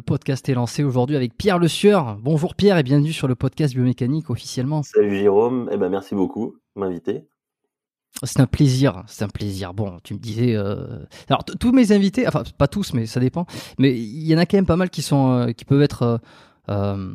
Le podcast est lancé aujourd'hui avec Pierre Le Sieur. Bonjour Pierre et bienvenue sur le podcast biomécanique officiellement. Salut Jérôme, eh ben merci beaucoup de m'inviter. C'est un plaisir, c'est un plaisir. Bon, tu me disais. euh, Alors tous mes invités, enfin pas tous, mais ça dépend. Mais il y en a quand même pas mal qui sont, euh, qui peuvent être, euh,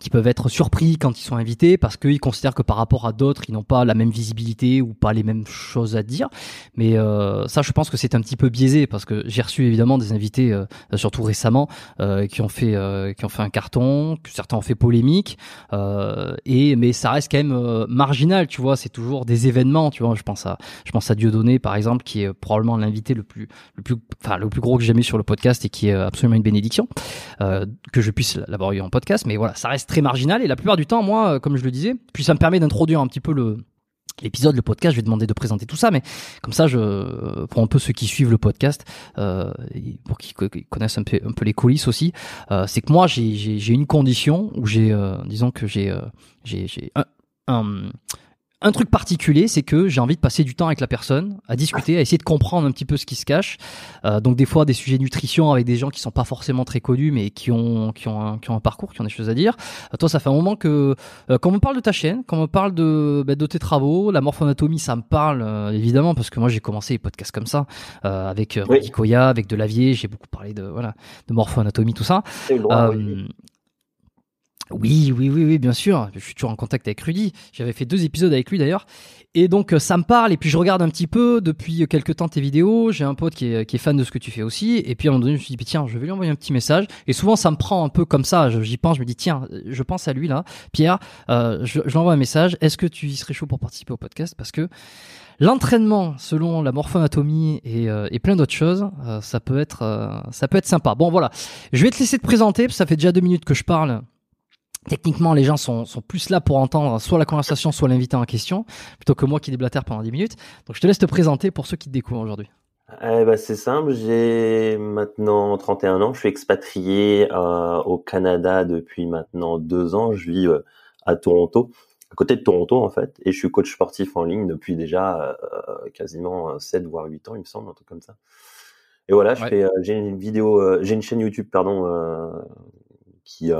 qui peuvent être surpris quand ils sont invités parce qu'ils considèrent que par rapport à d'autres, ils n'ont pas la même visibilité ou pas les mêmes choses à dire. Mais euh, ça, je pense que c'est un petit peu biaisé parce que j'ai reçu évidemment des invités, euh, surtout récemment, euh, qui ont fait, euh, qui ont fait un carton, que certains ont fait polémique. Euh, et mais ça reste quand même euh, marginal, tu vois. C'est toujours des événements, tu vois. Je pense à, je pense à Dieudonné par exemple, qui est probablement l'invité le plus, le plus, enfin le plus gros que j'ai eu sur le podcast et qui est absolument une bénédiction que je puisse l'avoir eu en podcast. Mais voilà, ça reste très marginal. Et la plupart du temps, moi, euh, comme je le disais, puis ça me permet d'introduire un petit peu le l'épisode, le podcast, je vais demander de présenter tout ça, mais comme ça, je pour un peu ceux qui suivent le podcast, euh, pour qu'ils co- qu'ils connaissent un peu, un peu les coulisses aussi, euh, c'est que moi j'ai une condition où j'ai, disons que j'ai j'ai un un truc particulier, c'est que j'ai envie de passer du temps avec la personne, à discuter, à essayer de comprendre un petit peu ce qui se cache. Euh, donc des fois des sujets nutrition avec des gens qui sont pas forcément très connus, mais qui ont qui ont un, qui ont un parcours, qui ont des choses à dire. Euh, toi, ça fait un moment que euh, quand on parle de ta chaîne, quand on parle de bah, de tes travaux, la morphoanatomie, ça me parle euh, évidemment parce que moi j'ai commencé les podcasts comme ça euh, avec euh, Oui. Rudy Koya, avec Delavier, j'ai beaucoup parlé de voilà de morphoanatomie tout ça. Oui. Oui, oui, oui, oui, bien sûr. Je suis toujours en contact avec Rudy. J'avais fait deux épisodes avec lui d'ailleurs. Et donc euh, ça me parle. Et puis je regarde un petit peu depuis quelques temps tes vidéos. J'ai un pote qui est, qui est fan de ce que tu fais aussi. Et puis à un moment donné, je me suis dit tiens, je vais lui envoyer un petit message. Et souvent ça me prend un peu comme ça. J'y pense. Je me dis tiens, je pense à lui là, Pierre. euh, je, je lui envoie un message. Est-ce que tu y serais chaud pour participer au podcast? Parce que L'entraînement, selon la morphoanatomie et, euh, et plein d'autres choses, euh, ça peut être, euh, ça peut être sympa. Bon, voilà. Je vais te laisser te présenter, parce que ça fait déjà deux minutes que je parle. Techniquement, les gens sont, sont plus là pour entendre soit la conversation, soit l'invité en question, plutôt que moi qui déblatère pendant 10 minutes. Donc, je te laisse te présenter pour ceux qui te découvrent aujourd'hui. Eh ben, c'est simple, j'ai maintenant 31 ans, je suis expatrié euh, au Canada depuis maintenant deux ans, je vis euh, à Toronto, à côté de Toronto en fait, et je suis coach sportif en ligne depuis déjà euh, quasiment 7 voire 8 ans, il me semble, un truc comme ça. Et voilà, je Ouais. fais, j'ai une vidéo, j'ai une chaîne YouTube, pardon, qui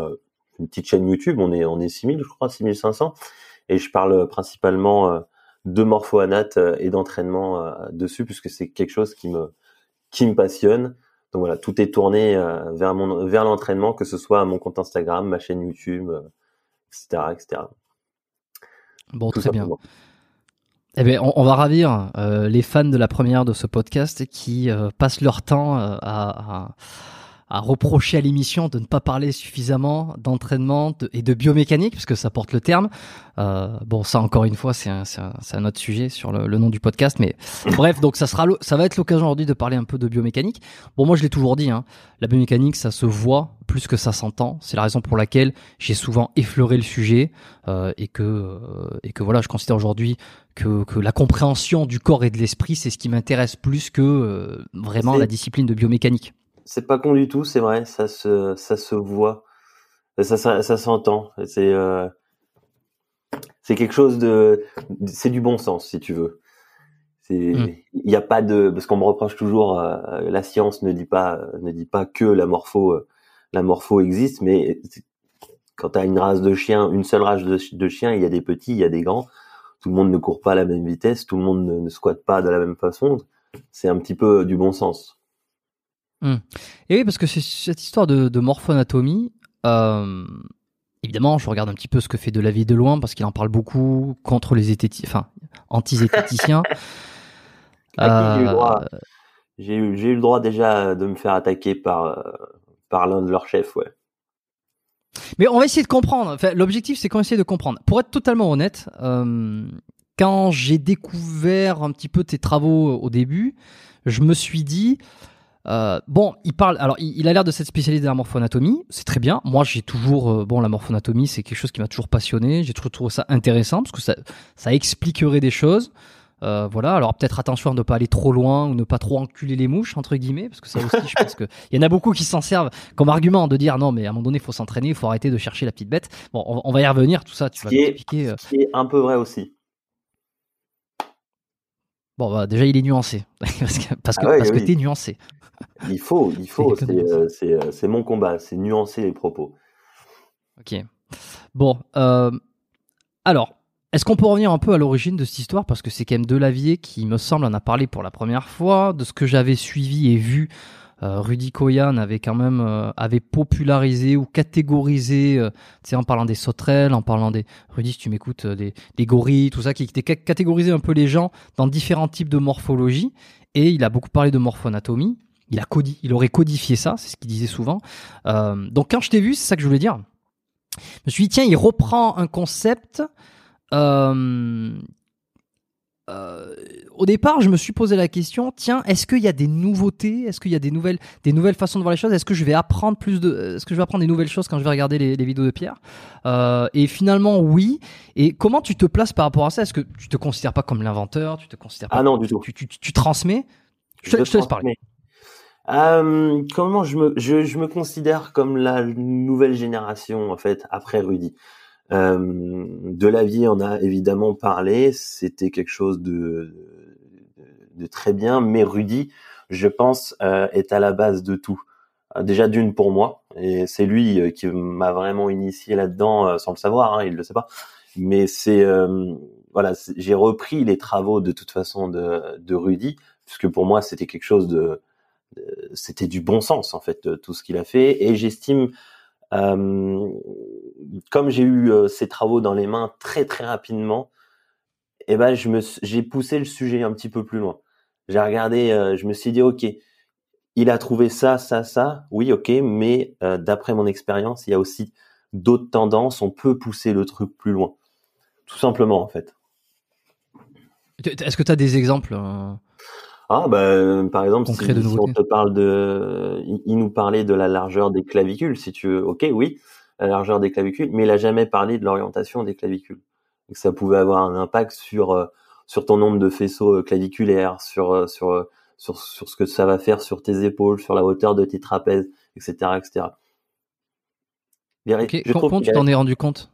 une petite chaîne YouTube, on est, on est 6000 je crois, 6500, et je parle principalement euh, de morphoanat euh, et d'entraînement euh, dessus puisque c'est quelque chose qui me qui me passionne. Donc voilà, tout est tourné euh, vers mon vers l'entraînement, que ce soit mon compte Instagram, ma chaîne YouTube, euh, etc., etc. Bon, Tout très bien. Eh bien, on, on va ravir euh, les fans de la première de ce podcast qui euh, passent leur temps euh, à, à, à reprocher à l'émission de ne pas parler suffisamment d'entraînement de- et de biomécanique, parce que ça porte le terme. Euh, bon, ça encore une fois, c'est un, un, un autre sujet sur le, le nom du podcast, mais bref, donc ça sera, ça va être l'occasion aujourd'hui de parler un peu de biomécanique. Bon, moi je l'ai toujours dit, hein, la biomécanique, ça se voit plus que ça s'entend. C'est la raison pour laquelle j'ai souvent effleuré le sujet euh, et que euh, et que voilà, je considère aujourd'hui que, que la compréhension du corps et de l'esprit, c'est ce qui m'intéresse plus que euh, vraiment la discipline de biomécanique. C'est pas con du tout, c'est vrai, ça se ça se voit, ça ça, ça s'entend. C'est euh, c'est quelque chose de c'est du bon sens si tu veux. C'est Mm. il n'y a pas de parce qu'on me reproche toujours euh, la science ne dit pas ne dit pas que la morpho euh, la morpho existe, mais quand tu as une race de chiens, une seule race de, de chiens, il y a des petits, il y a des grands. Tout le monde ne court pas à la même vitesse, tout le monde ne, ne squatte pas de la même façon. C'est un petit peu du bon sens. Et oui, parce que c'est cette histoire de, de morphoanatomie. Euh, évidemment, je regarde un petit peu ce que fait de la vie de loin parce qu'il en parle beaucoup contre les zététi- enfin anti-zététiciens. J'ai eu le Euh, droit J'ai eu, j'ai eu le droit déjà de me faire attaquer par, euh, par l'un de leurs chefs, ouais. Mais on va essayer de comprendre. Enfin, L'objectif, c'est qu'on essaie de comprendre. Pour être totalement honnête, euh, quand j'ai découvert un petit peu tes travaux au début, je me suis dit, Euh, bon, il parle. Alors, il, a l'air de s'être spécialisé dans la morphoanatomie. C'est très bien. Moi, j'ai toujours. Euh, bon, la morphoanatomie, c'est quelque chose qui m'a toujours passionné. J'ai toujours trouvé ça intéressant parce que ça, ça expliquerait des choses. Euh, voilà. Alors, peut-être attention à ne pas aller trop loin ou ne pas trop enculer les mouches entre guillemets, parce que ça aussi, je pense que il y en a beaucoup qui s'en servent comme argument de dire non, mais à un moment donné, il faut s'entraîner, il faut arrêter de chercher la petite bête. Bon, on, va y revenir. Tout ça, tu vas m'expliquer. Ce qui est un peu vrai aussi. Bon, bah, déjà, il est nuancé. parce que, parce que, ah tu es nuancé. Il faut, il faut. Euh, euh, c'est mon combat. C'est nuancer les propos. Ok. Bon. Euh, alors, est-ce qu'on peut revenir un peu à l'origine de cette histoire? Parce que c'est quand même Delavier qui, me semble, en a parlé pour la première fois. De ce que j'avais suivi et vu, Rudy Koyan avait quand même avait popularisé ou catégorisé, euh, en parlant des sauterelles, en parlant des Rudy, si tu m'écoutes, des, gorilles, tout ça, qui était catégorisé un peu les gens dans différents types de morphologie. Et il a beaucoup parlé de morphoanatomie. Il a il aurait codifié ça, c'est ce qu'il disait souvent. Euh, donc quand je t'ai vu, c'est ça que je voulais dire. Je me suis dit tiens, il reprend un concept euh, euh, au départ, je me suis posé la question tiens, est-ce qu'il y a des nouveautés? Est-ce qu'il y a des nouvelles, des nouvelles façons de voir les choses? Est-ce que je vais apprendre plus de, est-ce que je vais apprendre des nouvelles choses quand je vais regarder les, vidéos de Pierre? Euh, Et finalement, oui. Et comment tu te places par rapport à ça? Est-ce que tu te considères pas comme l'inventeur? Tu te considères pas Ah non, du tout. Tu, tu, tu, transmets? Je, te laisse parler. Euh, comment je me, je, je, me considère comme la nouvelle génération en fait après Rudy? Euh, de la vie, on a évidemment parlé, c'était quelque chose de, de, très bien, mais Rudy, je pense, euh, est à la base de tout. Euh, déjà d'une pour moi, et c'est lui euh, qui m'a vraiment initié là-dedans sans le savoir, hein, il le sait pas. Mais c'est voilà, j'ai repris les travaux de toute façon de, de Rudy, puisque pour moi c'était quelque chose de, c'était du bon sens en fait tout ce qu'il a fait, et j'estime comme j'ai eu euh, ces travaux dans les mains très très rapidement, eh ben je me j'ai poussé le sujet un petit peu plus loin. J'ai regardé, euh, je me suis dit ok, il a trouvé ça, ça, ça, oui ok, mais d'après mon expérience, il y a aussi d'autres tendances. On peut pousser le truc plus loin, tout simplement en fait. Est-ce que tu as des exemples ah bah par exemple si, on te parle de, il, nous parlait de la largeur des clavicules, si tu veux. Ok, oui, la largeur des clavicules, mais il a jamais parlé de l'orientation des clavicules. Donc, ça pouvait avoir un impact sur euh, sur ton nombre de faisceaux euh, claviculaires, sur euh, sur sur sur ce que ça va faire sur tes épaules, sur la hauteur de tes trapèzes, etc., etc. Comment tu t'en es rendu compte?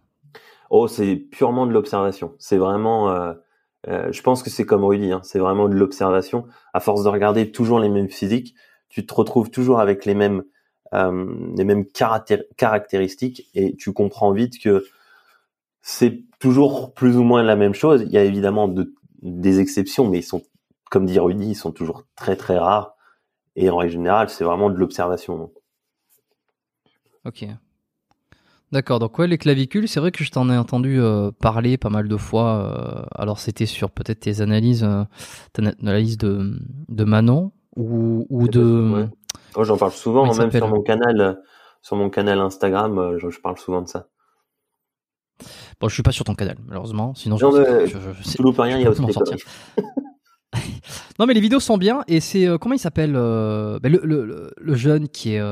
Oh, c'est purement de l'observation. C'est vraiment euh, je pense que c'est comme Rudy, hein, c'est vraiment de l'observation. À force de regarder toujours les mêmes physiques, tu te retrouves toujours avec les mêmes euh, les mêmes caractéristiques et tu comprends vite que c'est toujours plus ou moins la même chose. Il y a évidemment de, des exceptions, mais ils sont, comme dit Rudy, ils sont toujours très très rares. Et en règle générale, c'est vraiment de l'observation. Ok. D'accord, donc ouais, les clavicules, c'est vrai que je t'en ai entendu euh, parler pas mal de fois. Euh, alors c'était sur peut-être tes analyses, euh, analyse de, de Manon ou, ou de. Oh, j'en parle souvent, même sur mon canal, sur mon canal Instagram, je, parle souvent de ça. Bon, je suis pas sur ton canal, malheureusement. Sinon, je, je, rien, il y a aussi non, mais les vidéos sont bien et c'est comment il s'appelle ben, le, le, le, jeune qui est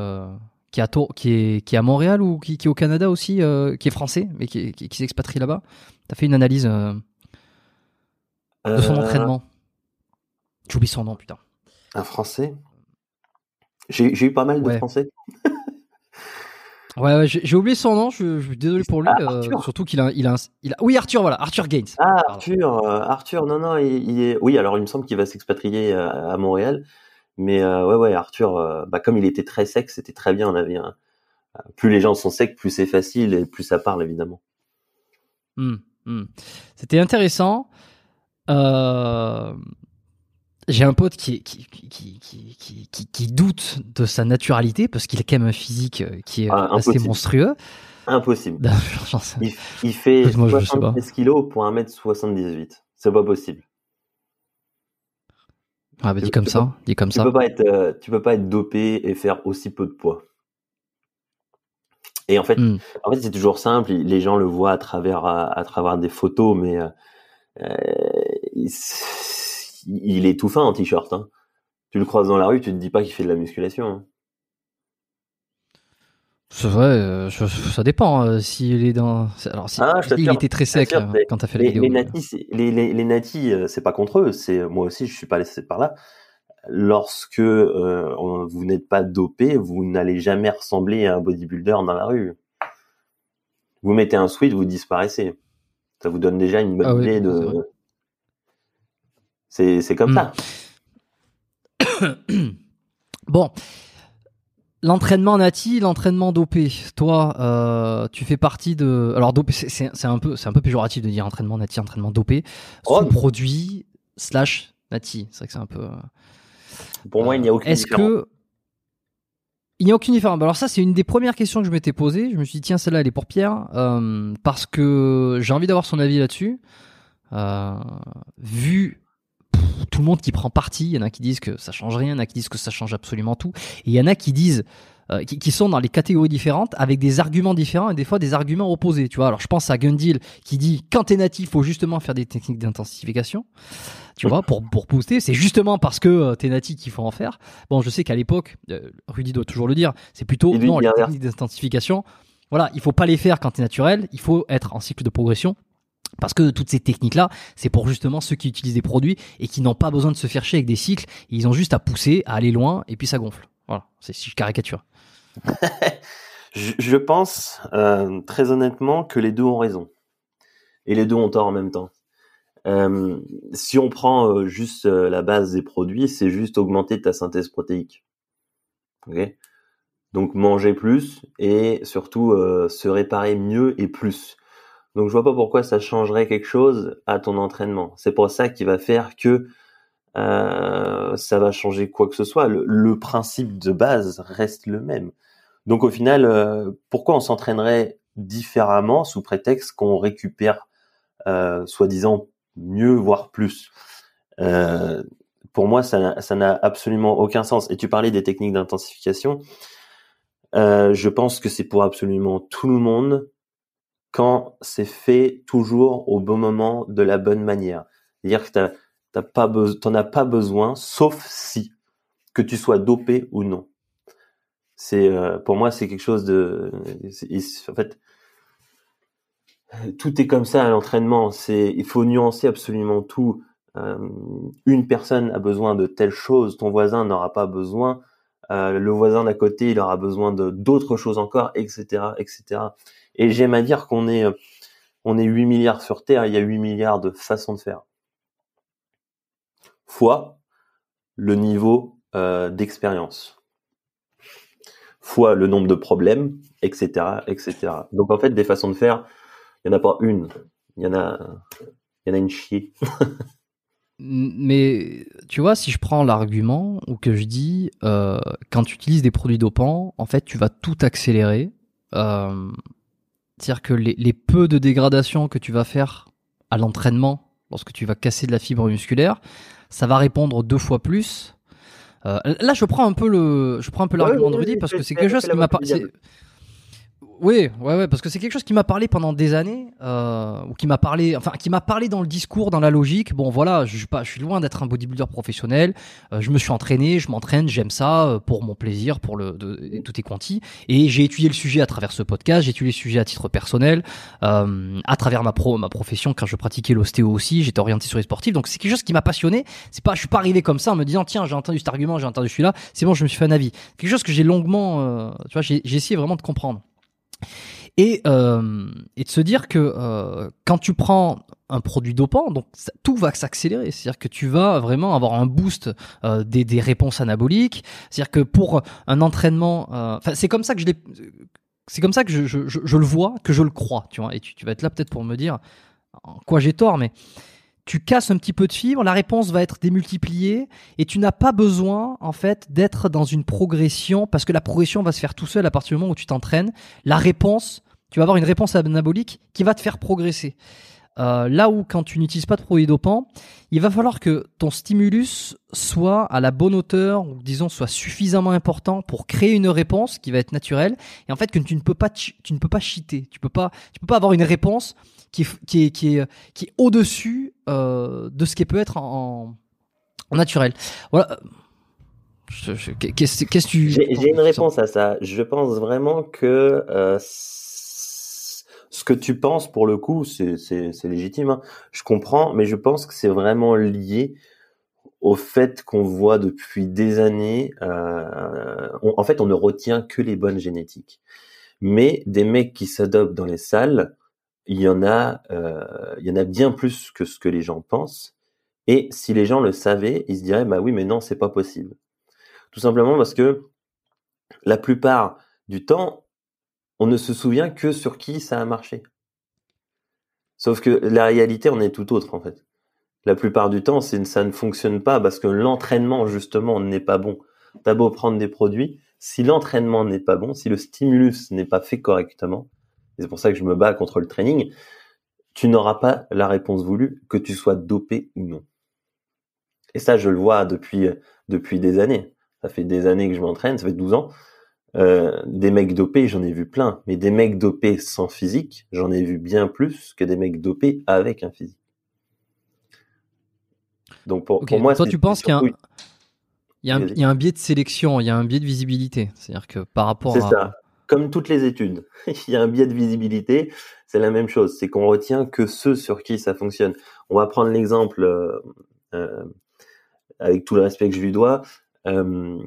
qui est à, qui est, qui est à Montréal ou qui, qui est au Canada aussi, euh, qui est français, mais qui, qui, qui s'expatrie là-bas. Tu as fait une analyse euh, de son euh. entraînement. J'oublie son nom, putain. Un français? J'ai eu pas mal de français. Ouais, ouais j'ai oublié son nom, je, je, suis désolé pour lui. Ah, surtout qu'il a, il a, il a, Oui, Arthur, voilà, Arthur Gaines. Ah, Arthur, Arthur, non, non, il, est. Oui, alors il me semble qu'il va s'expatrier à Montréal. Mais euh, ouais, ouais, Arthur, euh, bah, comme il était très sec, c'était très bien. On avait un... plus les gens sont secs, plus c'est facile et plus ça parle évidemment. Mmh, mmh. C'était intéressant. Euh... J'ai un pote qui, qui, qui, qui, qui, doute de sa naturalité parce qu'il a quand même un physique euh, qui est ah, assez monstrueux. Impossible. il, il, fait 73 kilos pour 1m78. C'est pas possible. Ah bah dis comme ça, dis comme tu ça. Peux pas être, euh, tu peux pas être dopé et faire aussi peu de poids. Et en fait, hmm. en fait, c'est toujours simple. Les gens le voient à travers à, travers des photos, mais euh, il, est tout fin en t-shirt. Hein. Tu le croises dans la rue, tu te dis pas qu'il fait de la musculation. Hein. C'est vrai, euh, ça dépend. Euh, s'il est dans. Alors, si, ah, il était très sec euh, quand tu as fait la les, vidéo. Les natis, les, les, natis c'est pas contre eux. C'est moi aussi, je suis pas laissé par là. Lorsque vous n'êtes pas dopé, vous n'allez jamais ressembler à un bodybuilder dans la rue. Vous mettez un sweat, vous disparaissez. Ça vous donne déjà une bonne ah idée de. C'est comme hmm. ça. bon, L'entraînement nati, l'entraînement dopé. Toi, euh, tu fais partie de. Alors dopé, c'est un peu, c'est un peu péjoratif de dire entraînement nati, entraînement dopé. Oh. Sous-produit slash nati. C'est vrai que c'est un peu. Euh, Pour moi, il n'y a aucune Est-ce que il n'y a aucune différence. Alors ça, c'est une des premières questions que je m'étais posée. Je me suis dit tiens, celle-là, elle est pour Pierre euh, parce que j'ai envie d'avoir son avis là-dessus. vu tout le monde qui prend parti. Il y en a qui disent que ça change rien, il y en a qui disent que ça change absolument tout. Et il y en a qui disent euh, qui, sont dans les catégories différentes avec des arguments différents et des fois des arguments opposés. Tu vois, alors je pense à Gundil qui dit quand t'es natif, faut justement faire des techniques d'intensification. Tu vois, pour pour booster, c'est justement parce que euh, t'es natif qu'il faut en faire. Bon, je sais qu'à l'époque, euh, Rudy doit toujours le dire, c'est plutôt non les techniques d'intensification. Voilà, il faut pas les faire quand t'es naturel, il faut être en cycle de progression parce que toutes ces techniques-là, c'est pour justement ceux qui utilisent des produits et qui n'ont pas besoin de se faire chier avec des cycles. Ils ont juste à pousser, à aller loin, et puis ça gonfle. Voilà, c'est si je caricature. je pense euh, très honnêtement que les deux ont raison. Et les deux ont tort en même temps. Euh, si on prend euh, juste la base des produits, c'est juste augmenter ta synthèse protéique. Okay Donc manger plus et surtout se réparer mieux et plus. Donc je vois pas pourquoi ça changerait quelque chose à ton entraînement. C'est pour ça qu'il va faire que euh, ça va changer quoi que ce soit. Le, principe de base reste le même. Donc au final, euh, pourquoi on s'entraînerait différemment sous prétexte qu'on récupère euh, soi-disant mieux, voire plus? Pour moi, ça n'a absolument aucun sens. Et tu parlais des techniques d'intensification. je pense que c'est pour absolument tout le monde quand c'est fait toujours au bon moment, de la bonne manière. C'est-à-dire que t'as pas t'en as pas besoin, sauf si que tu sois dopé ou non. C'est euh, pour moi c'est quelque chose de, en fait, tout est comme ça à l'entraînement. C'est il faut nuancer absolument tout. Euh, une personne a besoin de telle chose, ton voisin n'aura pas besoin. Euh, le voisin d'à côté, il aura besoin de d'autres choses encore, etc., etc. Et j'aime à dire qu'on est, euh, on est 8 milliards sur Terre, il y a 8 milliards de façons de faire. Fois le niveau euh, d'expérience. Fois le nombre de problèmes, etc., etc. Donc en fait, des façons de faire, il n'y en a pas une. Il y en a, il y en a une chier. Mais tu vois, si je prends l'argument ou que je dis, euh, quand tu utilises des produits dopants, en fait, tu vas tout accélérer. C'est-à-dire que les, peu de dégradation que tu vas faire à l'entraînement, lorsque tu vas casser de la fibre musculaire, ça va répondre deux fois plus. Euh, là, je prends un peu le, je prends un peu l'argument de Rudy parce que c'est quelque chose qui m'a. Oui, ouais, ouais, parce que c'est quelque chose qui m'a parlé pendant des années, euh, ou qui m'a parlé, enfin, qui m'a parlé dans le discours, dans la logique. Bon, voilà, je suis pas, je suis loin d'être un bodybuilder professionnel. Euh, je me suis entraîné, je m'entraîne, j'aime ça euh, pour mon plaisir, pour le, de, tout est conti. Et j'ai étudié le sujet à travers ce podcast. J'ai étudié le sujet à titre personnel, euh, à travers ma pro, ma profession. Quand je pratiquais l'ostéo aussi, j'étais orienté sur les sportifs. Donc c'est quelque chose qui m'a passionné. C'est pas, je suis pas arrivé comme ça en me disant tiens, j'ai entendu cet argument, j'ai entendu celui-là. C'est bon, je me suis fait un avis. Quelque chose que j'ai longuement, tu vois, j'ai essayé vraiment de comprendre. Et, euh, et de se dire que euh, quand tu prends un produit dopant, donc tout va s'accélérer. C'est-à-dire que tu vas vraiment avoir un boost euh, des, réponses anaboliques. C'est-à-dire que pour un entraînement, euh, c'est comme ça que je, le vois, que je le crois. Tu vois, et tu, tu vas être là peut-être pour me dire en quoi j'ai tort, mais tu casses un petit peu de fibre, la réponse va être démultipliée et tu n'as pas besoin en fait d'être dans une progression parce que la progression va se faire tout seul à partir du moment où tu t'entraînes. La réponse, tu vas avoir une réponse anabolique qui va te faire progresser. Euh, là où quand tu n'utilises pas de produits dopants, il va falloir que ton stimulus soit à la bonne hauteur ou disons soit suffisamment important pour créer une réponse qui va être naturelle et en fait que tu ne peux pas tu ne peux pas cheater, tu peux pas tu peux pas avoir une réponse qui est, qui est, qui est, qui est au-dessus euh, de ce qui peut être en, en naturel. Voilà. Qu'est-ce que tu J'ai une réponse à ça. Je pense vraiment que euh, ce que tu penses, pour le coup, c'est légitime. Hein. Je comprends, mais je pense que c'est vraiment lié au fait qu'on voit depuis des années. Euh, en fait, on ne retient que les bonnes génétiques. Mais des mecs qui s'adoptent dans les salles, il y en a, euh, il y en a bien plus que ce que les gens pensent. Et si les gens le savaient, ils se diraient bah oui, mais non, c'est pas possible. Tout simplement parce que la plupart du temps, on ne se souvient que sur qui ça a marché. Sauf que la réalité en est tout autre en fait. La plupart du temps, ça ne fonctionne pas parce que l'entraînement justement n'est pas bon. T'as beau prendre des produits, si l'entraînement n'est pas bon, si le stimulus n'est pas fait correctement, c'est pour ça que je me bats contre le training, tu n'auras pas la réponse voulue, que tu sois dopé ou non. Et ça, je le vois depuis depuis des années. Ça fait des années que je m'entraîne, ça fait 12 ans. Euh, des mecs dopés, j'en ai vu plein, mais des mecs dopés sans physique, j'en ai vu bien plus que des mecs dopés avec un physique. Donc pour, pour moi, toi, tu penses qu'il y a un, il y, a un, il y, a un biais de sélection, il y a un biais de visibilité. C'est-à-dire que par rapport à. C'est ça. Comme toutes les études, il y a un biais de visibilité. C'est la même chose. C'est qu'on retient que ceux sur qui ça fonctionne. On va prendre l'exemple, euh, euh, avec tout le respect que je lui dois, euh,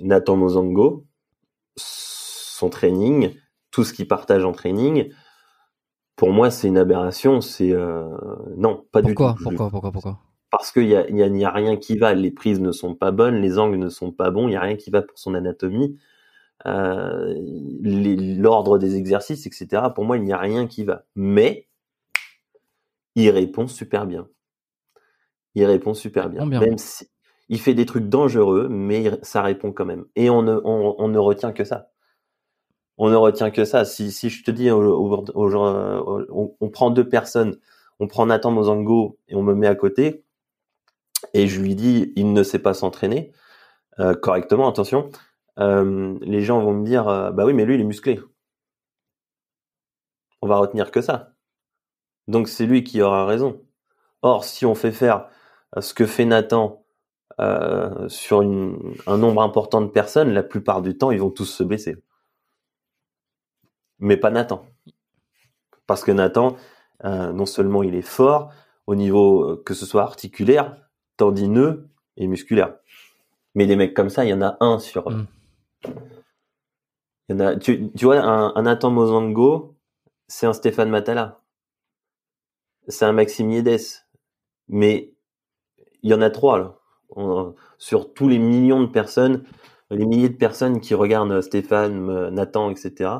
Nathan Mozango, son training, tout ce qu'il partage en training. Pour moi, c'est une aberration. C'est euh, non, pas du tout. Pourquoi? Pourquoi? Pourquoi? Pourquoi? Parce qu'il y a, y, a, rien qui va. Les prises ne sont pas bonnes, les angles ne sont pas bons, il y a rien qui va pour son anatomie, euh, l'ordre des exercices, etc. Pour moi, il n'y a rien qui va. Mais il répond super bien. Il répond super bien. Même si il fait des trucs dangereux, mais ça répond quand même. Et on ne, retient que ça. On ne retient que ça. Si, je te dis, on, on prend deux personnes, on prend Nathan Mozango et on me met à côté, et je lui dis il ne sait pas s'entraîner euh, correctement, attention, euh, les gens vont me dire euh, bah oui mais lui il est musclé. On va retenir que ça. Donc c'est lui qui aura raison. Or si on fait faire ce que fait Nathan sur un nombre important de personnes, la plupart du temps ils vont tous se blesser. Mais pas Nathan. Parce que Nathan, non seulement il est fort au niveau que ce soit articulaire, tendineux et musculaire. Mais des mecs comme ça, il y en a un sur. Mm. Il y en a, tu, vois, un, un Nathan Mozango, c'est un Stéphane Matala. C'est un Maxime Yedes. Mais il y en a trois, là. Sur tous les millions de personnes, les milliers de personnes qui regardent Stéphane, Nathan, etc.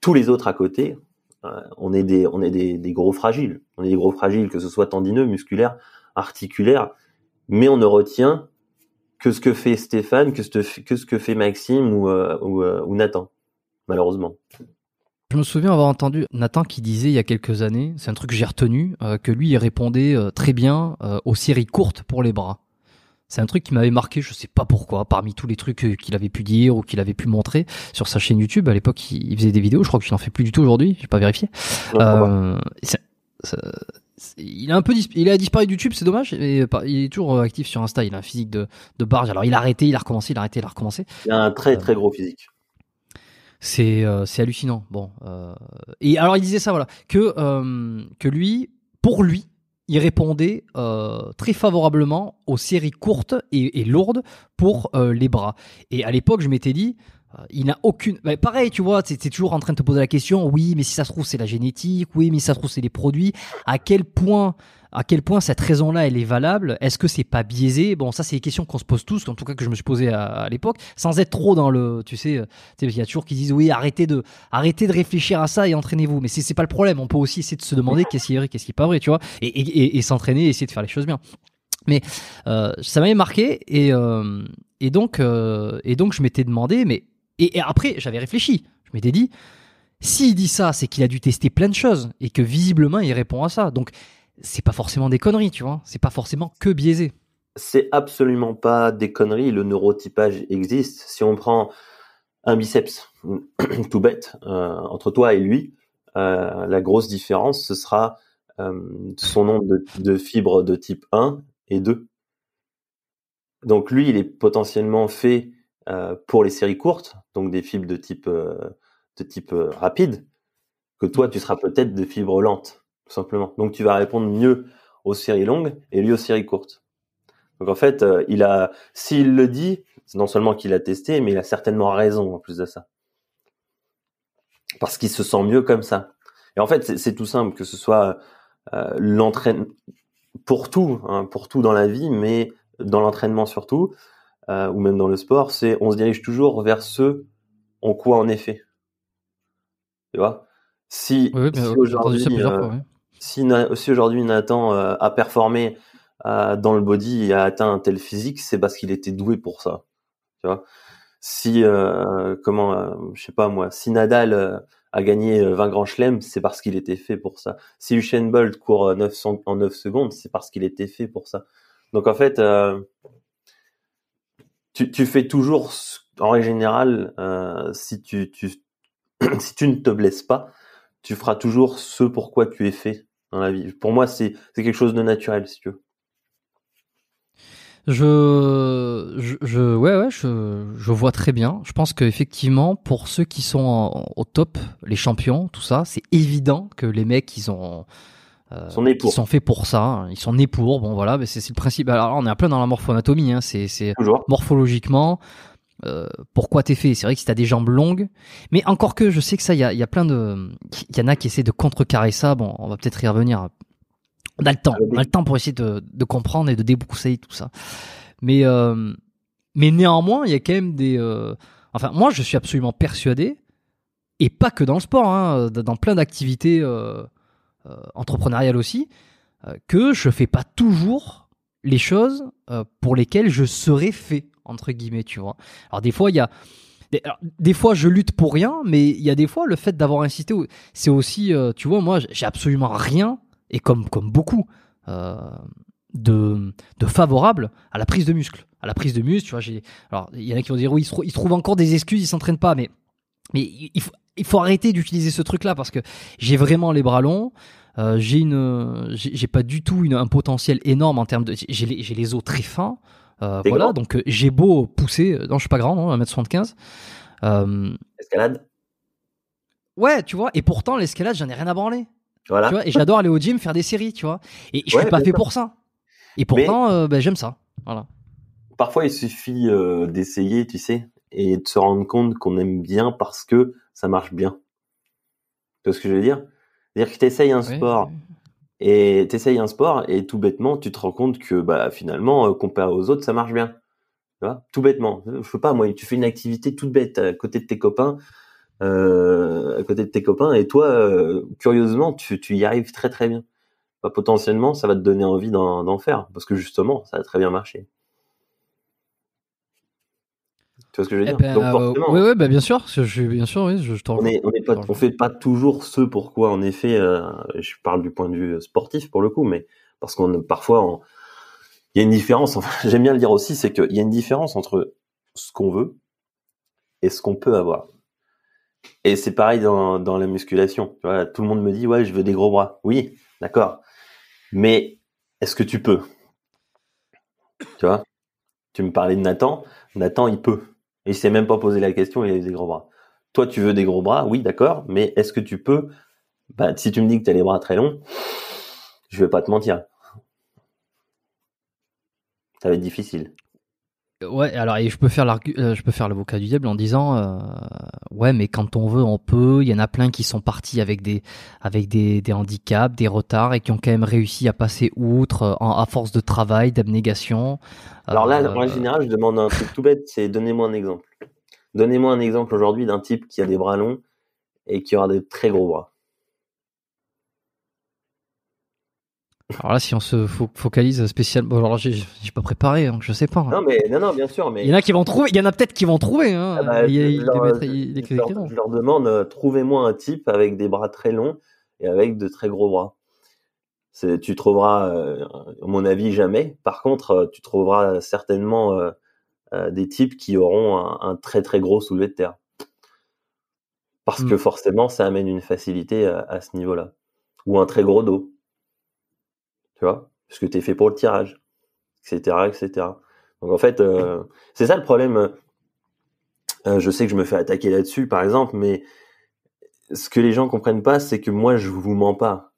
Tous les autres à côté, euh, on est des, on est des, gros fragiles. On est des gros fragiles, que ce soit tendineux, musculaire, articulaire mais on ne retient que ce que fait Stéphane, que ce, que, fait Maxime ou, euh, euh, ou, Nathan, malheureusement. Je me souviens avoir entendu Nathan qui disait il y a quelques années, c'est un truc que j'ai retenu, euh, que lui il répondait très bien aux séries courtes pour les bras. C'est un truc qui m'avait marqué, je sais pas pourquoi, parmi tous les trucs qu'il avait pu dire ou qu'il avait pu montrer sur sa chaîne YouTube. À l'époque, il faisait des vidéos, je crois qu'il n'en fait plus du tout aujourd'hui, j'ai pas vérifié. Euh, il a un peu il a disparu de YouTube, c'est dommage. Et il est toujours euh, actif sur Insta. Il a un physique de, de barge. Alors il a arrêté, il a recommencé, il a arrêté, il a recommencé. Il a un très très gros physique. C'est euh, c'est hallucinant. Bon. Euh, et alors il disait ça voilà que que lui, pour lui, il répondait très favorablement aux séries courtes et, lourdes pour les bras. Et à l'époque, je m'étais dit, euh, il n'a aucune. Bah, pareil, tu vois, c'est toujours en train de te poser la question. Oui, mais si ça se trouve c'est la génétique. Oui, mais si ça se trouve c'est les produits. À quel point, à quel point cette raison-là elle est valable? Est-ce que c'est pas biaisé? Bon, ça c'est des questions qu'on se pose tous, en tout cas que je me suis posé à, l'époque, sans être trop dans le. Tu sais, il y a toujours qui disent oui, arrêtez de, arrêtez de réfléchir à ça et entraînez-vous. Mais c'est pas le problème. On peut aussi essayer de se demander qu'est-ce qui est vrai, qu'est-ce qui est pas vrai, tu vois, et, et, et, s'entraîner, essayer de faire les choses bien. Mais euh, ça m'avait marqué et euh, et donc euh, et donc je m'étais demandé mais et, après, j'avais réfléchi. Je m'étais dit, s'il dit ça, c'est qu'il a dû tester plein de choses et que visiblement il répond à ça. Donc, c'est pas forcément des conneries, tu vois. C'est pas forcément que biaisé. C'est absolument pas des conneries. Le neurotypage existe. Si on prend un biceps, tout bête, euh, entre toi et lui, euh, la grosse différence, ce sera euh, son nombre de, fibres de type 1 et 2. Donc lui, il est potentiellement fait pour les séries courtes, donc des fibres de type euh, de type euh, rapide, que toi, tu seras peut-être de fibres lentes, tout simplement. Donc tu vas répondre mieux aux séries longues et lui aux séries courtes. Donc en fait, il a, s'il le dit, c'est non seulement qu'il a testé, mais il a certainement raison en plus de ça, parce qu'il se sent mieux comme ça. Et en fait, c'est tout simple, que ce soit euh, l'entraînement pour tout, hein, pour tout dans la vie, mais dans l'entraînement surtout, euh, ou même dans le sport, c'est on se dirige toujours vers ce en quoi en effet. Tu vois? Si, si aujourd'hui, euh, si, si aujourd'hui Nathan euh, a performé euh, dans le body et a atteint un tel physique, c'est parce qu'il était doué pour ça. Tu vois? Si comment, je sais pas moi, si Nadal a gagné 20 grands chelems, c'est parce qu'il était fait pour ça. Si Usain Bolt court 900, en 9 secondes, c'est parce qu'il était fait pour ça. Donc en fait, euh, tu, fais toujours, en règle générale, euh, si, tu, ne te blesses pas, tu feras toujours ce pourquoi tu es fait dans la vie. Pour moi, c'est quelque chose de naturel, si tu veux. Je vois très bien. Je pense qu'effectivement, pour ceux qui sont au top, les champions, tout ça, c'est évident que les mecs, ils ont, euh, sont nés pour. Ils sont faits pour ça. Hein. Ils sont nés pour. Bon, voilà, mais c'est le principe. Alors, on est un peu dans la morphoanatomie. Hein. C'est morphologiquement. Euh, pourquoi t'es fait? C'est vrai que si t'as des jambes longues, mais encore que je sais que ça, il y a, y a plein de, il y en a qui essaient de contrecarrer ça. Bon, on va peut-être y revenir on a le temps, on a le temps pour essayer de, de comprendre et de débroussailler tout ça. Mais euh, mais néanmoins, il y a quand même des. Euh, enfin, moi, je suis absolument persuadé, et pas que dans le sport, hein, dans plein d'activités euh, euh entrepreneuriales aussi, euh, que je fais pas toujours les choses pour lesquelles je serais fait entre guillemets, tu vois. Alors des fois, il y a des, fois, je lutte pour rien, mais il y a des fois, le fait d'avoir incité, c'est aussi, tu vois, moi, j'ai absolument rien et comme, comme beaucoup, euh, de, de favorable à la prise de muscle. À la prise de muscle, tu vois, j'ai. Alors, il y en a qui vont dire, oui, ils, trouvent encore des excuses, ils s'entraînent pas, mais, mais il, faut, il faut arrêter d'utiliser ce truc-là parce que j'ai vraiment les bras longs. Euh, j'ai une, j'ai pas du tout une, un potentiel énorme en termes de, j'ai les, os très fins, euh, voilà. Donc euh, j'ai beau pousser, non, je suis pas grand, non, 1m75. Euh, Escalade. Ouais, tu vois. Et pourtant l'escalade, j'en ai rien à branler et j'adore aller au gym faire des séries, tu vois. Et je suis pas fait pour ça. Et pourtant, ben, j'aime ça. Voilà. Parfois, il suffit d'essayer, tu sais, et de se rendre compte qu'on aime bien parce que ça marche bien. Tu vois ce que je veux dire? C'est-à-dire que tu essayes un sport et tu un sport et tout bêtement, tu te rends compte que bah, finalement, euh, comparé aux autres, ça marche bien. Tu vois? Tout bêtement. Je sais pas, moi, tu fais une activité toute bête à côté de tes copains euh, à côté de tes copains et toi, euh, curieusement, tu, tu y arrives très très bien. Bah, potentiellement, ça va te donner envie d'en faire parce que justement, ça a très bien marché. Tu vois ce que je veux eh dire ben, euh, Oui, oui, bah, bien sûr, je, bien sûr, oui, je, on, est, on, est pas, on fait pas toujours ce pourquoi, en effet, je parle du point de vue sportif pour le coup, mais parce qu'on parfois, il y a une différence. Enfin, J'aime bien le dire aussi, c'est qu'il y a une différence entre ce qu'on veut et ce qu'on peut avoir. Et c'est pareil dans, dans la musculation. Tout le monde me dit, ouais, je veux des gros bras. Oui, d'accord. Mais est-ce que tu peux? Tu vois? Tu me parlais de Nathan. Nathan, il peut. Et il s'est même pas posé la question, il a des gros bras. Toi, tu veux des gros bras Oui, d'accord. Mais est-ce que tu peux bah, Si tu me dis que tu as les bras très longs, je vais pas te mentir. Ça va être difficile. Ouais, alors et je peux faire euh, je peux faire l'avocat du diable en disant euh, ouais, mais quand on veut, on peut. Il y en a plein qui sont partis avec des avec des, des handicaps, des retards et qui ont quand même réussi à passer outre euh, à force de travail, d'abnégation. Alors là, en général, je demande un truc tout bête, c'est donnez-moi un exemple. Donnez-moi un exemple aujourd'hui d'un type qui a des bras longs et qui aura des très gros bras. Alors là, si on se focalise spécialement, alors j'ai pas préparé, donc je sais pas. Non mais non non bien sûr, mais il y en a qui vont trouver, il y en a peut-être qui vont trouver. Hein. Ah bah, je, leur, demande, euh, trouvez-moi un type avec des bras très longs et avec de très gros bras. Tu trouveras, euh, à mon avis, jamais. Par contre, euh, tu trouveras certainement des types qui auront un, très très gros soulevé de terre, parce que hmm. forcément, ça amène une facilité à ce niveau-là, ou un très gros dos tu vois, parce que tu es fait pour le tirage, etc., etc. Donc en fait, euh, c'est ça le problème. Euh, je sais que je me fais attaquer là-dessus, par exemple, mais ce que les gens comprennent pas, c'est que moi, je vous mens pas.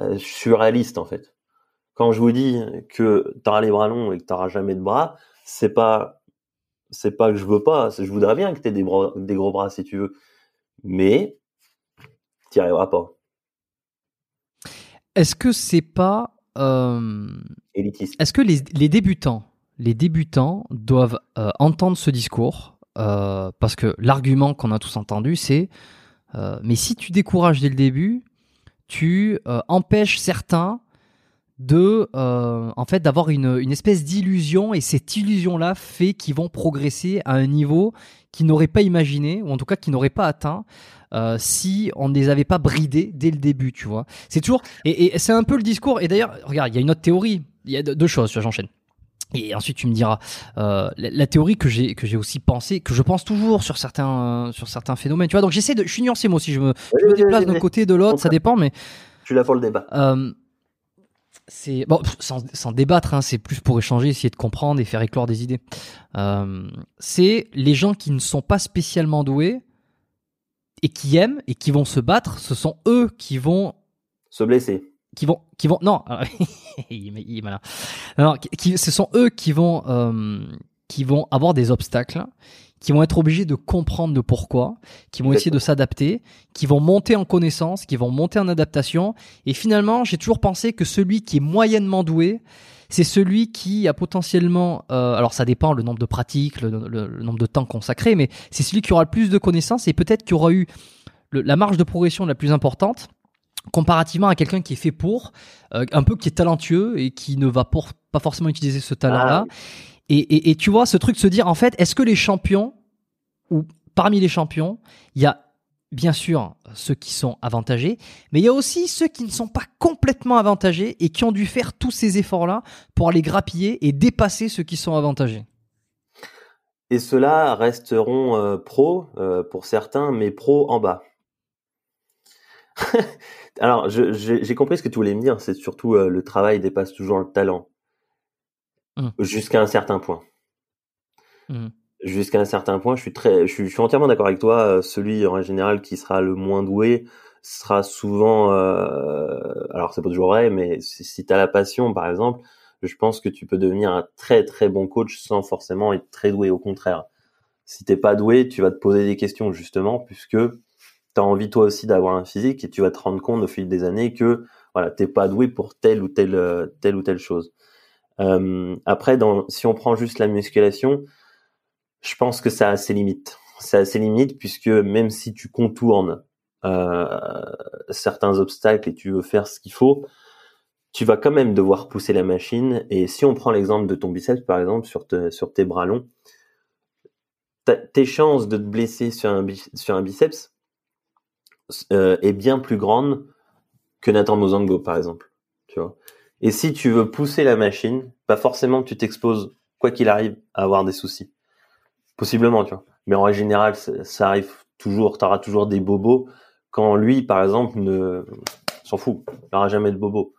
Euh, je suis réaliste en fait. Quand je vous dis que tu auras les bras longs et que tu n'auras jamais de bras, c'est pas c'est pas que je veux pas. Je voudrais bien que tu aies des, des gros bras si tu veux, mais tu n'y arriveras pas. Est-ce que c'est pas élitiste. Est-ce que les, les, débutants, les débutants doivent euh, entendre ce discours euh, parce que l'argument qu'on a tous entendu, c'est mais si tu décourages dès le début, tu empêches certains de en fait d'avoir une, une, espèce d'illusion et cette illusion là fait qu'ils vont progresser à un niveau qu'ils n'auraient pas imaginé ou en tout cas qu'ils n'auraient pas atteint euh, si on ne les avait pas bridés dès le début, tu vois. C'est toujours et, c'est un peu le discours. Et d'ailleurs, regarde, il y a une autre théorie. Il y a deux choses. J'enchaîne. Et ensuite, tu me diras euh, la, théorie que j'ai que j'ai aussi pensé, que je pense toujours sur certains sur certains phénomènes. Tu vois, donc j'essaie de, je suis nuancé moi aussi. Je me, je me déplace d'un côté de l'autre, ça dépend, mais. Suis là pour le débat. Euh, c'est bon, sans, sans débattre, hein, c'est plus pour échanger, essayer de comprendre et faire éclore des idées. Euh, c'est les gens qui ne sont pas spécialement doués et qui aiment et qui vont se battre, ce sont eux qui vont se blesser. Qui vont, qui vont, non, il, est, malin. Alors, qui, ce sont eux qui vont, euh, qui vont avoir des obstacles, qui vont être obligés de comprendre le pourquoi, qui vont essayer de s'adapter, qui vont monter en connaissance, qui vont monter en adaptation. Et finalement, j'ai toujours pensé que celui qui est moyennement doué, c'est celui qui a potentiellement, euh, alors ça dépend le nombre de pratiques, le, nombre de temps consacré, mais c'est celui qui aura le plus de connaissances et peut-être qui aura eu la marge de progression la plus importante comparativement à quelqu'un qui est fait pour, euh, un peu qui est talentueux et qui ne va pas forcément utiliser ce talent-là. Ah et, tu vois, ce truc se dire, en fait, est-ce que les champions, ou parmi les champions, il y a bien sûr ceux qui sont avantagés, mais il y a aussi ceux qui ne sont pas complètement avantagés et qui ont dû faire tous ces efforts-là pour aller grappiller et dépasser ceux qui sont avantagés. Et ceux-là resteront euh, pros euh, pour certains, mais pros en bas. Alors, j'ai compris ce que tu voulais me dire, c'est surtout euh, le travail dépasse toujours le talent. Mmh. Jusqu'à un certain point. Mmh jusqu'à un certain point, je suis très, je suis, entièrement d'accord avec toi. Euh, celui en général qui sera le moins doué sera souvent, euh, alors c'est pas toujours vrai, mais si, si tu as la passion, par exemple, je pense que tu peux devenir un très très bon coach sans forcément être très doué. Au contraire, si t'es pas doué, tu vas te poser des questions justement, puisque tu as envie toi aussi d'avoir un physique et tu vas te rendre compte au fil des années que voilà, t'es pas doué pour telle ou telle telle ou telle chose. Euh, après, si on prend juste la musculation, je pense que ça a ses limites. Ça a ses limites puisque même si tu contournes euh, certains obstacles et tu veux faire ce qu'il faut, tu vas quand même devoir pousser la machine. Et si on prend l'exemple de ton biceps, par exemple, sur, tes bras longs, tes chances de te blesser sur un, sur un biceps euh, est bien plus grande que Nathan Mozango, par exemple. Tu vois. Et si tu veux pousser la machine, pas forcément tu t'exposes, quoi qu'il arrive, à avoir des soucis. Possiblement, tu vois. Mais en règle générale, ça, arrive toujours, tu auras toujours des bobos quand lui, par exemple, ne s'en fout. Il n'aura jamais de bobos.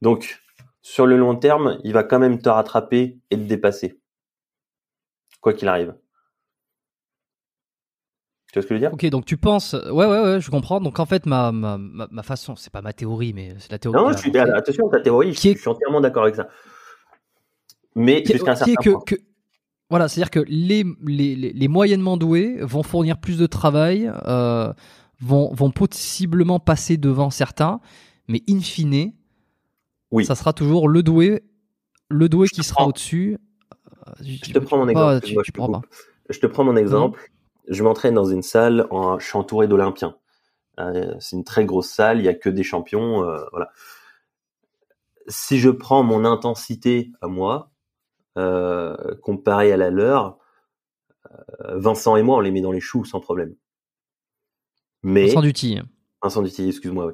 Donc, sur le long terme, il va quand même te rattraper et te dépasser. Quoi qu'il arrive. Tu vois ce que je veux dire? Ok, donc tu penses, ouais, ouais, ouais, je comprends. Donc en fait, ma, ma, ma façon, c'est pas ma théorie, mais c'est la théorie. Non, je suis, attention, ta théorie, je, suis entièrement d'accord avec ça. Mais jusqu'à un certain point. Que, voilà, c'est-à-dire que les, les, les, moyennement doués vont fournir plus de travail, euh, vont, vont possiblement passer devant certains, mais in fine, oui. ça sera toujours le doué, le doué qui sera au-dessus. Je, te prends mon exemple. je, te prends mon exemple. Je m'entraîne dans une salle, en, je suis entouré d'Olympiens. Euh, c'est une très grosse salle, il y a que des champions. Euh, voilà. Si je prends mon intensité à moi, euh, comparé à la leur, Vincent et moi, on les met dans les choux sans problème. Mais Vincent Duty. Vincent Duty, excuse-moi.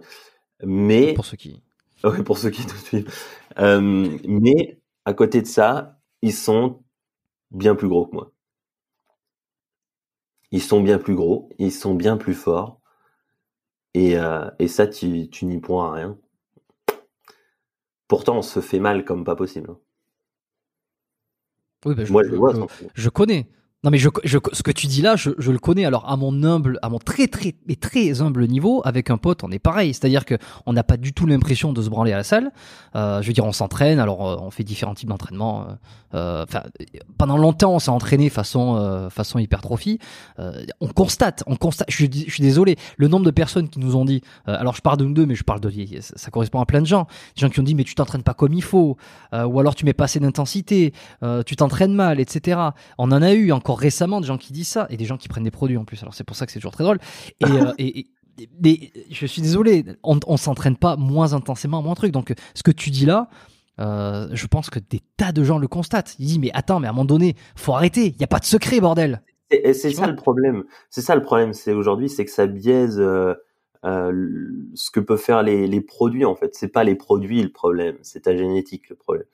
Mais pour ceux qui. Oui, pour ceux qui suivent. Euh, mais à côté de ça, ils sont bien plus gros que moi. Ils sont bien plus gros, ils sont bien plus forts. Et, euh, et ça, tu, tu n'y pourras rien. Pourtant, on se fait mal comme pas possible. Oui, bah, je, Moi, vois. je connais. Non mais je, je- ce que tu dis là, je, je le connais. Alors à mon humble, à mon très très mais très humble niveau, avec un pote, on est pareil. C'est-à-dire que on n'a pas du tout l'impression de se branler à la salle. Euh, je veux dire, on s'entraîne. Alors euh, on fait différents types d'entraînement. euh, euh, pendant longtemps, on s'est entraîné façon façon hypertrophie. On constate, on constate. Je, suis- désolé. Le nombre de personnes qui nous ont dit. alors je parle de nous deux, mais je parle de. Ça, correspond à plein de gens. Des gens qui ont dit mais tu t'entraînes pas comme il faut, ou alors tu mets pas assez d'intensité, tu t'entraînes mal, etc. On en a eu encore récemment des gens qui disent ça et des gens qui prennent des produits en plus. Alors c'est pour ça que c'est toujours très drôle. Et, euh, et, et- mais je suis désolé, on, on s'entraîne pas moins intensément, moins truc. Donc ce que tu dis là, euh, je pense que des tas de gens le constatent. Ils disent mais attends, mais à un moment donné, faut arrêter. Il y a pas de secret, bordel. Et, et c'est ça le problème. C'est ça le problème. C'est aujourd'hui, c'est que ça biaise euh, euh, ce que peuvent faire les, les produits en fait. C'est pas les produits le problème, c'est ta génétique le problème.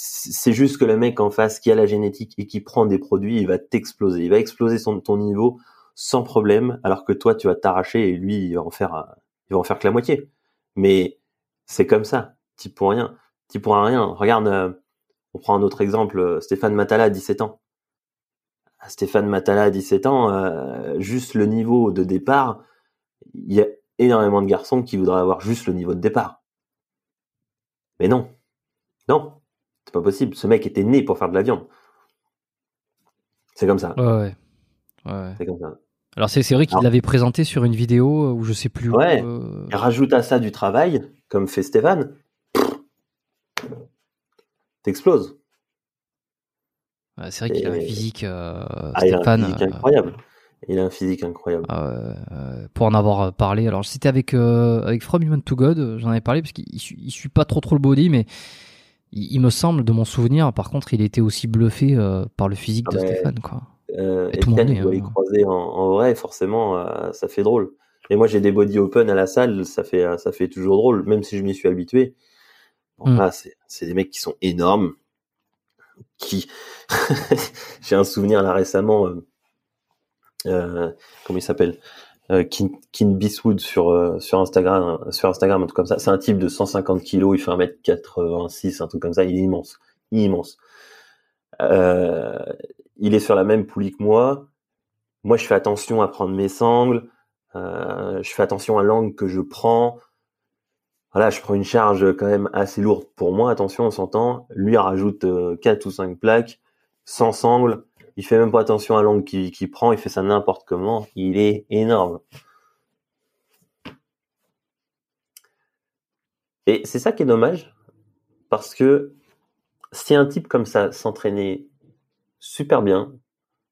C'est juste que le mec en face qui a la génétique et qui prend des produits, il va t'exploser. Il va exploser son, ton niveau sans problème, alors que toi tu vas t'arracher et lui il va en faire, que la moitié. Mais c'est comme ça. T'y pour rien. T'y pourras rien. Regarde, euh, on prend un autre exemple. Stéphane Matala, à 17 ans. Stéphane Matala à 17 ans, euh, juste le niveau de départ, il y a énormément de garçons qui voudraient avoir juste le niveau de départ. Mais non, non, c'est pas possible. Ce mec était né pour faire de la viande. C'est comme ça. Ouais, ouais. ouais. C'est comme ça. Alors c'est vrai qu'il l'avait présenté sur une vidéo où je sais plus. où, Ouais. euh, Et rajoute à ça du travail, comme fait Stéphane, t'exploses. ouais, c'est vrai qu'il a un physique, euh, Ah, il a un Stéphane. physique euh, incroyable. Il a un physique incroyable. Euh, euh, pour en avoir parlé. Alors c'était avec euh, avec From Human to God, euh, j'en avais parlé parce qu'il il suit, il suit pas trop trop le body, mais il, il me semble de mon souvenir. Par contre, il était aussi bluffé euh, par le physique Ah de. Stéphane, quoi. Euh, Et tout le monde Etienne, est, les hein. croiser en, en vrai, forcément, euh, ça fait drôle. Et moi, j'ai des body open à la salle, ça fait, ça fait toujours drôle, même si je m'y suis habitué. Bon, Mm. là, c'est, c'est des mecs qui sont énormes, qui, j'ai un souvenir là récemment, euh, euh, comment il s'appelle, euh, Kin, Beastwood sur, euh, sur Instagram, sur Instagram, un truc comme ça. C'est un type de 150 kilos, il fait 1m86, un truc comme ça, il est immense, immense. Euh, il est sur la même poulie que moi. Moi, je fais attention à prendre mes sangles. Euh, je fais attention à l'angle que je prends. Voilà, je prends une charge quand même assez lourde pour moi. Attention, on s'entend. Lui, il rajoute euh, 4 ou 5 plaques, sans sangle. Il fait même pas attention à l'angle qu'il prend. Il fait ça n'importe comment. Il est énorme. Et c'est ça qui est dommage, parce que si un type comme ça s'entraînait super bien,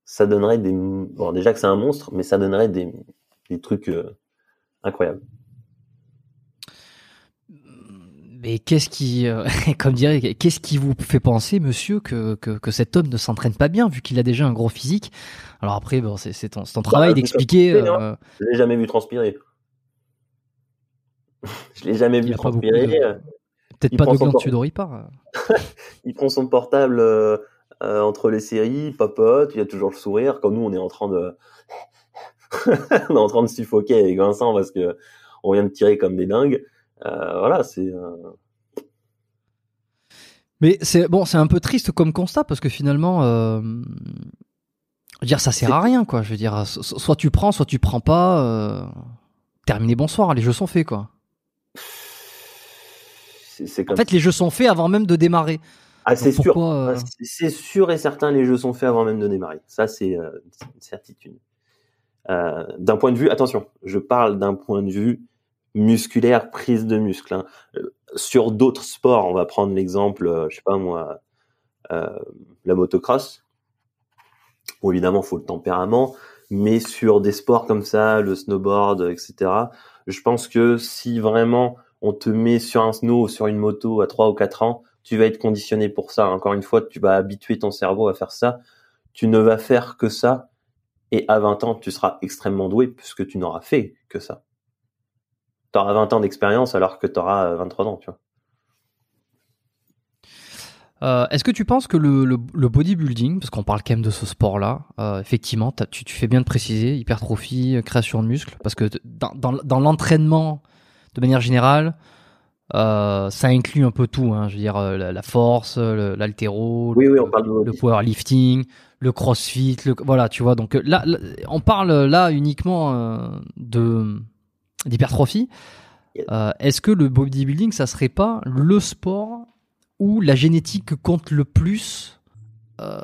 ça donnerait des bon déjà que c'est un monstre, mais ça donnerait des, des trucs euh, incroyables. Mais qu'est-ce qui, euh, comme dirait, qu'est-ce qui vous fait penser, monsieur, que, que, que cet homme ne s'entraîne pas bien, vu qu'il a déjà un gros physique? Alors après, bon, c'est ton, ton travail Bah, d'expliquer. euh, Je l'ai jamais vu transpirer. je l'ai jamais Il vu pas transpirer. de- Peut-être pas de gland temps. dessus d'Oripar. Il prend son portable euh, euh, entre les séries, il papote, il a toujours le sourire. Quand nous, on est en train de, on est en train de suffoquer avec Vincent parce que on vient de tirer comme des dingues. Euh, voilà, c'est. euh, Mais c'est bon, c'est un peu triste comme constat parce que finalement, euh, je veux dire, ça sert à rien, quoi. Je veux dire, so- so- soit tu prends, soit tu prends pas. Euh, terminé, bonsoir. Les jeux sont faits, quoi. En comme fait, les jeux sont faits avant même de démarrer. Ah, c'est sûr. euh, Ah, c'est- sûr et certain, les jeux sont faits avant même de démarrer. Ça, c'est une certitude. D'un point de vue, attention, je parle d'un point de vue musculaire, prise de muscle. hein. Euh, sur d'autres sports, on va prendre l'exemple, euh, je sais pas moi, euh, la motocross. Bon, évidemment, faut le tempérament, mais sur des sports comme ça, le snowboard, etc. Je pense que si vraiment on te met sur un snow ou sur une moto à 3 ou 4 ans, tu vas être conditionné pour ça. Encore une fois, tu vas habituer ton cerveau à faire ça. Tu ne vas faire que ça. Et à 20 ans, tu seras extrêmement doué puisque tu n'auras fait que ça. Tu auras 20 ans d'expérience alors que tu auras 23 ans, tu vois. Euh, Est-ce que tu penses que le, le, le bodybuilding, parce qu'on parle quand même de ce sport-là, euh, effectivement, tu, tu fais bien de préciser, hypertrophie, euh, création de muscles, parce que dans, dans, dans l'entraînement, de manière générale, euh, ça inclut un peu tout, hein, je veux dire la, la force, l'altéro, oui, le, oui, powerlifting, le crossfit, voilà, tu vois. Donc là, là on parle là uniquement de d'hypertrophie. Euh, Est-ce que le bodybuilding, ça serait pas le sport où la génétique compte le plus euh...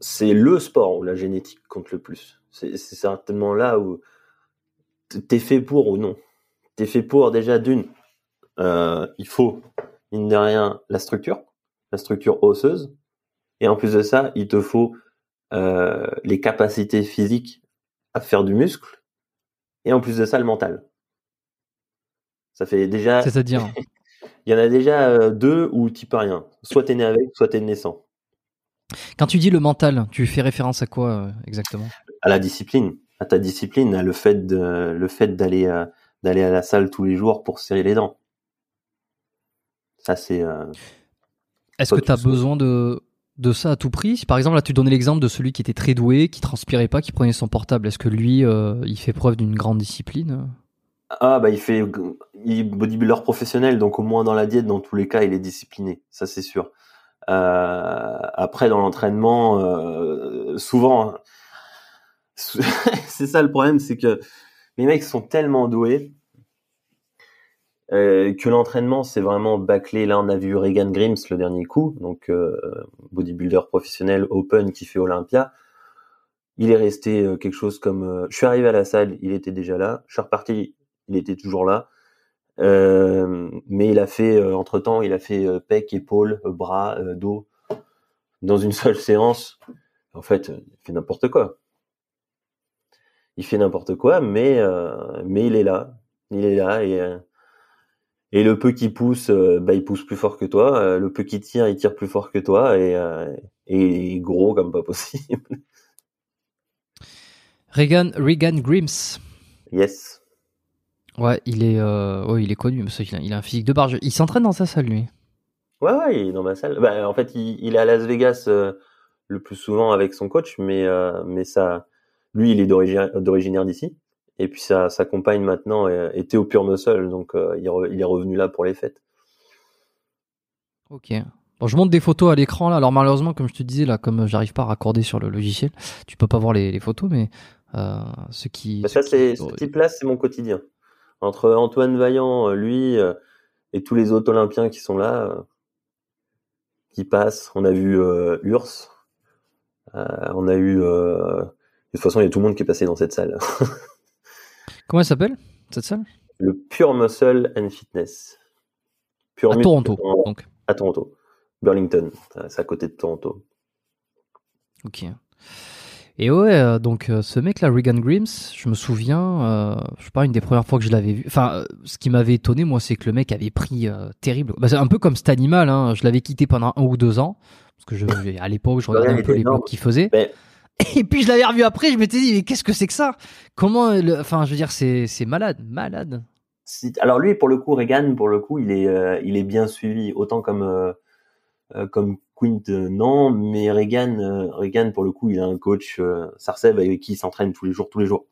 C'est le sport où la génétique compte le plus. C'est certainement là où t'es fait pour ou non. T'es fait pour déjà d'une. Euh, il faut, mine de rien, la structure, la structure osseuse. Et en plus de ça, il te faut les capacités physiques à faire du muscle. Et en plus de ça, le mental. Ça fait déjà. C'est-à-dire Il y en a déjà euh, deux où tu peux rien. Soit tu es né avec, soit tu es naissant. Quand tu dis le mental, tu fais référence à quoi euh, exactement? À la discipline, à ta discipline, à le fait de, le fait d'aller euh, d'aller à la salle tous les jours pour serrer les dents. Ça c'est. Est-ce que tu as besoin de de ça à tout prix Par exemple, là, tu donnais l'exemple de celui qui était très doué, qui transpirait pas, qui prenait son portable. Est-ce que lui, il fait preuve d'une grande discipline? Ah bah il fait il est bodybuilder professionnel donc au moins dans la diète dans tous les cas il est discipliné ça c'est sûr. Euh, après dans l'entraînement euh, souvent c'est ça le problème c'est que les mecs sont tellement doués euh, que l'entraînement c'est vraiment bâclé. Là on a vu Regan Grims le dernier coup donc euh, bodybuilder professionnel open qui fait Olympia. Il est resté euh, quelque chose comme je suis arrivé à la salle il était déjà là je suis reparti il était toujours là. Euh, mais il a fait, euh, entre temps, il a fait euh, pec, épaule, bras, dos, dans une seule séance. En fait, il fait n'importe quoi. Il fait n'importe quoi, mais mais il est là, il est là et et le peu qui pousse, bah il pousse plus fort que toi. le peu qui tire, il tire plus fort que toi et et gros comme pas possible. Regan Regan Grims. Yes. Ouais, il est, euh, il est connu, parce qu'il a, il a un physique de barge. Il s'entraîne dans sa salle, lui. Ouais, ouais, il est dans ma salle. Bah, en fait, il, il, est à Las Vegas euh, le plus souvent avec son coach, mais, euh, mais ça, lui, il est d'origine d'ici. Et puis sa, sa compagne maintenant était au Pure Muscle, donc il, il, est revenu là pour les fêtes. Ok. Bon, je montre des photos à l'écran là. Alors malheureusement, comme je te disais là, comme j'arrive pas à raccorder sur le logiciel, tu peux pas voir les, les photos, mais ce qui. Bah, ça, c'est ce type-là, c'est mon quotidien entre Antoine Vaillant, euh, lui, euh, et tous les autres Olympiens qui sont là, euh, qui passent. On a vu Urs, on a eu. de toute façon, il y a tout le monde qui est passé dans cette salle. Comment elle s'appelle cette salle? Le Pure Muscle and Fitness. Pure à Toronto, donc. À Toronto. Burlington, c'est à côté de Toronto. Ok. Et ouais, euh, donc euh, ce mec là, Regan Grims, je me souviens, euh, je sais pas, une des premières fois que je l'avais vu. Enfin, ce qui m'avait étonné, moi, c'est que le mec avait pris terrible. Bah, c'est un peu comme cet animal. Hein. Je l'avais quitté pendant un ou deux ans parce que je, à l'époque, je regardais un peu les blogs qu'il faisait. Et puis je l'avais revu après, je m'étais dit, mais qu'est-ce que c'est que ça? Comment Enfin, je veux dire, c'est malade, malade. Alors lui, pour le coup, Regan, pour le coup, il est il est bien suivi, autant comme comme Quint, euh, non, mais euh, Regan, pour le coup, il a un coach, euh, Sarcev, avec qui il s'entraîne tous les jours, tous les jours.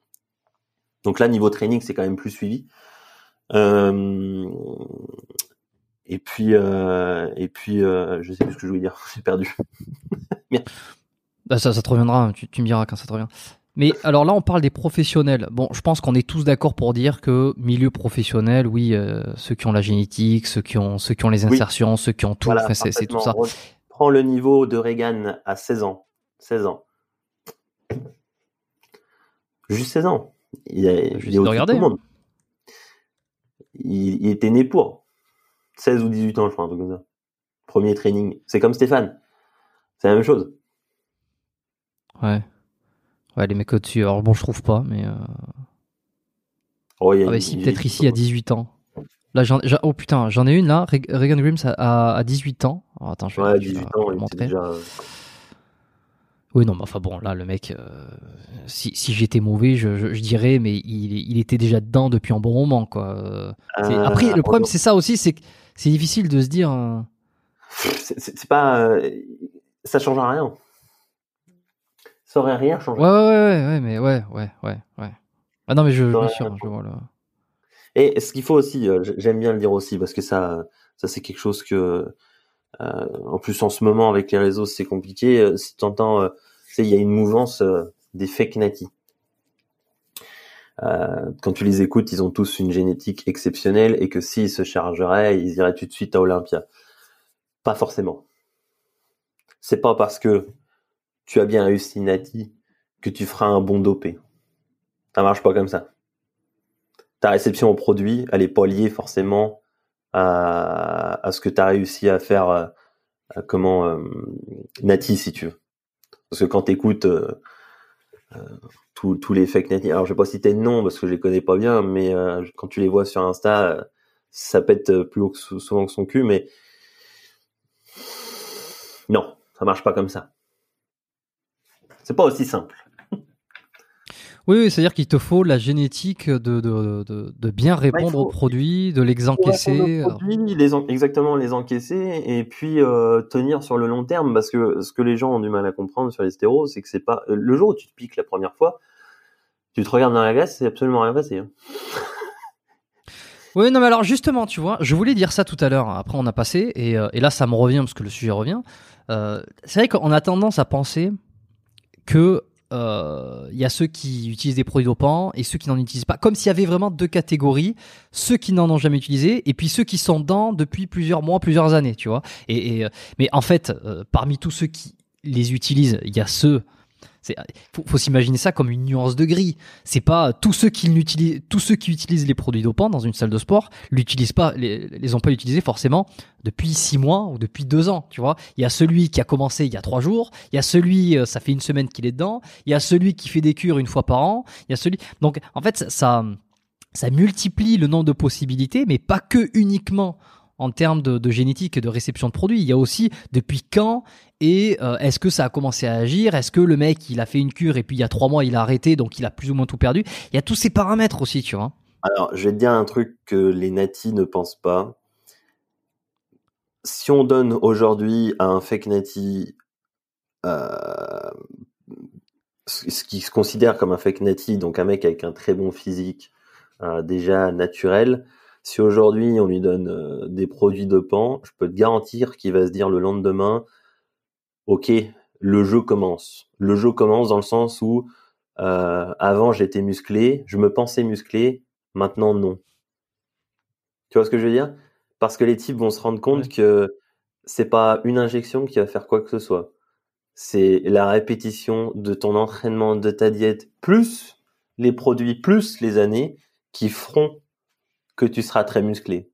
Donc là, niveau training, c'est quand même plus suivi. et puis, et puis, je sais plus ce que je voulais dire, j'ai perdu. bah ça, ça te reviendra, tu, tu me diras quand ça te revient. Mais alors là, on parle des professionnels. Bon, je pense qu'on est tous d'accord pour dire que milieu professionnel, oui, ceux qui ont la génétique, ceux qui ont, ceux qui ont les insertions, ceux qui ont tout, c'est tout ça prends le niveau de Reagan à 16 ans. 16 ans. Juste 16 ans. Il, est, il regarder. Tout le hein. Il, était né pour. 16 ou 18 ans, je crois, un truc comme ça. Premier training. C'est comme Stéphane. C'est la même chose. Ouais. Ouais, les mecs au-dessus. Alors bon, je trouve pas, mais. Euh... Oh, ah bah si, peut-être ici à 18 ans. Là, oh putain, j'en ai une là. Regan Grims a, 18 ans. attends, je vais, ouais, 18 ans, montrer. Déjà... Euh, oui, non, mais enfin bon, là, le mec, euh, si, si j'étais mauvais, je, je, dirais, mais il, il, était déjà dedans depuis un bon moment, quoi. Euh, après, le problème, c'est ça aussi, c'est que c'est difficile de se dire. C'est pas. ça change rien. Ça aurait rien changé. Ouais, ouais, ouais, ouais, mais ouais, ouais, ouais, ouais. Ah non, mais je, bien sûr, je vois là. Et ce qu'il faut aussi, euh, j'aime bien le dire aussi, parce que ça, ça c'est quelque chose que, euh, en plus en ce moment avec les réseaux, c'est compliqué. Euh, si tu entends, il y a une mouvance des fake natis. quand tu les écoutes, ils ont tous une génétique exceptionnelle et que s'ils se chargeraient, ils iraient tout de suite à Olympia. Pas forcément. C'est pas parce que tu as bien réussi Nati que tu feras un bon dopé. Ça marche pas comme ça ta réception au produit, elle est pas liée forcément à, ce que tu as réussi à faire, euh, comment, euh, Nati, si tu veux. Parce que quand tu écoutes euh, tous les fake Nati, alors je vais pas citer de nom parce que je les connais pas bien, mais quand tu les vois sur Insta, ça pète plus haut que, souvent que son cul, mais non, ça marche pas comme ça. C'est pas aussi simple. Oui, c'est-à-dire qu'il te faut la génétique de, de, de, bien bah, répondre aux produits, de les encaisser. Euh. les exactement, les encaisser et puis euh, tenir sur le long terme parce que ce que les gens ont du mal à comprendre sur les stéros, c'est que c'est pas le jour où tu te piques la première fois, tu te regardes dans la glace, c'est absolument rien passé. Hein. Oui, non, mais alors justement, tu vois, je voulais dire ça tout à l'heure. Après, on a passé et, euh, et, là, ça me revient parce que le sujet revient. c'est vrai qu'on a tendance à penser que il euh, y a ceux qui utilisent des produits dopants et ceux qui n'en utilisent pas. Comme s'il y avait vraiment deux catégories, ceux qui n'en ont jamais utilisé et puis ceux qui sont dedans depuis plusieurs mois, plusieurs années, tu vois. Et, euh, mais en fait, euh, parmi tous ceux qui les utilisent, il y a ceux faut, faut s'imaginer ça comme une nuance de gris. C'est pas tous ceux qui utilisent, tous ceux qui utilisent les produits dopants dans une salle de sport l'utilisent pas, les, les ont pas utilisés forcément depuis six mois ou depuis deux ans. Tu vois, il y a celui qui a commencé il y a trois jours, il y a celui euh, ça fait une semaine qu'il est dedans, il y a celui qui fait des cures une fois par an, il y a celui. Donc en fait ça ça multiplie le nombre de possibilités, mais pas que uniquement en termes de, génétique et de réception de produits. Il y a aussi depuis quand et euh, est-ce que ça a commencé à agir? Est-ce que le mec il a fait une cure et puis il y a trois mois il a arrêté donc il a plus ou moins tout perdu? Il y a tous ces paramètres aussi, tu vois. Alors je vais te dire un truc que les natis ne pensent pas. Si on donne aujourd'hui à un fake nati euh, ce qui se considère comme un fake nati, donc un mec avec un très bon physique euh, déjà naturel, si aujourd'hui on lui donne euh, des produits de pan, je peux te garantir qu'il va se dire le lendemain, ok, le jeu commence. Le jeu commence dans le sens où euh, avant j'étais musclé, je me pensais musclé, maintenant non. Tu vois ce que je veux dire? Parce que les types vont se rendre compte que c'est pas une injection qui va faire quoi que ce soit. C'est la répétition de ton entraînement, de ta diète, plus les produits, plus les années qui feront que tu seras très musclé.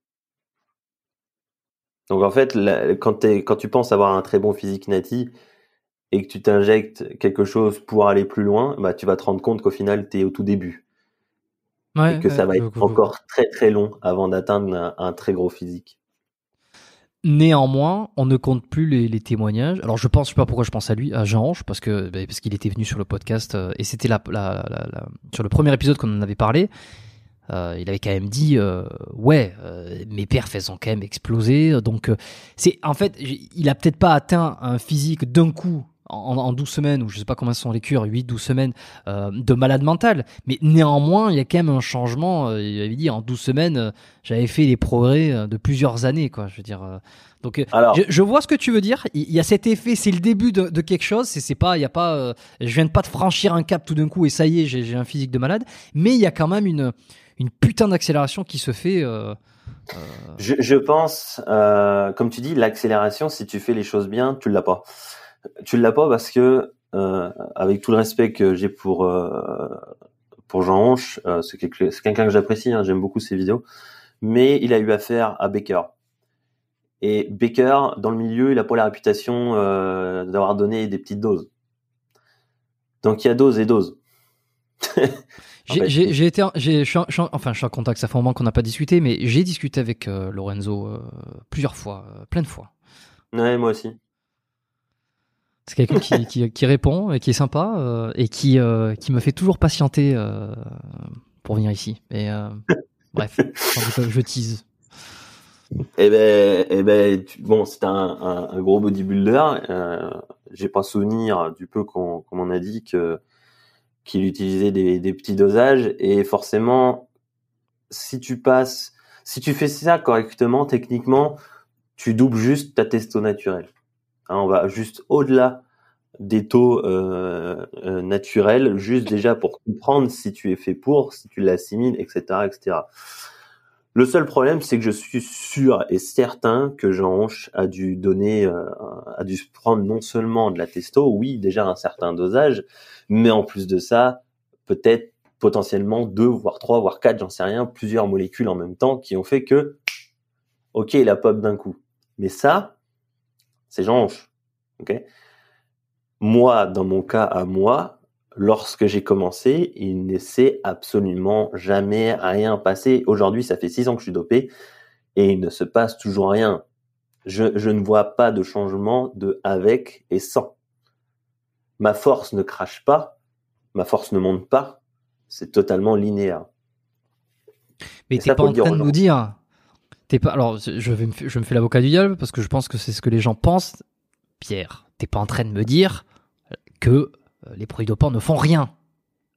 Donc en fait, quand, quand tu penses avoir un très bon physique nati et que tu t'injectes quelque chose pour aller plus loin, bah, tu vas te rendre compte qu'au final, tu es au tout début. et que ça va être encore très très long avant d'atteindre un, très gros physique. Néanmoins, on ne compte plus les, témoignages. Alors, je pense, je sais pas pourquoi je pense à lui, à Jean Ange, parce que bah, parce qu'il était venu sur le podcast euh, et c'était la, sur le premier épisode qu'on en avait parlé. Euh, il avait quand même dit euh, ouais euh, mes perfs elles ont quand même explosé donc c'est en fait il a peut-être pas atteint un physique d'un coup en, en 12 semaines ou je sais pas combien sont les cures 8 12 semaines de malade mental mais néanmoins il y a quand même un changement il avait dit en 12 semaines j'avais fait les progrès de plusieurs années quoi je veux dire donc je, vois ce que tu veux dire. Il y a cet effet, c'est le début de, de quelque chose. C'est pas, il y a pas, je viens de pas de franchir un cap tout d'un coup et ça y est, j'ai un physique de malade. Mais il y a quand même une une putain d'accélération qui se fait. Euh, euh, je, pense, euh, comme tu dis, l'accélération, si tu fais les choses bien, tu l'as pas. Tu l'as pas parce que, avec tout le respect que j'ai pour pour Jean Honche, c'est quelqu'un que j'apprécie, hein, j'aime beaucoup ses vidéos, mais il a eu affaire à Baker. Et Baker, dans le milieu, il a pas la réputation d'avoir donné des petites doses. Donc il y a dose et dose. J'ai été, j'ai, enfin, je suis en contact. Ça fait un moment qu'on n'a pas discuté, mais j'ai discuté avec euh, Lorenzo euh, plusieurs fois, euh, plein de fois. Ouais, moi aussi. C'est quelqu'un qui, qui, qui, répond et qui est sympa et qui, qui me fait toujours patienter pour venir ici. Et bref, je tease. Eh ben, eh ben, bon, c'est un, un, gros bodybuilder. J'ai pas souvenir du peu qu'on m'en a dit que qu'il utilisait des, petits dosages et forcément si tu passes, si tu fais ça correctement, techniquement, tu doubles juste ta testo naturelle. Hein, on va juste au-delà des taux euh, euh, naturels, juste déjà pour comprendre si tu es fait pour, si tu l'assimiles, etc., etc. Le seul problème, c'est que je suis sûr et certain que Jean Hanche a dû donner, euh, a dû prendre non seulement de la testo, oui, déjà un certain dosage, mais en plus de ça, peut-être potentiellement deux, voire trois, voire quatre, j'en sais rien, plusieurs molécules en même temps qui ont fait que, ok, il a pop d'un coup. Mais ça, c'est Jean Hanche. ok? Moi, dans mon cas à moi, lorsque j'ai commencé, il ne s'est absolument jamais rien passé. Aujourd'hui, ça fait six ans que je suis dopé et il ne se passe toujours rien. Je, je, ne vois pas de changement de avec et sans. Ma force ne crache pas, ma force ne monte pas, c'est totalement linéaire. Mais t'es pas en train de nous dire, t'es pas, alors je, vais me, je me fais l'avocat du diable parce que je pense que c'est ce que les gens pensent. Pierre, t'es pas en train de me dire que les produits dopants ne font rien.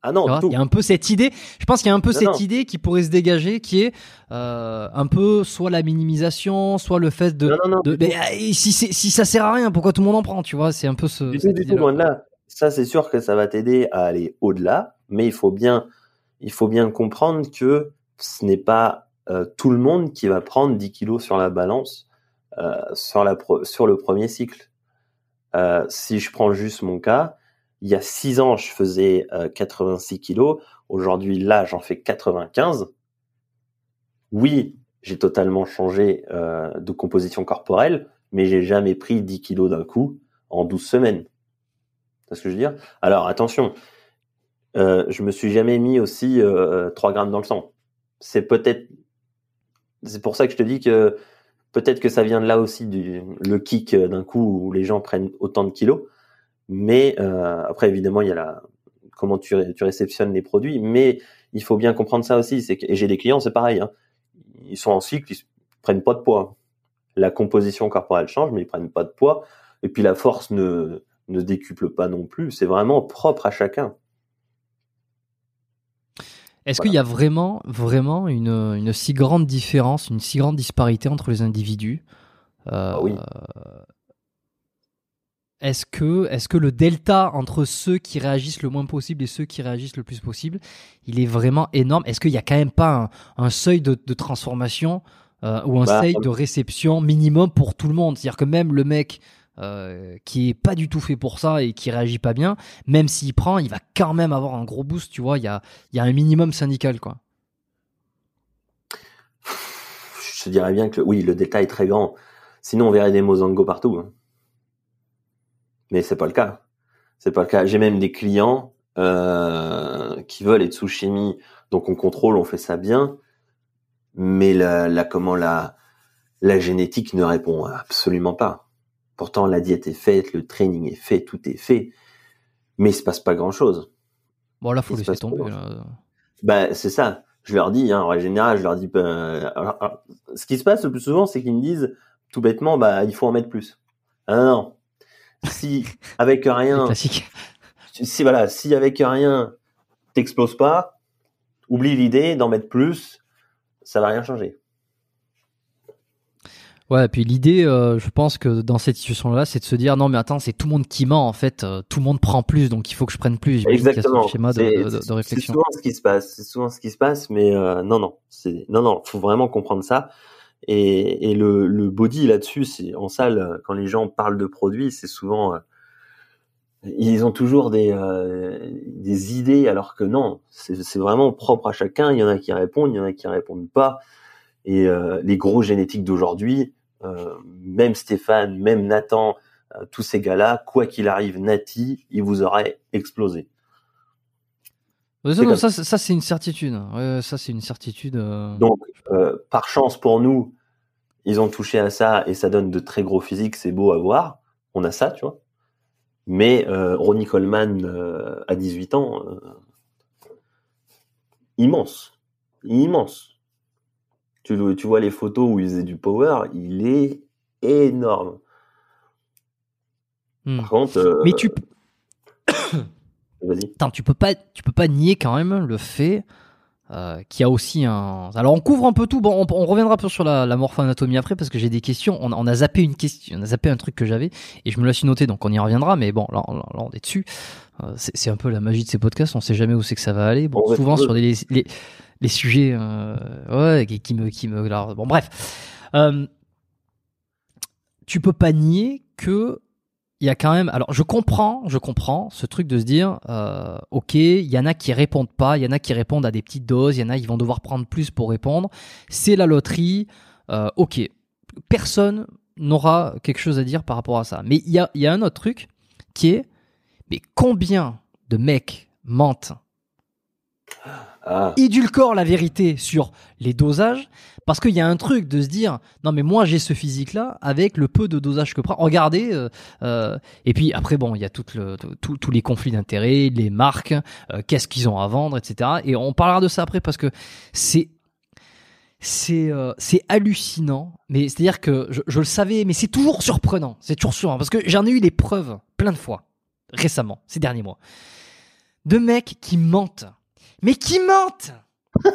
Ah non, il y a un peu cette idée. Je pense qu'il y a un peu cette idée qui pourrait se dégager, qui est euh, un peu soit la minimisation, soit le fait de. Non, de mais, si, si ça sert à rien, pourquoi tout le monde en prend Tu vois, c'est un peu ce. Du tout, loin de là. Ça, c'est sûr que ça va t'aider à aller au-delà, mais il faut bien, il faut bien comprendre que ce n'est pas euh, tout le monde qui va prendre 10 kilos sur la balance euh, sur, la sur le premier cycle. Euh, si je prends juste mon cas, il y a 6 ans, je faisais 86 euh, kilos. Aujourd'hui, là, j'en fais 95. Oui, j'ai totalement changé euh, de composition corporelle, mais j'ai jamais pris 10 kilos d'un coup en 12 semaines. C'est ce que je veux dire? Alors, attention, euh, je me suis jamais mis aussi 3 grammes dans le sang. C'est peut-être... C'est pour ça que je te dis que Peut-être que ça vient de là aussi du le kick euh, d'un coup où les gens prennent autant de kilos. Mais euh, après, évidemment, il y a la comment tu, tu réceptionnes les produits. Mais il faut bien comprendre ça aussi. C'est que, et j'ai des clients, c'est pareil. Hein. Ils sont en cycle, ils prennent pas de poids. La composition corporelle change, mais ils prennent pas de poids. Et puis la force ne ne décuple pas non plus. C'est vraiment propre à chacun. Est-ce qu'il y a vraiment, vraiment une, une, si grande différence, une si grande disparité entre les individus? Euh, ah Oui. Est-ce que, est que le delta entre ceux qui réagissent le moins possible et ceux qui réagissent le plus possible, il est vraiment énorme? Est-ce qu'il n'y a quand même pas un, seuil de, transformation euh, ou un bah, seuil de réception minimum pour tout le monde? C'est-à-dire que même le mec euh, qui est pas du tout fait pour ça et qui réagit pas bien, même s'il prend, il va quand même avoir un gros boost, tu vois, il y a, y a un minimum syndical, quoi. Je te dirais bien que oui, le détail est très grand. Sinon, on verrait des Mozango partout. Hein. Mais c'est pas le cas. C'est pas le cas. J'ai même des clients euh, qui veulent être sous chimie, donc on contrôle, on fait ça bien, mais la, la comment la la génétique ne répond absolument pas. Pourtant, la diète est faite, le training est fait, tout est fait, mais il se passe pas grand chose. Bon, là, faut laisser tomber. Bah, c'est ça. Je leur dis, hein, en général, je leur dis, bah, ce qui se passe le plus souvent, c'est qu'ils me disent, tout bêtement, bah, il faut en mettre plus. Ah non. Si, avec rien. classique. Si, voilà, si avec rien, t'exploses pas, oublie l'idée d'en mettre plus, ça va rien changer. Ouais, et puis l'idée, euh, je pense que dans cette situation-là, c'est de se dire non, mais attends, c'est tout le monde qui ment en fait. Euh, tout le monde prend plus, donc il faut que je prenne plus. Exactement. schéma de, réflexion. C'est souvent ce qui se passe. C'est souvent ce qui se passe, mais euh, non, non, c'est non, non. Faut vraiment comprendre ça. Et, le, le body là-dessus, c'est en salle quand les gens parlent de produits, c'est souvent ils ont toujours des des idées, alors que non, c'est vraiment propre à chacun. Il y en a qui répondent, il y en a qui répondent pas. Et les gros génétiques d'aujourd'hui, euh, même Stéphane, même Nathan, euh, tous ces gars-là, quoi qu'il arrive, Nati, il vous aurait explosé. Ça, ça, c'est une certitude. ça, c'est une certitude. Euh, Donc, par chance pour nous, ils ont touché à ça et ça donne de très gros physiques. C'est beau à voir. On a ça, tu vois. Mais Ronnie Coleman, à 18 ans, immense. Immense tu, tu vois les photos où il faisait du power, il est énorme. Hmm. Par contre, euh, mais tu vas-y. tu peux pas, tu peux pas nier quand même le fait euh, qui a aussi un. Alors on couvre un peu tout. Bon, on, reviendra peu sur la, la morpho-anatomie après parce que j'ai des questions. On, on, a zappé une question, on a zappé un truc que j'avais et je me l'ai noté, donc on y reviendra. Mais bon, là, là, on est dessus. Euh, c'est un peu la magie de ces podcasts. On sait jamais où c'est que ça va aller. Bon, souvent sur les, les, les sujets, euh, ouais, qui, qui, me, qui me. bon, bref. Tu peux pas nier que il y a quand même. Alors, je comprends, je comprends ce truc de se dire, euh, ok, il y en a qui répondent pas, il y en a qui répondent à des petites doses, il y en a qui vont devoir prendre plus pour répondre. C'est la loterie. Euh, ok, personne n'aura quelque chose à dire par rapport à ça. Mais il y a, un autre truc qui est, mais combien de mecs mentent? Ah. édulcore la vérité sur les dosages parce qu'il y a un truc de se dire non mais moi j'ai ce physique là avec le peu de dosage que prend. Regardez euh, euh, et puis après bon il y a tout le, tous les conflits d'intérêts les marques euh, qu'est-ce qu'ils ont à vendre etc et on parlera de ça après parce que c'est c'est c'est hallucinant. Mais c'est à dire que je, je, le savais mais c'est toujours surprenant. C'est toujours surprenant parce que j'en ai eu des preuves plein de fois récemment ces derniers mois de mecs qui mentent mais qui mentent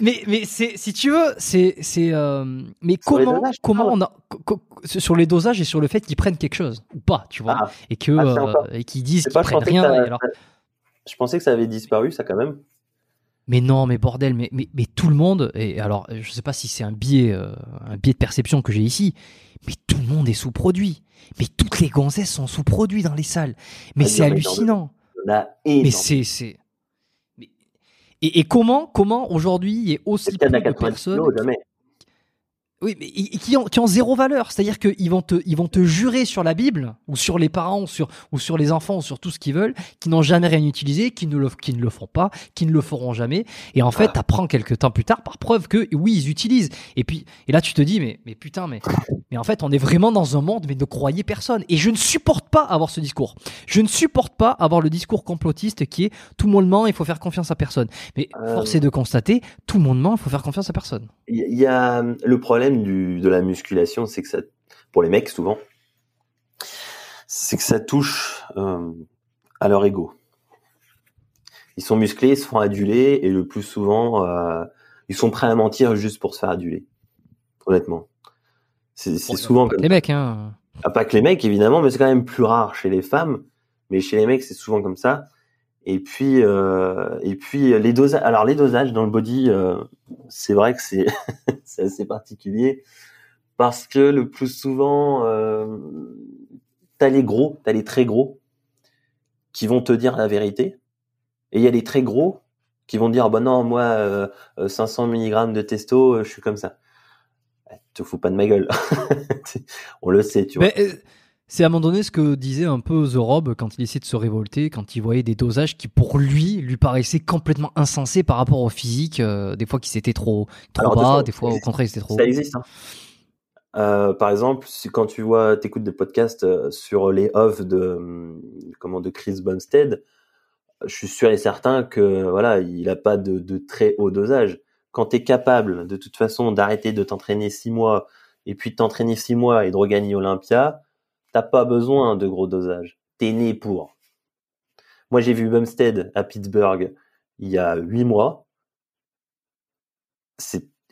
mais mais c'est si tu veux c'est c'est euh, mais comment comment on a sur les dosages et sur le fait qu'ils prennent quelque chose ou pas tu vois ah. et que ah, euh, et qu'ils disent qu'ils prennent rien alors... je pensais que ça avait disparu ça quand même. Mais non mais bordel mais mais, mais tout le monde et alors je sais pas si c'est un biais euh, un biais de perception que j'ai ici mais tout le monde est sous-produit. Mais toutes les gonzesses sont sous-produits dans les salles. Mais ah, c'est hallucinant. Mais c'est c'est et, et comment, comment aujourd'hui il y a aussi peu de personnes oui, mais qui ont, qui ont zéro valeur. C'est-à-dire qu'ils vont te, ils vont te jurer sur la Bible, ou sur les parents, ou sur, ou sur les enfants, ou sur tout ce qu'ils veulent, qui n'ont jamais rien utilisé, qui ne le, qui ne le font pas, qui ne le feront jamais. Et en fait, tu apprends quelques temps plus tard par preuve que oui, ils utilisent. Et puis, et là, tu te dis, mais, mais putain, mais, mais en fait, on est vraiment dans un monde, mais ne croyez personne. Et je ne supporte pas avoir ce discours. Je ne supporte pas avoir le discours complotiste qui est tout le monde ment, il faut faire confiance à personne. Mais euh... force est de constater, tout le monde ment, il faut faire confiance à personne. Il y a le problème de la musculation, c'est que ça, pour les mecs souvent, c'est que ça touche euh, à leur ego. Ils sont musclés, ils se font aduler et le plus souvent, euh, ils sont prêts à mentir juste pour se faire aduler. Honnêtement, c'est souvent pas que les mecs, hein. Ah, pas que les mecs évidemment, mais c'est quand même plus rare chez les femmes. Mais chez les mecs, c'est souvent comme ça. Et puis, euh, et puis les dosages. Alors les dosages dans le body, euh, c'est vrai que c'est c'est assez particulier parce que le plus souvent, euh, t'as les gros, t'as les très gros qui vont te dire la vérité, et il y a les très gros qui vont dire, bah non, moi, 500 euh, mg de testo, euh, je suis comme ça. Eh, te fous pas de ma gueule. On le sait, tu vois. C'est à un moment donné ce que disait un peu The Rob quand il essayait de se révolter, quand il voyait des dosages qui pour lui lui paraissaient complètement insensés par rapport au physique, euh, des fois qui c'était trop, trop bas, des fois au contraire c'était trop. Ça existe. Hein. Euh, par exemple, quand tu vois, t'écoutes des podcasts euh, sur les off de hum, comment de Chris Bumstead, je suis sûr et certain que voilà, il a pas de, de très haut dosage. Quand tu es capable de toute façon d'arrêter de t'entraîner six mois et puis de t'entraîner six mois et de regagner Olympia, T'as pas besoin de gros dosages. T'es né pour. Moi, j'ai vu Bumstead à Pittsburgh il y a huit mois.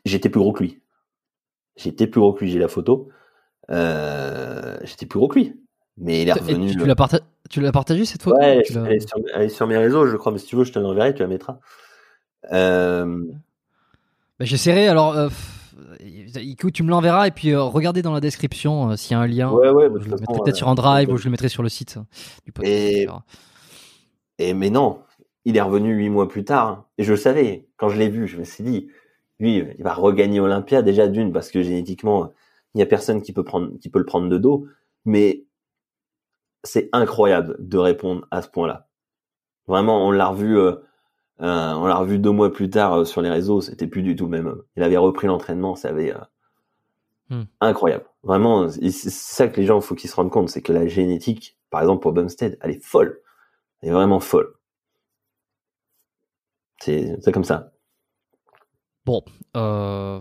J'étais plus gros que lui. J'étais plus gros que lui, j'ai la photo. Euh, j'étais plus gros que lui. Mais il est revenu. Tu, l'as partagé cette photo? Ouais, elle est, sur, mes réseaux, je crois. Mais si tu veux, je te l'enverrai, tu la mettras. Euh... Bah, j'essaierai. Alors, euh, écoute, tu me l'enverras et puis euh, regardez dans la description euh, s'il y a un lien. Ouais, ouais, je le mettrai peut-être sur un drive ou je le mettrai sur le site du podcast. Et, mais non, il est revenu huit mois plus tard et je le savais. Quand je l'ai vu, je me suis dit, lui, il va regagner Olympia déjà d'une parce que génétiquement, il n'y a personne qui peut prendre, qui peut le prendre de dos. Mais c'est incroyable de répondre à ce point-là. Vraiment, on l'a revu. Euh, euh, on l'a revu deux mois plus tard euh, sur les réseaux, c'était plus du tout le même. Il avait repris l'entraînement, ça avait euh, hmm. incroyable. Vraiment, c'est ça que les gens, il faut qu'ils se rendent compte, c'est que la génétique, par exemple pour Bumstead, elle est folle, elle est vraiment folle. C'est comme ça. Bon, alors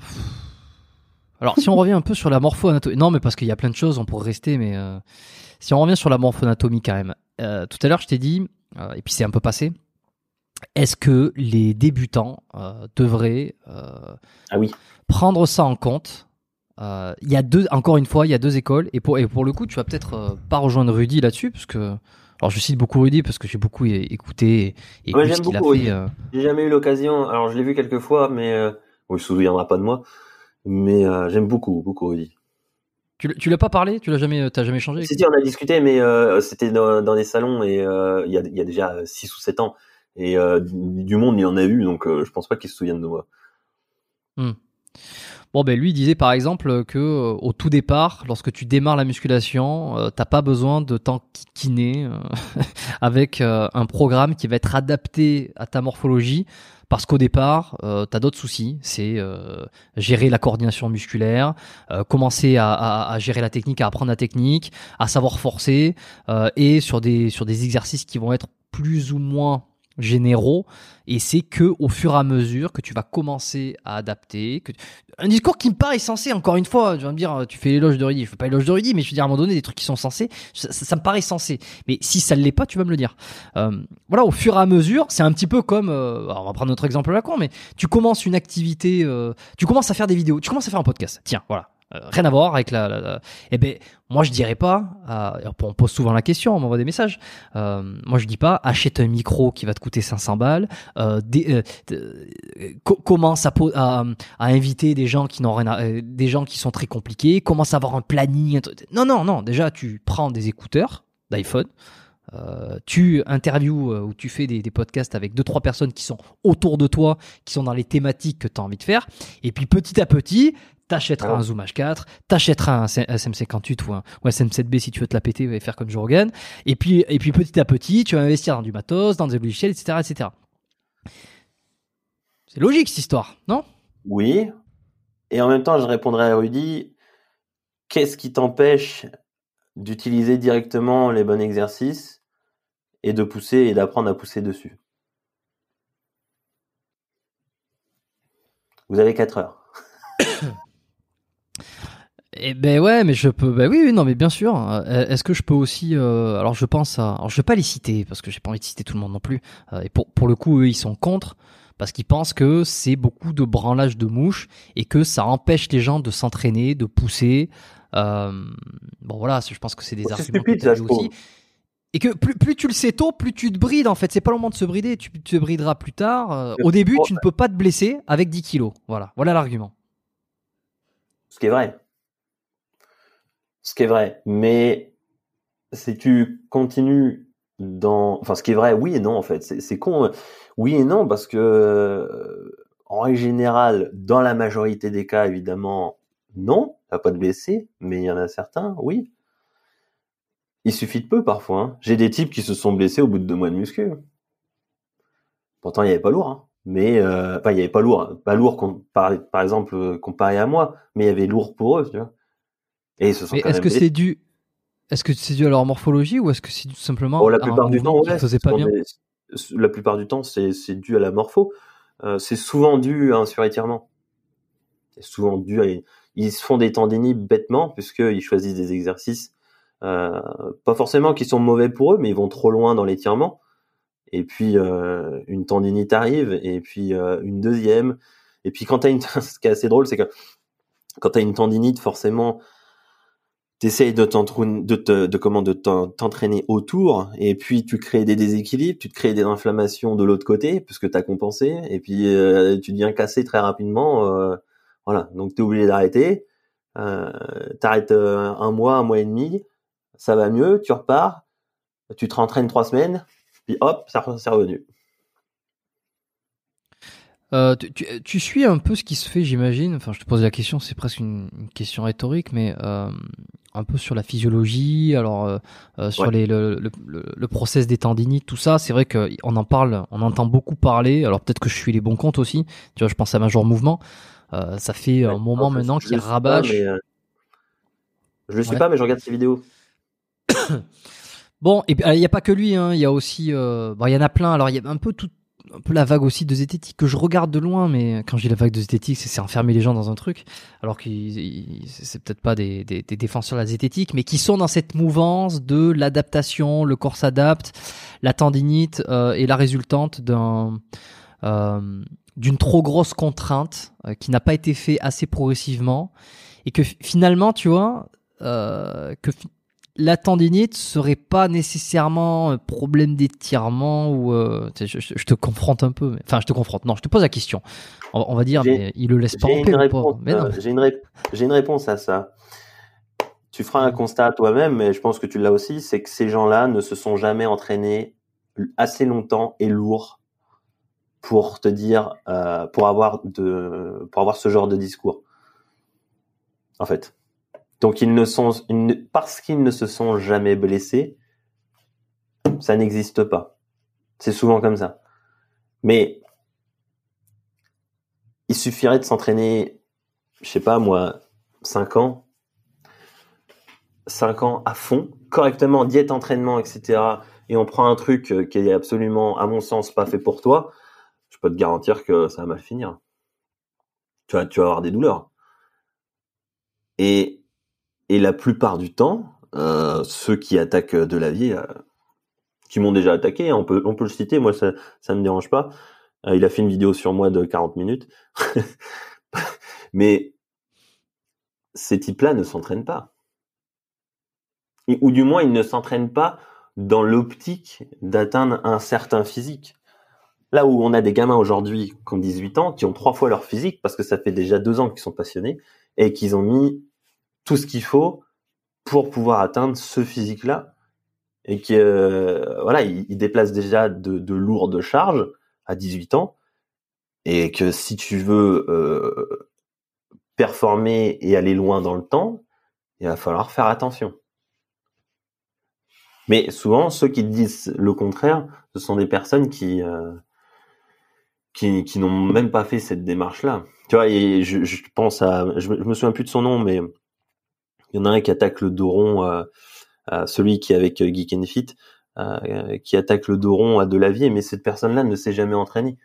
si on revient un peu sur la morpho-anatomie, non mais parce qu'il y a plein de choses, on pourrait rester, mais si on revient sur la morpho-anatomie quand même. tout à l'heure, je t'ai dit, et puis c'est un peu passé, est-ce que les débutants euh, devraient euh, ah oui. prendre ça en compte? Euh, Il y a deux, encore une fois, il y a deux écoles et pour, et pour le coup, tu vas peut-être pas rejoindre Rudy là-dessus parce que alors je cite beaucoup Rudy parce que j'ai beaucoup écouté et, ouais, ce qu'il a fait. J'ai jamais eu l'occasion. Alors je l'ai vu quelques fois, mais euh, il se souviendra pas de moi. Mais j'aime beaucoup, beaucoup Rudy. Tu, tu l'as pas parlé? Tu l'as jamais, t'as jamais changé? Si, on a discuté, mais c'était dans, dans, des salons et il y, a, y a déjà 6 ou 7 ans. Et euh, du monde, il en a eu, donc euh, je pense pas qu'il se souvienne de moi. Hmm. Bon, ben lui disait par exemple que euh, au tout départ, lorsque tu démarres la musculation, tu t'as pas besoin de t'enquiquiner avec un programme qui va être adapté à ta morphologie, parce qu'au départ, euh, tu as d'autres soucis. C'est gérer la coordination musculaire, commencer à, à, à, gérer la technique, à apprendre la technique, à savoir forcer, et sur des sur des exercices qui vont être plus ou moins généraux et c'est que au fur et à mesure que tu vas commencer à adapter que un discours qui me paraît censé encore une fois tu vas me dire tu fais l'éloge de Rudy je fais pas l'éloge de Rudy mais je veux dire à un moment donné des trucs qui sont censés ça, me paraît censé mais si ça ne l'est pas tu vas me le dire. Euh, voilà au fur et à mesure c'est un petit peu comme euh, on va prendre notre exemple là con mais tu commences une activité euh, tu commences à faire des vidéos tu commences à faire un podcast. Tiens voilà euh, rien à voir avec la, eh ben moi je dirais pas euh, on pose souvent la question on m'envoie des messages. Euh, moi je dis pas achète un micro qui va te coûter 500 balles euh, commence à, à, à, inviter des gens qui n'ont rien des gens qui sont très compliqués commence à avoir un planning non non non déjà tu prends des écouteurs d'iPhone euh, tu interviews ou tu fais des, des, podcasts avec deux trois personnes qui sont autour de toi, qui sont dans les thématiques que tu as envie de faire, et puis petit à petit, t'achèteras un Zoom H4, t'achèteras un SM58 ou un SM7B si tu veux te la péter et faire comme. Et puis, et puis petit à petit, tu vas investir dans du matos, dans des logiciels, etc., etc. C'est logique cette histoire, non? Oui. Et en même temps, je répondrai à Rudy, qu'est-ce qui t'empêche d'utiliser directement les bons exercices? Et de pousser et d'apprendre à pousser dessus Vous avez 4 heures. Eh ben ouais, mais je peux. Ben oui, non, mais bien sûr. Euh, est-ce que je peux aussi euh, Alors je pense à. Alors je vais pas les citer parce que j'ai pas envie de citer tout le monde non plus. Euh, et pour pour le coup, eux, ils sont contre parce qu'ils pensent que c'est beaucoup de branlage de mouches et que ça empêche les gens de s'entraîner, de pousser. bon voilà, je pense que c'est des arguments stupide, ça, aussi. Et que plus, tu le sais tôt, plus tu te brides en fait. C'est pas le moment de se brider, tu, te brideras plus tard. au début, tu ne peux pas te blesser avec 10 kilos. Voilà, voilà l'argument. Ce qui est vrai ce qui est vrai. Mais si tu continues dans, enfin, ce qui est vrai, oui et non en fait. C'est con, hein. oui et non parce que euh, en règle générale, dans la majorité des cas, évidemment, non, t'as pas de blessé, mais il y en a certains, oui. Il suffit de peu parfois. Hein. J'ai des types qui se sont blessés au bout de deux mois de muscu. Pourtant, il n'y avait pas lourd. Hein. Mais euh, enfin, il n'y avait pas lourd, pas lourd par, par exemple comparé à moi, mais il y avait lourd pour eux, tu vois. Et est-ce que c'est dû est-ce que c'est dû à leur morphologie ou est-ce que c'est tout simplement oh, la plupart du temps, pas bien? La plupart du temps, c'est dû à la morpho. Euh, c'est souvent dû à un surétirement. C'est souvent dû à ils se font des tendinites bêtement puisqu'ils choisissent des exercices euh, pas forcément qui sont mauvais pour eux, mais ils vont trop loin dans l'étirement. Et puis euh, une tendinite arrive, et puis euh, une deuxième. Et puis quand t'as une, ce qui est assez drôle, c'est que quand t'as une tendinite, forcément, t'essayes de de, de comment de t'entraîner autour et puis tu crées des déséquilibres, tu te crées des inflammations de l'autre côté puisque tu as compensé et puis euh, tu deviens cassé très rapidement euh, voilà, donc tu es obligé d'arrêter. Euh, t'arrêtes un mois, un mois et demi, ça va mieux, tu repars, tu te rentraînes trois semaines, puis hop, c'est revenu. Euh, tu, tu, suis un peu ce qui se fait, j'imagine. Enfin, je te pose la question, c'est presque une, question rhétorique, mais euh, un peu sur la physiologie, alors euh, sur les, le, le, le, process des tendinites, tout ça. C'est vrai qu'on en parle, on entend beaucoup parler. Alors peut-être que je suis les bons comptes aussi. Tu vois, je pense à Major Mouvement. Ça fait un moment maintenant qu'il rabâche. je le suis pas, mais je regarde ses vidéos. bon, et il n'y a pas que lui. Hein. Il y a aussi, bon, il y en a plein. Alors il y a un peu tout un peu la vague aussi de zététique que je regarde de loin, mais quand je dis la vague de zététique, c'est enfermer les gens dans un truc, alors que c'est peut-être pas des, des, des, défenseurs de la zététique, mais qui sont dans cette mouvance de l'adaptation, le corps s'adapte, la tendinite euh, et la résultante d'un euh, d'une trop grosse contrainte euh, qui n'a pas été fait assez progressivement et que finalement, tu vois, euh, que la tendinite serait pas nécessairement un problème d'étirement ou euh, je, te confronte un peu. Enfin, je te confronte. Non, je te pose la question. On, va dire, mais il le laisse pas en paix. Euh, j'ai une, une, réponse à ça. Tu feras un constat toi-même, mais je pense que tu l'as aussi, c'est que ces gens-là ne se sont jamais entraînés assez longtemps et lourd pour te dire, euh, pour avoir de, pour avoir ce genre de discours. En fait. Donc ils ne sont parce qu'ils ne se sont jamais blessés, ça n'existe pas. C'est souvent comme ça. Mais il suffirait de s'entraîner, je sais pas moi, 5 ans, 5 ans à fond, correctement, diète, entraînement, etc. Et on prend un truc euh, qui est absolument, à mon sens, pas fait pour toi, je peux te garantir que ça va mal finir. Tu vas, tu vas avoir des douleurs. Et et la plupart du temps, euh, ceux qui attaquent de la vie, euh, qui m'ont déjà attaqué, on peut, on peut le citer, moi ça, ça me dérange pas. Euh, il a fait une vidéo sur moi de 40 minutes. Mais ces types-là ne s'entraînent pas. ou du moins, ils ne s'entraînent pas dans l'optique d'atteindre un certain physique. Là où on a des gamins aujourd'hui qui ont 18 ans, qui ont trois fois leur physique, parce que ça fait déjà deux ans qu'ils sont passionnés, et qu'ils ont mis tout ce qu'il faut pour pouvoir atteindre ce physique-là et qui euh, voilà, il, déplace déjà de, de, lourdes charges à 18 ans et que si tu veux euh, performer et aller loin dans le temps, il va falloir faire attention. Mais souvent, ceux qui disent le contraire, ce sont des personnes qui euh, qui, n'ont même pas fait cette démarche-là. Tu vois, je, pense à, je, me souviens plus de son nom, mais il y en a un qui attaque le dos rond, euh, euh, celui qui est avec euh, Geek and Fit, qui attaque le dos rond à de lavier, mais cette personne-là ne s'est jamais entraînée.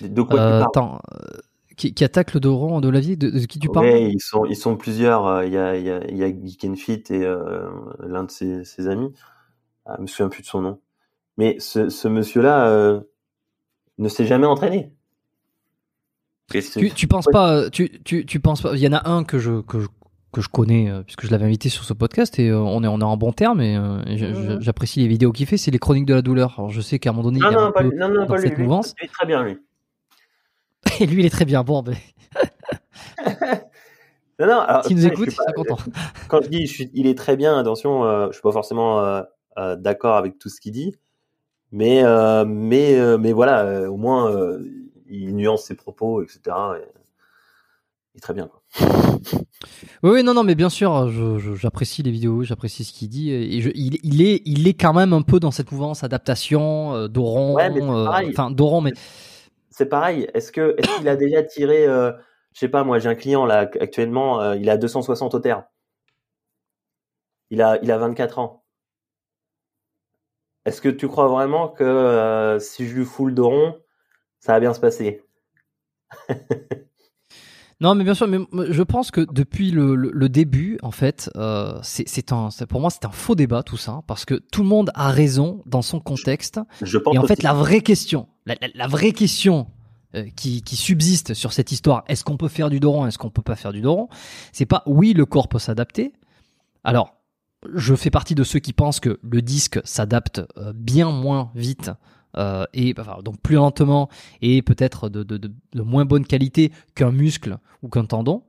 De quoi tu parles Attends, qui, attaque le dos rond de lavier de, de, qui tu parles? Ils sont, ils sont plusieurs. Il y, a, y, a, y a Geek and Fit et l'un de ses, ses amis. Ah, je me souviens plus de son nom. Mais ce, ce monsieur-là ne s'est jamais entraîné. Tu, tu penses pas, tu, tu, tu penses pas, il y en a un que je, que je, que je connais, euh, puisque je l'avais invité sur ce podcast, et euh, on, est, on est en bon terme, et euh, j'apprécie les vidéos qu'il fait, c'est les chroniques de la douleur. Alors je sais qu'à un moment donné, non, il y a non, un pas, peu non, non, pas lui, cette mouvance. Il est très bien, lui. et lui, il est très bien, bon, ben... non, non, alors, nous écoute, content. Quand je dis je suis, il est très bien, attention, euh, je suis pas forcément euh, euh, d'accord avec tout ce qu'il dit, mais, mais, mais voilà, au moins, il nuance ses propos, etc. Et il est très bien. Quoi. Oui, non, non, mais bien sûr, j'apprécie les vidéos, j'apprécie ce qu'il dit. Et je, il, il, est, il est quand même un peu dans cette mouvance adaptation, euh, Doron, ouais, mais euh, enfin Doron, mais c'est pareil. Est-ce que est-ce qu'il a déjà tiré, euh, je sais pas, moi j'ai un client là actuellement, euh, il a 260 au terre. Il a, il a 24 ans. Est-ce que tu crois vraiment que euh, si je lui fous le Doron, ça va bien se passer. non, mais bien sûr, mais je pense que depuis le, le, début, en fait, euh, c'est un, pour moi, c'est un faux débat tout ça, parce que tout le monde a raison dans son contexte. Je, pense et en fait, la vraie question, la, la, vraie question euh, qui, qui, subsiste sur cette histoire, est-ce qu'on peut faire du doron, est-ce qu'on peut pas faire du doron, c'est pas oui, le corps peut s'adapter. Alors, je fais partie de ceux qui pensent que le disque s'adapte euh, bien moins vite euh, et enfin, donc plus lentement et peut-être de, de, de, de, moins bonne qualité qu'un muscle ou qu'un tendon.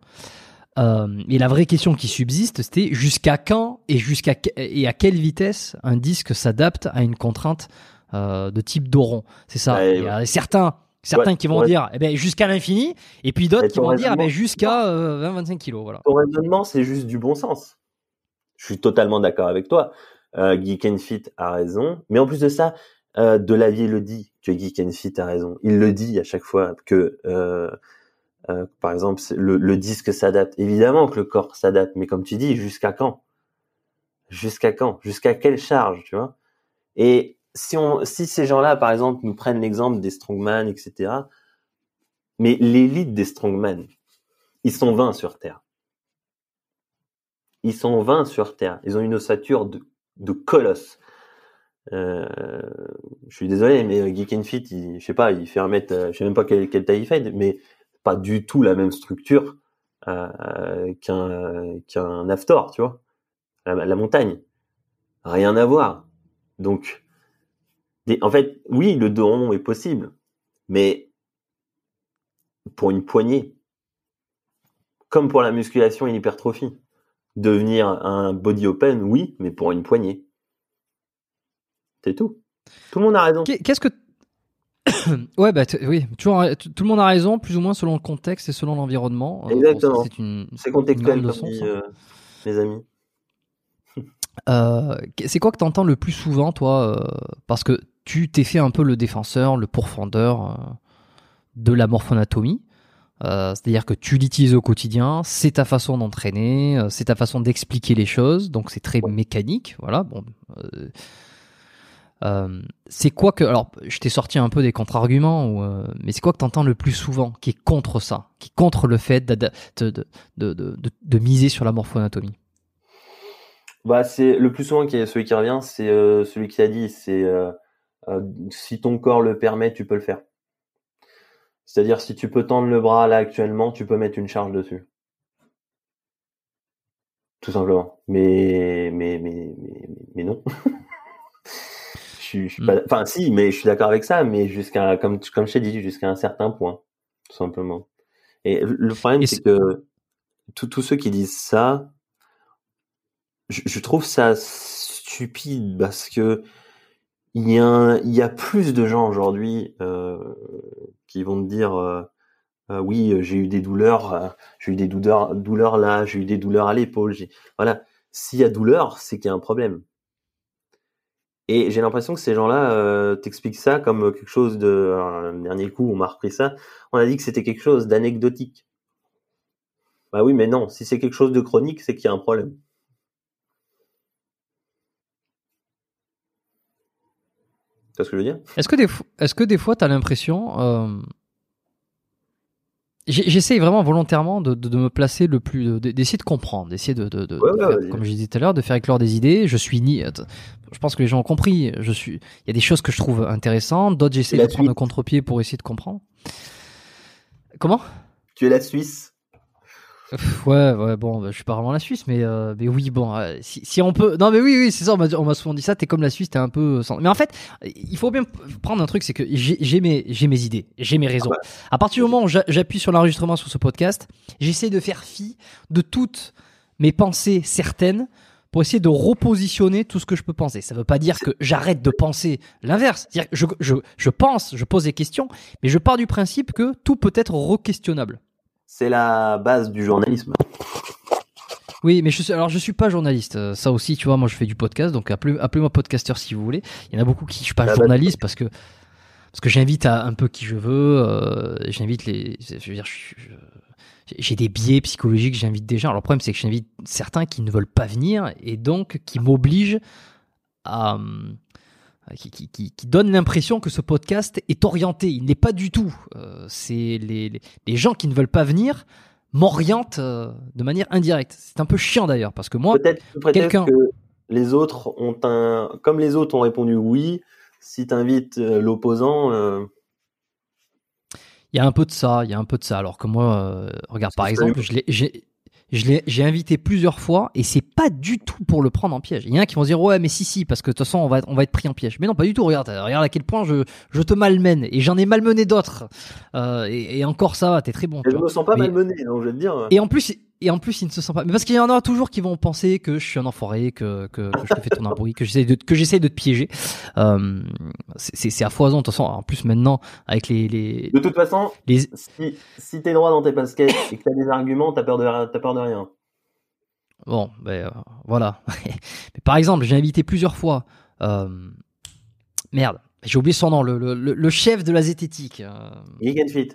Euh, et la vraie question qui subsiste, c'était jusqu'à quand et jusqu'à et à quelle vitesse un disque s'adapte à une contrainte euh, de type Doron. C'est ça. Il y a certains certains qui vont dire eh ben, jusqu'à l'infini et puis d'autres qui vont dire eh ben, jusqu'à 20-25 kilos. Voilà. Ton raisonnement, c'est juste du bon sens. Je suis totalement d'accord avec toi. Euh, Geek and Fit a raison. Mais en plus de ça, euh, Delavier le dit que Geek and a raison. Il le dit à chaque fois que, euh, euh, par exemple, le, le disque s'adapte. Évidemment que le corps s'adapte, mais comme tu dis, jusqu'à quand? Jusqu'à quand? Jusqu'à quelle charge, tu vois? Et si on, si ces gens-là, par exemple, nous prennent l'exemple des strongman, etc. Mais l'élite des strongman, ils sont 20 sur Terre. Ils sont 20 sur Terre. Ils ont une ossature de, de colosse. Euh, je suis désolé, mais Geek and Fit, il, je sais pas, il fait un mètre, euh, je sais même pas quelle, taille il fait, mais pas du tout la même structure euh, qu'un qu'un Aftor, tu vois, la, montagne, rien à voir. Donc, en fait, oui, le dos rond est possible, mais pour une poignée, comme pour la musculation et l'hypertrophie, devenir un body open, oui, mais pour une poignée. C'est tout. Tout le monde a raison. Qu'est-ce que ouais, bah oui, toujours, tout le monde a raison, plus ou moins selon le contexte et selon l'environnement. Euh, Exactement. c'est contextuel, comme dit, euh, mes amis. Euh, c'est quoi que tu entends le plus souvent, toi Parce que tu t'es fait un peu le défenseur, le pourfendeur de la morphonatomie. C'est-à-dire que tu l'utilises au quotidien, c'est ta façon d'entraîner, c'est ta façon d'expliquer les choses, donc c'est très mécanique. Voilà. Bon, euh, c'est quoi que alors je t'ai sorti un peu des contre-arguments euh, mais c'est quoi que tu entends le plus souvent qui est contre ça qui est contre le fait de, de, de, de miser sur la morphoanatomie? Bah c'est le plus souvent qui est celui qui revient c'est euh, celui qui a dit c'est si ton corps le permet tu peux le faire. C'est-à-dire si tu peux tendre le bras là actuellement tu peux mettre une charge dessus. Tout simplement. Mais mais mais, mais, mais non je, suis pas, mm. enfin si, mais je suis d'accord avec ça, mais jusqu'à, comme, comme je t'ai dit, jusqu'à un certain point, tout simplement. Et le problème, c'est que tous ceux qui disent ça, je, je, trouve ça stupide parce que il y a, il y a plus de gens aujourd'hui euh, qui vont te dire euh, euh oui, j'ai eu des douleurs, j'ai eu des douleurs, douleurs là, j'ai eu des douleurs à l'épaule. Voilà, s'il y a douleur, c'est qu'il y a un problème. Et j'ai l'impression que ces gens-là euh, t'expliquent ça comme quelque chose de. Alors, dernier coup, on m'a repris ça. On a dit que c'était quelque chose d'anecdotique. Bah oui, mais non. Si c'est quelque chose de chronique, c'est qu'il y a un problème. Tu vois ce que je veux dire? Est-ce que des, est-ce que des fois, tu as l'impression. Euh, J'essaye vraiment volontairement de, de, me placer le plus, d'essayer de comprendre, d'essayer de, de, de faire, comme je disais tout à l'heure, de faire éclore des idées. Je suis ni, je pense que les gens ont compris. Je suis, il y a des choses que je trouve intéressantes, d'autres j'essaie de prendre un contre-pied pour essayer de comprendre. Comment? Tu es la Suisse. Ouais, ouais, bon, bah, je suis pas vraiment la Suisse, mais, euh, mais oui, bon, euh, si, si, on peut. Non, mais oui, oui, c'est ça, on m'a souvent dit ça, t'es comme la Suisse, t'es un peu. Sans... Mais en fait, il faut bien prendre un truc, c'est que j'ai mes, mes idées, j'ai mes raisons. Ah bah, à partir du moment où j'appuie sur l'enregistrement sur ce podcast, j'essaie de faire fi de toutes mes pensées certaines pour essayer de repositionner tout ce que je peux penser. Ça veut pas dire que j'arrête de penser l'inverse. C'est-à-dire que je, je, je pense, je pose des questions, mais je pars du principe que tout peut être re-questionnable c'est la base du journalisme. Oui, mais je suis, alors je suis pas journaliste. Euh, ça aussi, tu vois, moi je fais du podcast, donc appelez, moi podcasteur si vous voulez. Il y en a beaucoup qui je suis pas journaliste parce que parce que j'invite à un peu qui je veux. Euh, j'invite les, je veux dire, j'ai des biais psychologiques. J'invite des gens. Alors le problème c'est que j'invite certains qui ne veulent pas venir et donc qui m'obligent à euh, qui, donne l'impression que ce podcast est orienté. Il n'est pas du tout. Euh, c'est les, gens qui ne veulent pas venir m'orientent euh, de manière indirecte. C'est un peu chiant d'ailleurs parce que moi, peut-être quelqu'un que les autres ont un, comme les autres ont répondu oui, si tu invites l'opposant. Il y a un peu de ça, il y a un peu de ça. Alors que moi, regarde par exemple, j'ai j'ai invité plusieurs fois et c'est pas du tout pour le prendre en piège. Il y en a qui vont dire ouais mais si si parce que de toute façon on va on va être pris en piège. Mais non pas du tout. Regarde regarde à quel point je je te malmène et j'en ai malmené d'autres. Euh, et, et, encore ça va t'es très bon. je me sens pas malmené donc je vais te dire. Et en plus et en plus, ils ne se sentent pas. Mais parce qu'il y en a toujours qui vont penser que je suis un enfoiré, que, que, que je te fais ton bruit, que j'essaie de, que j'essaie de te piéger. Euh, c'est à foison. De toute façon, en plus maintenant, avec les, les... De toute façon, les... si, si t'es droit dans tes baskets et que t'as des arguments, t'as peur de, t'as peur de rien. Bon, ben euh, voilà. Mais par exemple, j'ai invité plusieurs fois. Euh... Merde, j'ai oublié son nom, le, le, le, chef de la zététique. Euh... Fit.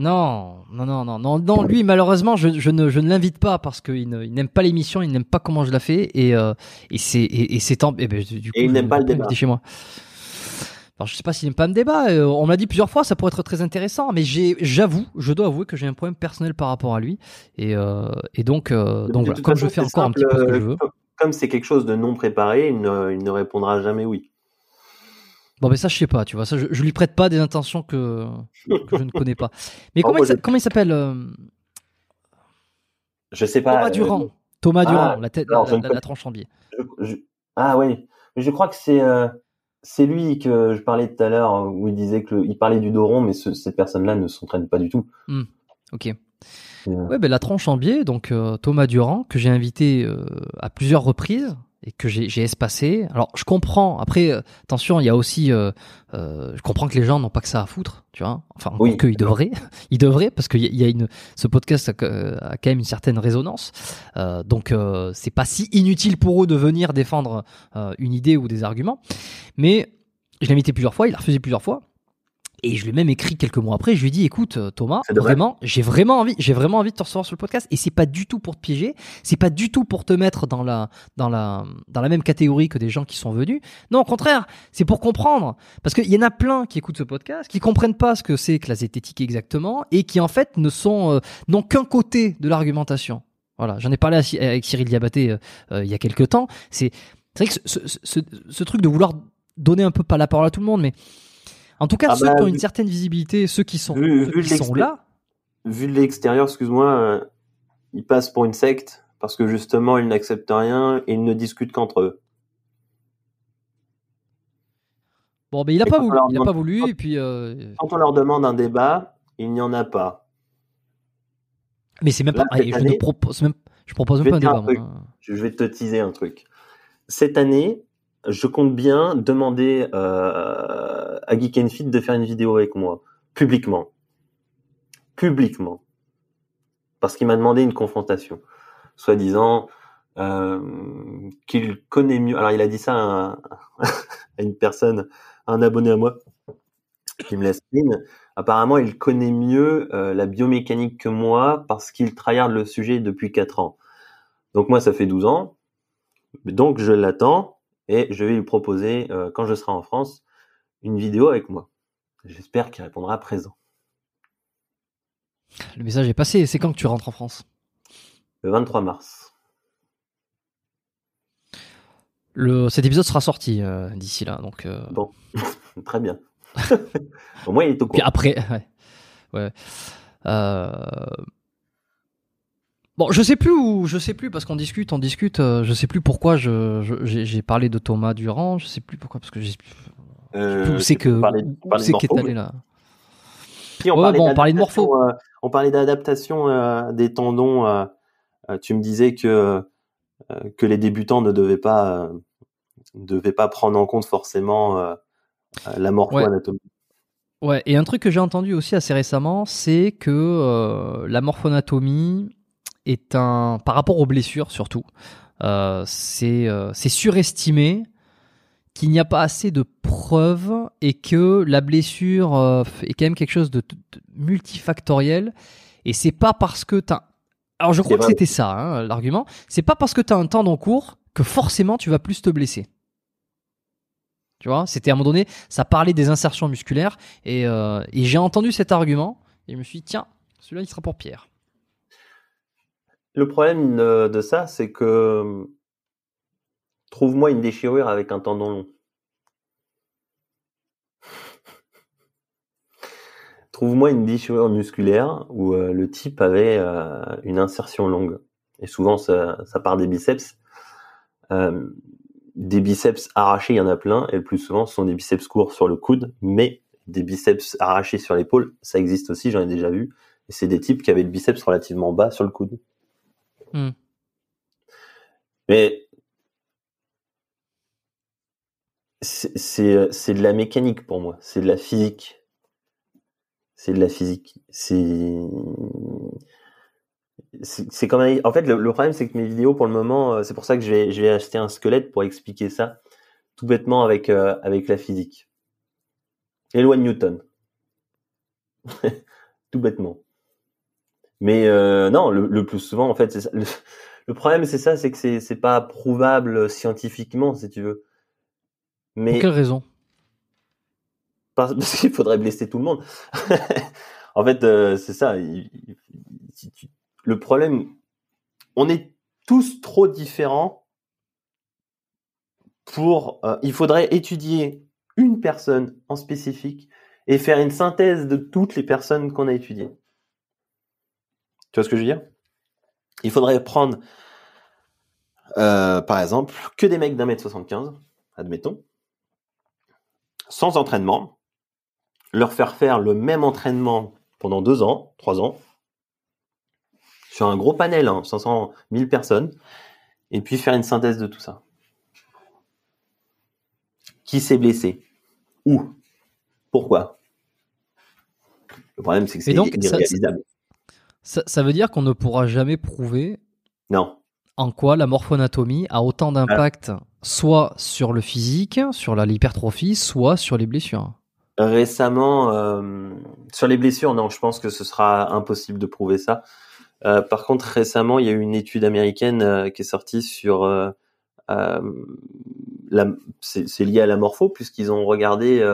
Non, non, non, non, non, non. Lui, malheureusement, je, je ne, je ne l'invite pas parce qu'il n'aime pas l'émission, il n'aime pas comment je la fais et, euh, et c'est et, et c'est tant. Et, ben, du coup, Et il n'aime vais pas le débat. chez moi. Alors, je sais pas s'il n'aime pas le débat. euh, on m'a dit plusieurs fois, ça pourrait être très intéressant, mais j'ai, j'avoue, je dois avouer que j'ai un problème personnel par rapport à lui et euh, et donc euh, donc de voilà, toute comme façon, je fais encore un petit peu ce que euh, je veux. comme- Comme c'est quelque chose de non préparé, il ne, il ne répondra jamais oui. Bon, mais ça, je sais pas, tu vois. Ça, je, je lui prête pas des intentions que, que je ne connais pas. Mais comment, il, je- comment il s'appelle euh, Je sais pas. Thomas euh, Durand. Thomas ah, Durand, la tête, la, la- tranche en biais. je- Ah oui, mais je crois que c'est euh, c'est lui que je parlais tout à l'heure hein, où il disait que le- il parlait du dos rond, mais ce- ces personnes-là ne s'entraînent pas du tout. Ok. Et, euh, Ouais, ben la tranche en biais, donc euh, Thomas Durand, que j'ai invité euh, à plusieurs reprises et que j'ai espacé. Alors, je comprends. Après, euh, attention, il y a aussi, euh, euh, je comprends que les gens n'ont pas que ça à foutre, tu vois. Enfin, Oui, qu'ils devraient, ils devraient, parce qu'il y, a- il y a une, ce podcast a, a quand même une certaine résonance. Euh, donc, euh, c'est pas si inutile pour eux de venir défendre une idée ou des arguments. Mais je l'ai invité plusieurs fois, il a refusé plusieurs fois. Et je lui ai même écrit quelques mois après. Je lui ai dit, écoute, euh, Thomas, vraiment, j'ai vraiment envie, j'ai vraiment envie de te recevoir sur le podcast. Et c'est pas du tout pour te piéger. C'est pas du tout pour te mettre dans la, dans la, dans la même catégorie que des gens qui sont venus. Non, au contraire, c'est pour comprendre. Parce qu'il y en a plein qui écoutent ce podcast, qui comprennent pas ce que c'est que la zététique exactement, et qui en fait ne sont, euh, n'ont qu'un côté de l'argumentation. Voilà, j'en ai parlé avec Cyril Diabaté euh, euh, il y a quelques temps. C'est, c'est vrai que ce, ce, ce, ce truc de vouloir donner un peu pas la parole à tout le monde, mais en tout cas, Ah ceux bah, qui ont vu- une certaine visibilité, ceux qui sont, vu- ceux vu qui sont l'expé- là, vu de l'extérieur, excuse-moi, euh, ils passent pour une secte parce que justement ils n'acceptent rien et ils ne discutent qu'entre eux. bon, ben il a Et pas quand voulu, a pas voulu, et puis, euh, Quand on leur demande un débat, il n'y en a pas. mais c'est même pas, Là, allez, je année- ne propose même, je propose Je même vais pas un débat. un moi. Je vais te teaser un truc. Cette année, je compte bien demander euh, à Geek and Fit de faire une vidéo avec moi, publiquement. Publiquement. Parce qu'il m'a demandé une confrontation. Soi-disant euh, qu'il connaît mieux. Alors, il a dit ça à, un- à une personne, à un abonné à moi, qui me laisse une. Apparemment, il connaît mieux euh, la biomécanique que moi parce qu'il tryhard le sujet depuis 4 ans. Donc moi, ça fait 12 ans. Donc je l'attends et je vais lui proposer, euh, quand je serai en France, une vidéo avec moi. J'espère qu'il répondra présent. Le message est passé. C'est quand que tu rentres en France? Le 23 mars. Le, cet épisode sera sorti euh, d'ici là, donc. euh, Bon, très bien. Au moins, il est au Puis courant. après, ouais. ouais. Bon, je sais plus où, je sais plus parce qu'on discute, on discute. euh, je sais plus pourquoi je, je- j'ai, parlé de Thomas Durand. Je sais plus pourquoi parce que j'ai Euh, où c'est que parler- c'est qu'est allé là. Si, on Ouais, parlait bon, on parlait de d'adaptation, morpho. euh, on parlait d'adaptation euh, des tendons. tu me disais que que les débutants ne devaient pas devaient pas prendre en compte forcément la morpho-anatomie. Ouais, et un truc que j'ai entendu aussi assez récemment, c'est que euh, la morphonatomie est un, par rapport aux blessures surtout, euh, c'est euh, c'est surestimé qu'il n'y a pas assez de preuves et que la blessure euh, est quand même quelque chose de, multifactoriel. Et c'est pas parce que t'as, alors je crois que c'était ça hein, l'argument, c'est pas parce que t'as un tendon court que forcément tu vas plus te blesser. Tu vois, c'était à un moment donné, ça parlait des insertions musculaires et, euh, et j'ai entendu cet argument et je me suis dit, tiens, celui-là il sera pour Pierre. Le problème de, de ça, c'est que trouve-moi une déchirure avec un tendon long. Trouve-moi une déchirure musculaire où euh, le type avait euh, une insertion longue. Et souvent, ça, part des biceps. Euh, des biceps arrachés, il y en a plein. Et le plus souvent, ce sont des biceps courts sur le coude. Mais des biceps arrachés sur l'épaule, ça existe aussi, j'en ai déjà vu. Et c'est des types qui avaient le biceps relativement bas sur le coude. Hmm. Mais c'est c'est de la mécanique pour moi, c'est de la physique. C'est de la physique. C'est c'est en fait le, problème c'est que mes vidéos pour le moment euh, c'est pour ça que je vais acheter un squelette pour expliquer ça tout bêtement avec euh, avec la physique. De Newton. tout bêtement. Mais non, le, plus souvent, en fait, c'est ça. Le, problème, c'est ça, c'est que c'est c'est pas prouvable scientifiquement, si tu veux. Mais Pour quelle raison? Parce qu'il faudrait blesser tout le monde. en fait, c'est ça. le problème, on est tous trop différents pour. il faudrait étudier une personne en spécifique et faire une synthèse de toutes les personnes qu'on a étudiées. Tu vois ce que je veux dire? Il faudrait prendre, euh, par exemple, que des mecs d'un mètre 75, admettons, sans entraînement, leur faire faire le même entraînement pendant deux ans, trois ans, sur un gros panel, hein, 500 000 personnes, et puis faire une synthèse de tout ça. Qui s'est blessé? Où? Pourquoi? Le problème, c'est que c'est irréalisable. Ça, veut dire qu'on ne pourra jamais prouver non. en quoi la morphoanatomie a autant d'impact soit sur le physique, sur l'hypertrophie, soit sur les blessures. Récemment, euh, sur les blessures, non, je pense que ce sera impossible de prouver ça. Euh, par contre, récemment, il y a eu une étude américaine euh, qui est sortie sur c'est lié à la morpho puisqu'ils ont regardé,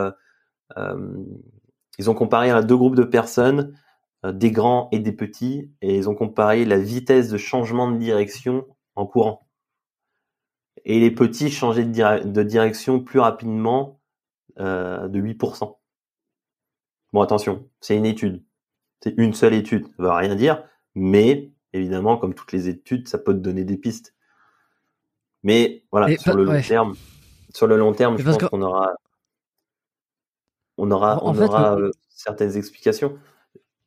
ils ont comparé à deux groupes de personnes des grands et des petits, et ils ont comparé la vitesse de changement de direction en courant. Et les petits changeaient de, direction plus rapidement euh, de 8%. Bon, attention, c'est une étude. C'est une seule étude, ça va rien dire, mais évidemment, comme toutes les études, ça peut te donner des pistes. Mais voilà, sur, le long terme, sur le long terme, je pense qu'on aura, on aura, on aura euh, certaines explications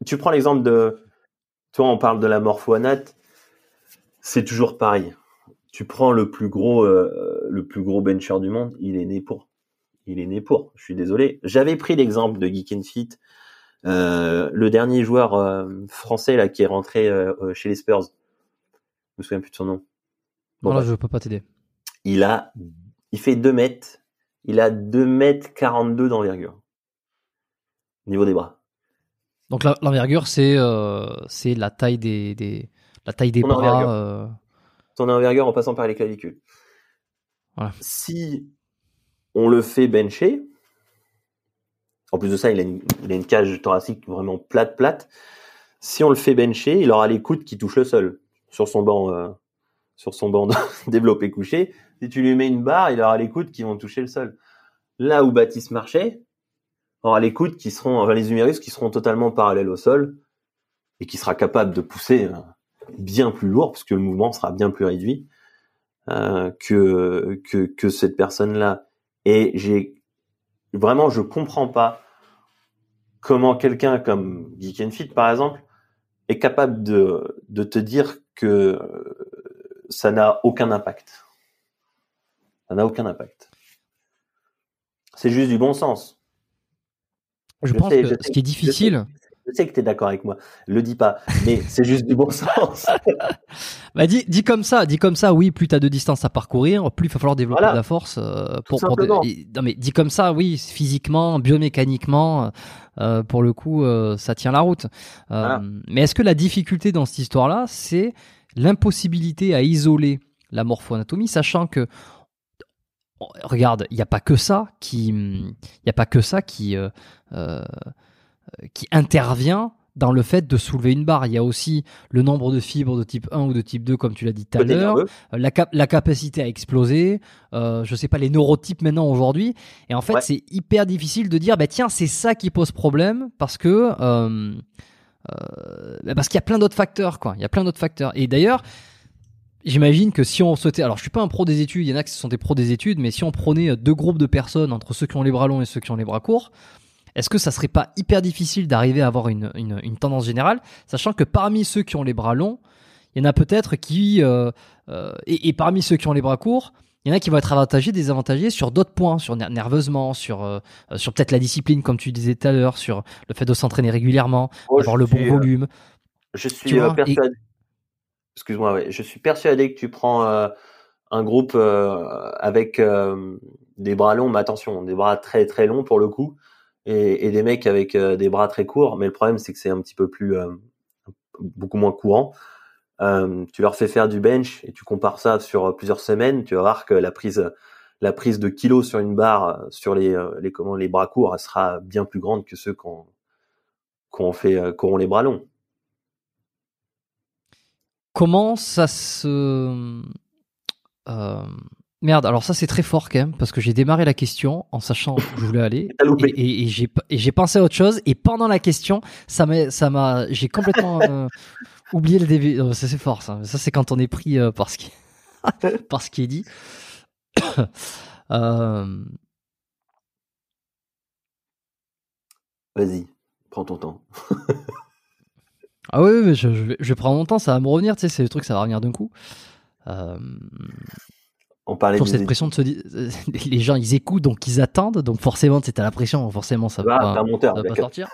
tu prends l'exemple de, toi, on parle de la morphoanate, c'est toujours pareil. Tu prends le plus gros, euh, le plus gros bencher du monde, il est né pour. Il est né pour. Je suis désolé. J'avais pris l'exemple de Geek and Fit, euh, le dernier joueur euh, français là qui est rentré chez les Spurs. Je me souviens plus de son nom. Bon, là, je peux pas t'aider. Il a, il fait 2 mètres. Il a 2 mètres 42 d'envergure. Niveau des bras. Donc l'envergure, c'est euh, c'est la taille des, des la taille des bras. Euh... Ton envergure en passant par les clavicules. Si on le fait bencher, en plus de ça, il a une, il a une cage thoracique vraiment plate plate. Si on le fait bencher, il aura les coudes qui touchent le sol sur son banc euh, sur son banc développé couché. Si tu lui mets une barre, il aura les coudes qui vont toucher le sol. Là où Baptiste marchait, aura les coudes qui seront, enfin les humérus qui seront totalement parallèles au sol et qui sera capable de pousser euh, bien plus lourd puisque le mouvement sera bien plus réduit euh, que, que que cette personne-là. Et j'ai vraiment, je comprends pas comment quelqu'un comme Geek and Fit par exemple est capable de de te dire que ça n'a aucun impact. Ça n'a aucun impact. C'est juste du bon sens. Je, pense que ce qui est difficile. Je sais, que tu es d'accord avec moi. Le dis pas, mais c'est juste du bon sens. bah dis, dis comme ça, dis comme ça. Oui, plus tu as de distance à parcourir, plus il va falloir développer de la force euh, pour. pour Non mais dis comme ça, oui, physiquement, biomécaniquement, euh, pour le coup, euh, ça tient la route. Mais est-ce que la difficulté dans cette histoire-là, c'est l'impossibilité à isoler la morphoanatomie, sachant que regarde, il n'y a pas que ça qui, il a pas que ça qui, euh, euh, qui intervient dans le fait de soulever une barre. Il y a aussi le nombre de fibres de type 1 ou de type 2, comme tu l'as dit tout à l'heure, la, la, capacité à exploser, euh, je sais pas, les neurotypes maintenant aujourd'hui. Et en fait, c'est hyper difficile de dire, bah tiens, c'est ça qui pose problème parce que euh, bah, parce qu'il y a plein d'autres facteurs, quoi. Il y a plein d'autres facteurs. Et d'ailleurs, J'imagine que si on souhaitait, alors je suis pas un pro des études, il y en a qui sont des pros des études, mais si on prenait deux groupes de personnes entre ceux qui ont les bras longs et ceux qui ont les bras courts, est-ce que ça serait pas hyper difficile d'arriver à avoir une, une, tendance générale, sachant que parmi ceux qui ont les bras longs, il y en a peut-être qui, euh, euh, et, parmi ceux qui ont les bras courts, il y en a qui vont être avantagés, désavantagés sur d'autres points, sur nerveusement, sur euh, sur peut-être la discipline, comme tu disais tout à l'heure, sur le fait de s'entraîner régulièrement, oh, avoir le bon volume. Je suis persuadé excuse-moi, je suis persuadé que tu prends euh, un groupe euh, avec euh, des bras longs, mais attention, des bras très très longs pour le coup, et, des mecs avec des bras très courts. Mais le problème, c'est que c'est un petit peu plus, beaucoup moins courant. Tu leur fais faire du bench et tu compares ça sur plusieurs semaines, tu vas voir que la prise, la prise de kilos sur une barre sur les, les, comment, les bras courts, elle sera bien plus grande que ceux qu'on qu'on fait, qui les bras longs. Comment ça se euh, Merde, alors ça c'est très fort quand même, parce que j'ai démarré la question en sachant où je voulais aller, et, et, j'ai pensé à autre chose, et pendant la question, ça m'a, j'ai complètement euh, oublié le début. Ça c'est fort, ça. Ça c'est quand on est pris euh, par, ce qui... par ce qui est dit. euh... Vas-y, prends ton temps. Ah oui, mais je, je, vais, je, vais, prendre mon temps, ça va me revenir, tu sais, c'est le truc, ça va revenir d'un coup. Euh... On parlait sur cette pression de se dire, les gens ils écoutent donc ils attendent donc forcément c'est à la pression forcément ça va, pas, monteur, ça va pas sortir.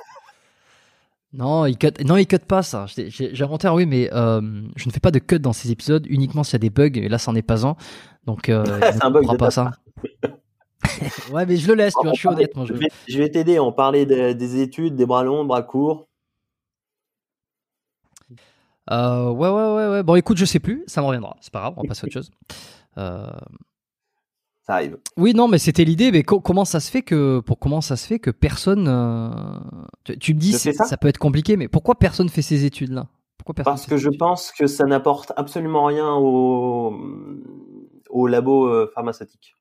Non, il cut, non, il cut pas ça. J'ai un monteur, oui, mais euh, je ne fais pas de cut dans ces épisodes uniquement s'il y a des bugs et là c'en est pas un. Donc euh, c'est un bug, pas ça. ouais, mais je le laisse, tu vois, je suis honnête. Moi, je... vais, t'aider. On parlait des études, des bras longs, bras courts. Euh, ouais, ouais, ouais, ouais. Bon, écoute, je sais plus, ça me reviendra. C'est pas grave, on va passer à autre chose. Euh... Ça arrive. Oui, non, mais c'était l'idée. Mais comment ça se fait que, pour comment ça se fait que personne, euh... tu, me dis, ça, ça peut être compliqué, mais pourquoi personne fait ces études-là? Parce que je pense que ça n'apporte absolument rien au, au labo pharmaceutique.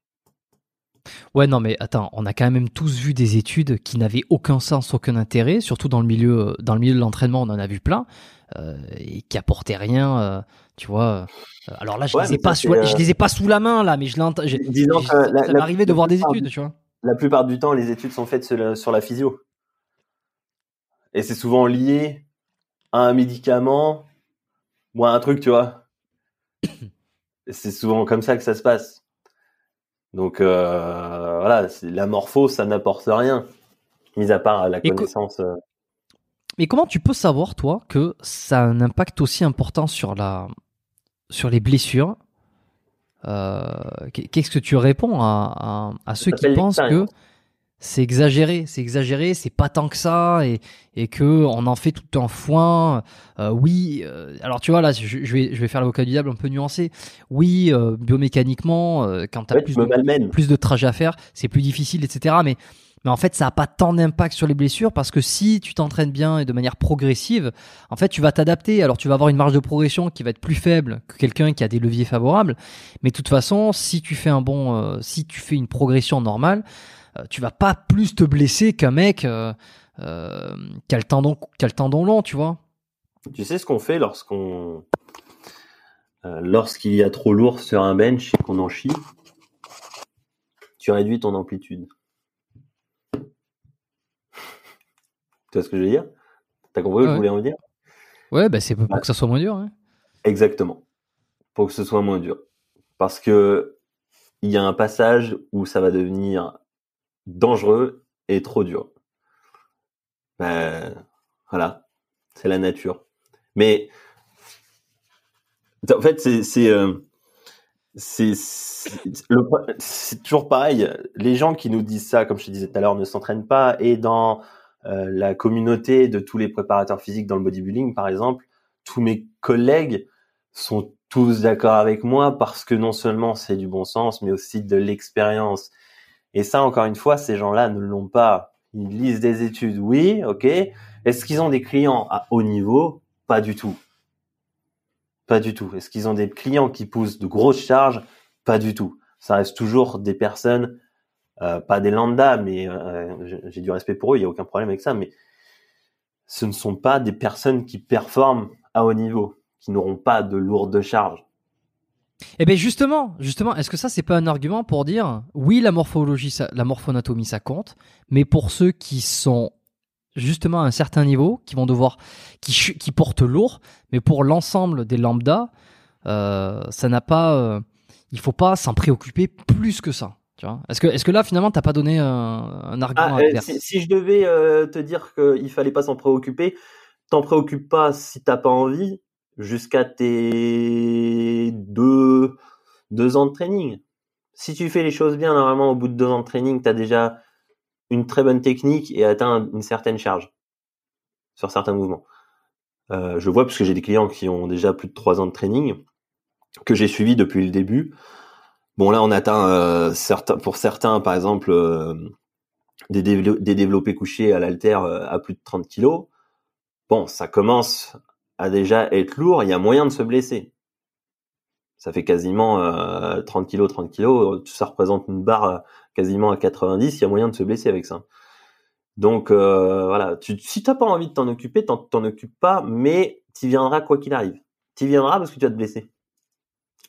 Ouais, non, mais attends, on a quand même tous vu des études qui n'avaient aucun sens, aucun intérêt, surtout dans le milieu, dans le milieu de l'entraînement, on en a vu plein, euh, et qui apportaient rien, euh, tu vois. Euh, alors là, je les ai pas, sous, je les ai pas sous la main là, mais je l'entends. Disons que ça arrivé de voir des études, tu vois. La plupart du temps, les études sont faites sur la, physio, et c'est souvent lié à un médicament ou à un truc, tu vois. c'est souvent comme ça que ça se passe. Donc euh, voilà, la morpho, ça n'apporte rien, mis à part la connaissance. Euh. Mais comment tu peux savoir, toi, que ça a un impact aussi important sur, la... sur les blessures euh, Qu'est-ce que tu réponds à, à, ceux qui pensent que c'est exagéré, c'est exagéré, c'est pas tant que ça, et, et que on en fait tout un foin. Euh, oui, euh, alors tu vois là, je, vais je vais faire l'avocat du diable un peu nuancé. Oui, euh, biomécaniquement, quand tu as plus, de, plus de trajets à faire, c'est plus difficile, etc. Mais mais en fait, ça a pas tant d'impact sur les blessures parce que si tu t'entraînes bien et de manière progressive, en fait, tu vas t'adapter. Alors, tu vas avoir une marge de progression qui va être plus faible que quelqu'un qui a des leviers favorables. Mais de toute façon, si tu fais un bon, si tu fais une progression normale, euh, tu vas pas plus te blesser qu'un mec euh, euh, qui a le tendon, qui a le tendon long, tu vois. Tu sais ce qu'on fait lorsqu'on lorsqu'il y a trop lourd sur un bench et qu'on en chie, tu réduis ton amplitude. Tu vois ce que je veux dire? T'as compris ce que je voulais en dire Ouais, bah c'est pour que ça soit moins dur. Exactement. Pour que ce soit moins dur. Parce que il y a un passage où ça va devenir dangereux et trop dur. Ben, voilà, c'est la nature. Mais en fait, c'est euh, c'est toujours pareil. Les gens qui nous disent ça, comme je te disais tout à l'heure, ne s'entraînent pas. Et dans euh, la communauté de tous les préparateurs physiques dans le bodybuilding, par exemple, tous mes collègues sont tous d'accord avec moi parce que non seulement c'est du bon sens, mais aussi de l'expérience. Et ça, encore une fois, ces gens-là ne l'ont pas. Ils lisent des études, oui, ok. Est-ce qu'ils ont des clients à haut niveau? Pas du tout. Pas du tout. Est-ce qu'ils ont des clients qui poussent de grosses charges? Pas du tout. Ça reste toujours des personnes, euh, pas des lambda, mais euh, j'ai du respect pour eux, il n'y a aucun problème avec ça, mais ce ne sont pas des personnes qui performent à haut niveau, qui n'auront pas de lourdes charges. Eh bien justement, justement, est-ce que ça c'est pas un argument pour dire oui la morphologie, la morphonatomie ça compte, mais pour ceux qui sont justement à un certain niveau, qui vont devoir, qui, qui portent lourd, mais pour l'ensemble des lambda, euh, ça n'a pas, euh, il faut pas s'en préoccuper plus que ça. Est-ce que, est-ce que là finalement t'as pas donné un, argument ah, euh, si, si, je devais te dire qu'il fallait pas s'en préoccuper, t'en préoccupes pas si t'as pas envie, jusqu'à tes deux, deux ans de training. Si tu fais les choses bien, normalement, au bout de deux ans de training, tu as déjà une très bonne technique et atteint une certaine charge sur certains mouvements. Euh, je vois parce que j'ai des clients qui ont déjà plus de trois ans de training que j'ai suivi depuis le début. Bon là on atteint euh, certains pour certains par exemple euh, des, des, développés couchés à l'altère euh, à plus de 30 kilos. Bon ça commence à déjà être lourd, il y a moyen de se blesser. Ça fait quasiment 30 kilos, 30 kilos, ça représente une barre quasiment à 90, il y a moyen de se blesser avec ça. Donc euh, voilà, tu, si t'as pas envie de t'en occuper, t'en, t'en occupes pas, mais tu viendras quoi qu'il arrive. Tu viendras parce que tu vas te blesser.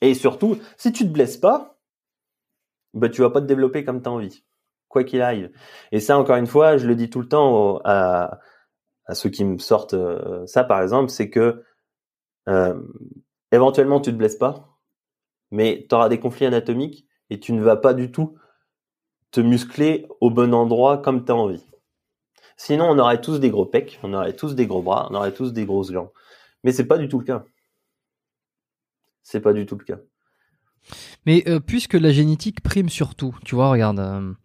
Et surtout, si tu te blesses pas, bah tu vas pas te développer comme tu as envie, quoi qu'il arrive. Et ça, encore une fois, je le dis tout le temps à, à ceux qui me sortent euh, ça, par exemple, c'est que euh, éventuellement tu te blesses pas, mais tu auras des conflits anatomiques et tu ne vas pas du tout te muscler au bon endroit comme tu as envie. Sinon, on aurait tous des gros pecs, on aurait tous des gros bras, on aurait tous des grosses jambes. Mais c'est pas du tout le cas. C'est pas du tout le cas. Mais euh, puisque la génétique prime surtout, tu vois, regarde,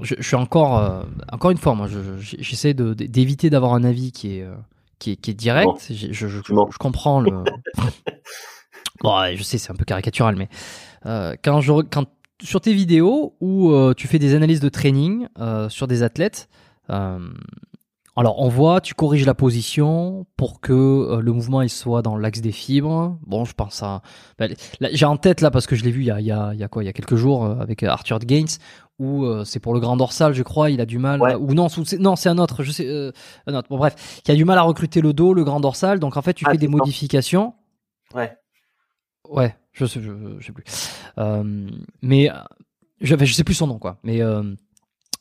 euh, je, suis encore, encore une fois, moi, j'essaie d'éviter d'avoir un avis qui est, qui est, direct. Je, je, comprends le. bon, je sais, c'est un peu caricatural, mais quand je, quand sur tes vidéos où euh, tu fais des analyses de training euh, sur des athlètes, euh, alors on voit, tu corriges la position pour que le mouvement il soit dans l'axe des fibres. Bon, je pense à, ben, j'ai en tête là parce que je l'ai vu il y a, il y a, il y a quoi, il y a quelques jours avec Arthur Gaines où c'est pour le grand dorsal, je crois, il a du mal, ou non, non, c'est un autre, je sais, un autre. Bon bref, il a du mal à recruter le dos, le grand dorsal, donc en fait tu ah, fais des modifications. Ouais. Ouais, je sais, je, sais plus. Euh, mais je, je sais plus son nom, quoi. Mais euh,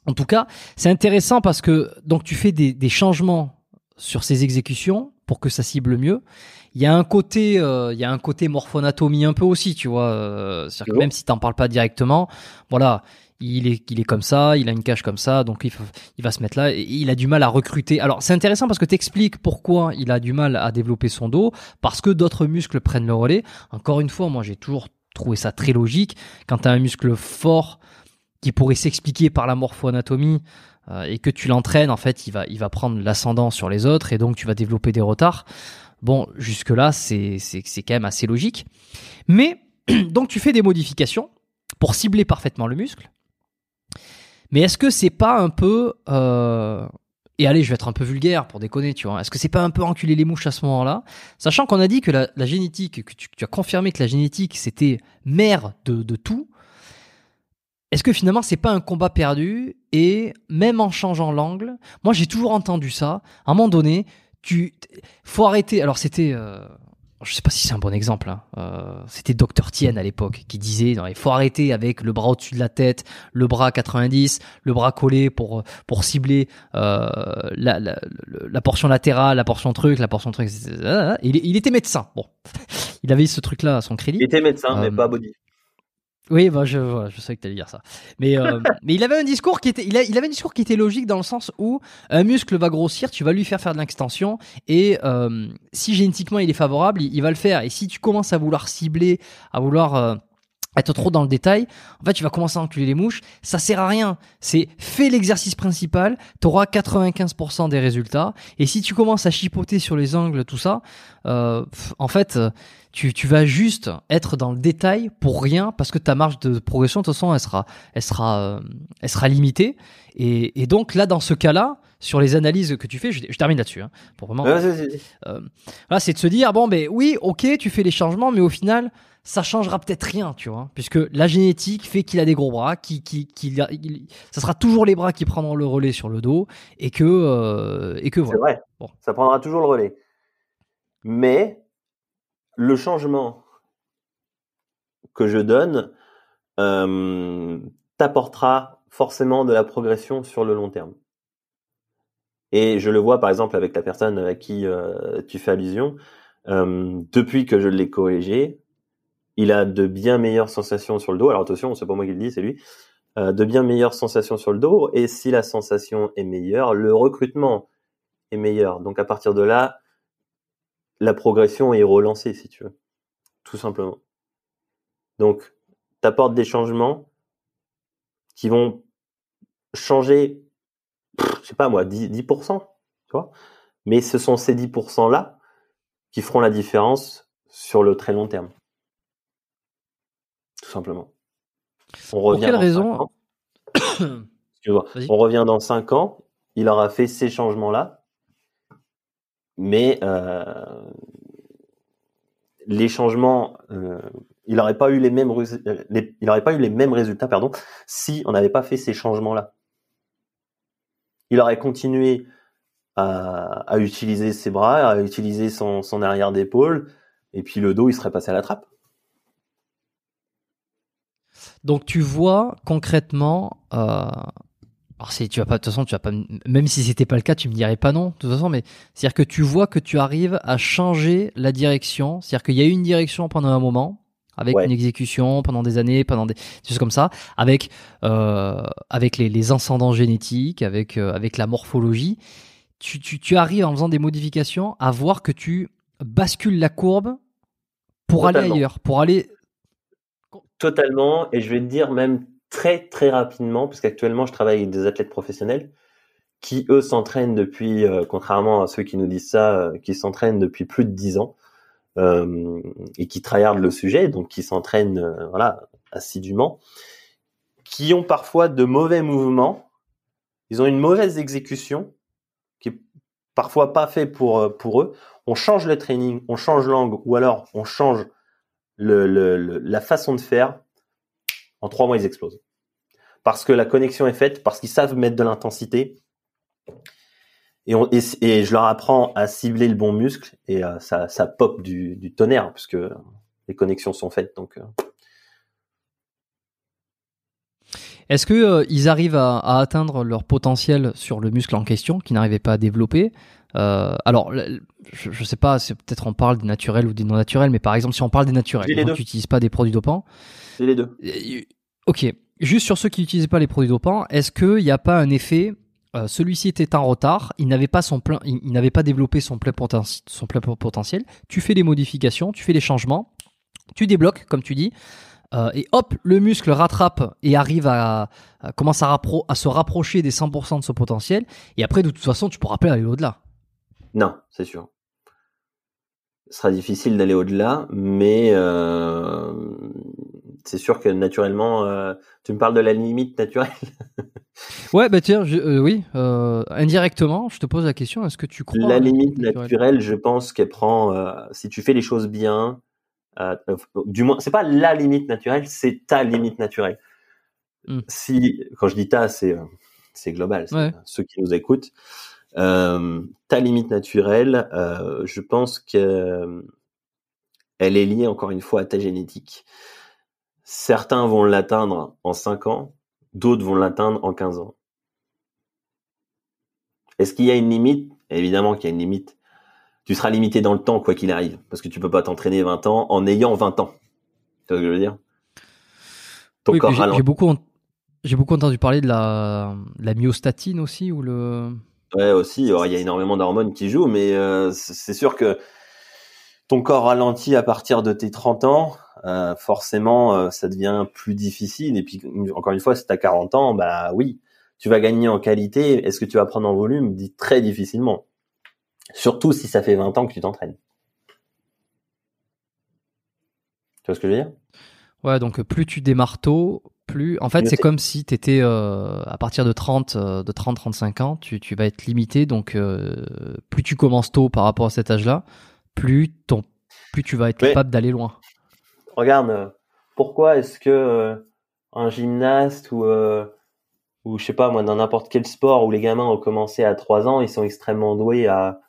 en tout cas, c'est intéressant parce que donc tu fais des, des, changements sur ces exécutions pour que ça cible mieux. Il y a un côté, euh, il y a un côté morphonatomie un peu aussi, tu vois. Euh, que même si t'en parles pas directement, voilà, il est, il est comme ça, il a une cage comme ça, donc il, il va se mettre là. Et il a du mal à recruter. Alors c'est intéressant parce que tu expliques pourquoi il a du mal à développer son dos, parce que d'autres muscles prennent le relais. Encore une fois, moi j'ai toujours trouvé ça très logique. Quand tu as un muscle fort qui pourrait s'expliquer par la morphoanatomie euh, et que tu l'entraînes, en fait, il va, il va prendre l'ascendant sur les autres et donc tu vas développer des retards. Bon, jusque-là, c'est quand même assez logique. Mais donc tu fais des modifications pour cibler parfaitement le muscle. Mais est-ce que c'est pas un peu euh, et allez, je vais être un peu vulgaire pour déconner, tu vois. Est-ce que c'est pas un peu enculer les mouches à ce moment-là? Sachant qu'on a dit que la, génétique, que tu, as confirmé que la génétique c'était mère de, de tout. Est-ce que finalement c'est pas un combat perdu et même en changeant l'angle, moi j'ai toujours entendu ça. À un moment donné, tu faut arrêter. Alors c'était euh, je sais pas si c'est un bon exemple, hein. euh, c'était Dr Tien à l'époque qui disait non, il faut arrêter avec le bras au-dessus de la tête, le bras à 90, le bras collé pour pour cibler euh, la, la, la, portion latérale, la portion truc, la portion truc. Il, il était médecin. Bon, il avait ce truc-là à son crédit. Il était médecin, mais euh, pas body. Oui, bah je, je savais que tu allais dire ça. Mais, euh, mais il avait un discours qui était, il, il, avait un discours qui était logique dans le sens où un muscle va grossir, tu vas lui faire faire de l'extension et euh, si génétiquement il est favorable, il, va le faire. Et si tu commences à vouloir cibler, à vouloir euh, être trop dans le détail, en fait, tu vas commencer à enculer les mouches. Ça sert à rien. C'est fais l'exercice principal, tu auras 95% des résultats. Et si tu commences à chipoter sur les angles, tout ça, euh, en fait, tu, tu vas juste être dans le détail pour rien parce que ta marge de progression, de toute façon, elle sera, elle sera, euh, elle sera limitée. Et, et, donc là, dans ce cas-là, sur les analyses que tu fais, je, termine là-dessus, hein, pour vraiment. Euh, c'est de se dire bon, ben oui, ok, tu fais les changements, mais au final ça changera peut-être rien, tu vois, puisque la génétique fait qu'il a des gros bras, qui, qui, qui, ça sera toujours les bras qui prendront le relais sur le dos, et que, euh, et que voilà. C'est vrai. Bon. Ça prendra toujours le relais. Mais le changement que je donne euh, t'apportera forcément de la progression sur le long terme. Et je le vois par exemple avec la personne à qui euh, tu fais allusion. Euh, depuis que je l'ai corrigé, il a de bien meilleures sensations sur le dos. Alors attention, c'est pas moi qui le dis, c'est lui. Euh, de bien meilleures sensations sur le dos. Et si la sensation est meilleure, le recrutement est meilleur. Donc à partir de là, la progression est relancée, si tu veux. Tout simplement. Donc, tu apportes des changements qui vont changer, je sais pas moi, 10, 10% tu vois. Mais ce sont ces 10% là qui feront la différence sur le très long terme. Simplement. On revient Pour quelle raison On revient dans 5 ans, il aura fait ces changements-là, mais euh, les changements, euh, il n'aurait pas eu les mêmes, il n'aurait pas eu les mêmes résultats, pardon, si on n'avait pas fait ces changements-là. Il aurait continué à, utiliser ses bras, à utiliser son, son arrière d'épaule, et puis le dos, il serait passé à la trappe. Donc tu vois concrètement, euh, alors si tu vas pas, de toute façon, tu vas pas, même si c'était pas le cas, tu me dirais pas non, de toute façon, mais c'est-à-dire que tu vois que tu arrives à changer la direction, c'est-à-dire qu'il y a eu une direction pendant un moment, avec une exécution pendant des années, pendant des, choses comme ça, avec euh, avec les, les ascendants génétiques, avec euh, avec la morphologie, tu, tu, tu arrives en faisant des modifications à voir que tu bascules la courbe pour aller ailleurs, pour aller totalement, et je vais te dire même très très rapidement, parce qu'actuellement je travaille avec des athlètes professionnels qui eux s'entraînent depuis, euh, contrairement à ceux qui nous disent ça, euh, qui s'entraînent depuis plus de 10 ans euh, et qui tryhardent le sujet, donc qui s'entraînent voilà assidûment, qui ont parfois de mauvais mouvements, ils ont une mauvaise exécution qui est parfois pas fait pour pour eux. On change le training, on change l'angle ou alors on change la façon de faire en trois mois, ils explosent. Parce que la connexion est faite, parce qu'ils savent mettre de l'intensité. Et, je leur apprends à cibler le bon muscle et euh, ça, ça pop du, tonnerre puisque les connexions sont faites. Euh. Est-ce que euh, arrivent à, à, atteindre leur potentiel sur le muscle en question qu'ils n'arrivaient pas à développer? Alors, je, je, sais pas, c'est peut-être on parle des naturels ou des non naturels, mais par exemple, si on parle des naturels, tu n'utilises pas des produits dopants. C'est les deux. Ok. Juste sur ceux qui n'utilisaient pas les produits dopants, est-ce qu'il n'y a pas un effet euh, celui-ci était en retard, il n'avait pas son plein, il, n'avait pas développé son plein, son plein potentiel. Tu fais les modifications, tu fais les changements, tu débloques, comme tu dis, euh, et hop, le muscle rattrape et arrive à, commence à, à, se rapprocher des 100% de son potentiel. Et après, de toute façon, tu pourras pas aller au-delà. Non, c'est sûr. Ce sera difficile d'aller au-delà, mais euh, c'est sûr que naturellement, euh, tu me parles de la limite naturelle. ouais, bah tiens, euh, oui, indirectement, je te pose la question, est-ce que tu crois La limite naturelle, je pense qu'elle prend, si tu fais les choses bien, du moins, c'est pas la limite naturelle, c'est ta limite naturelle. Hmm. Si, quand je dis ta, c'est c'est global, ceux qui nous écoutent. Ta limite naturelle, je pense que elle est liée encore une fois à ta génétique. Certains vont l'atteindre en 5 ans, d'autres vont l'atteindre en 15 ans. Est-ce qu'il y a une limite? Évidemment qu'il y a une limite. Tu seras limité dans le temps, quoi qu'il arrive, parce que tu peux pas t'entraîner 20 ans en ayant 20 ans. Tu vois ce que je veux dire? Ton corps J'ai beaucoup, beaucoup entendu parler de la, la myostatine aussi, ou le. Ouais, aussi. il y a énormément d'hormones qui jouent, mais euh, c'est sûr que ton corps ralentit à partir de tes 30 ans. Euh, forcément, euh, ça devient plus difficile. Et puis, encore une fois, si tu as 40 ans, bah oui, tu vas gagner en qualité. Est-ce que tu vas prendre en volume Dit très difficilement. Surtout si ça fait 20 ans que tu t'entraînes. Tu vois ce que je veux dire? Ouais, donc plus tu démarres tôt, plus. En fait, c'est comme si tu étais euh, à partir de 30, de 30, 35 ans, tu, tu vas être limité. Donc, plus tu commences tôt par rapport à cet âge-là, plus ton, plus tu vas être capable d'aller loin regarde, euh, pourquoi est-ce que euh, un gymnaste ou euh, ou je sais pas moi dans n'importe quel sport où les gamins ont commencé à 3 ans, ils sont extrêmement doués à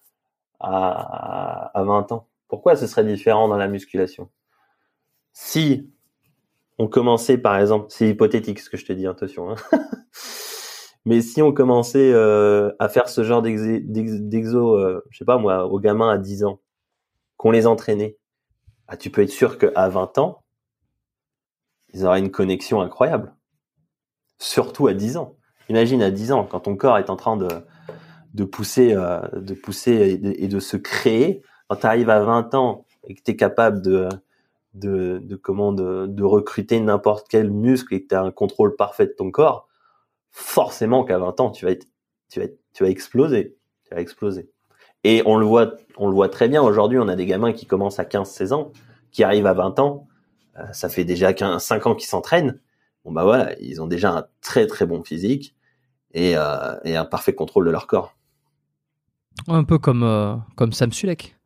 à, à 20 ans? Pourquoi ce serait différent dans la musculation? Si on commençait par exemple, c'est hypothétique ce que je te dis, attention. Hein Mais si on commençait à faire ce genre d'exo, je sais pas moi, aux gamins à 10 ans, qu'on les entraînait, ah, tu peux être sûr qu'à 20 ans, ils auraient une connexion incroyable. Surtout à 10 ans. Imagine à 10 ans, quand ton corps est en train de, pousser, euh, de pousser et de, se créer. Quand tu arrives à 20 ans et que tu capable de, de, de, comment, de, recruter n'importe quel muscle et que tu as un contrôle parfait de ton corps, forcément qu'à 20 ans, tu vas être, tu vas tu vas exploser, tu vas exploser. Et on le voit, on le voit très bien. Aujourd'hui, on a des gamins qui commencent à 15, 16 ans, qui arrivent à 20 ans. Euh, ça fait déjà 15, 5 ans qu'ils s'entraînent. Bon, bah voilà, ils ont déjà un très, très bon physique et, euh, et un parfait contrôle de leur corps. Un peu comme, euh, comme Sam Sulek.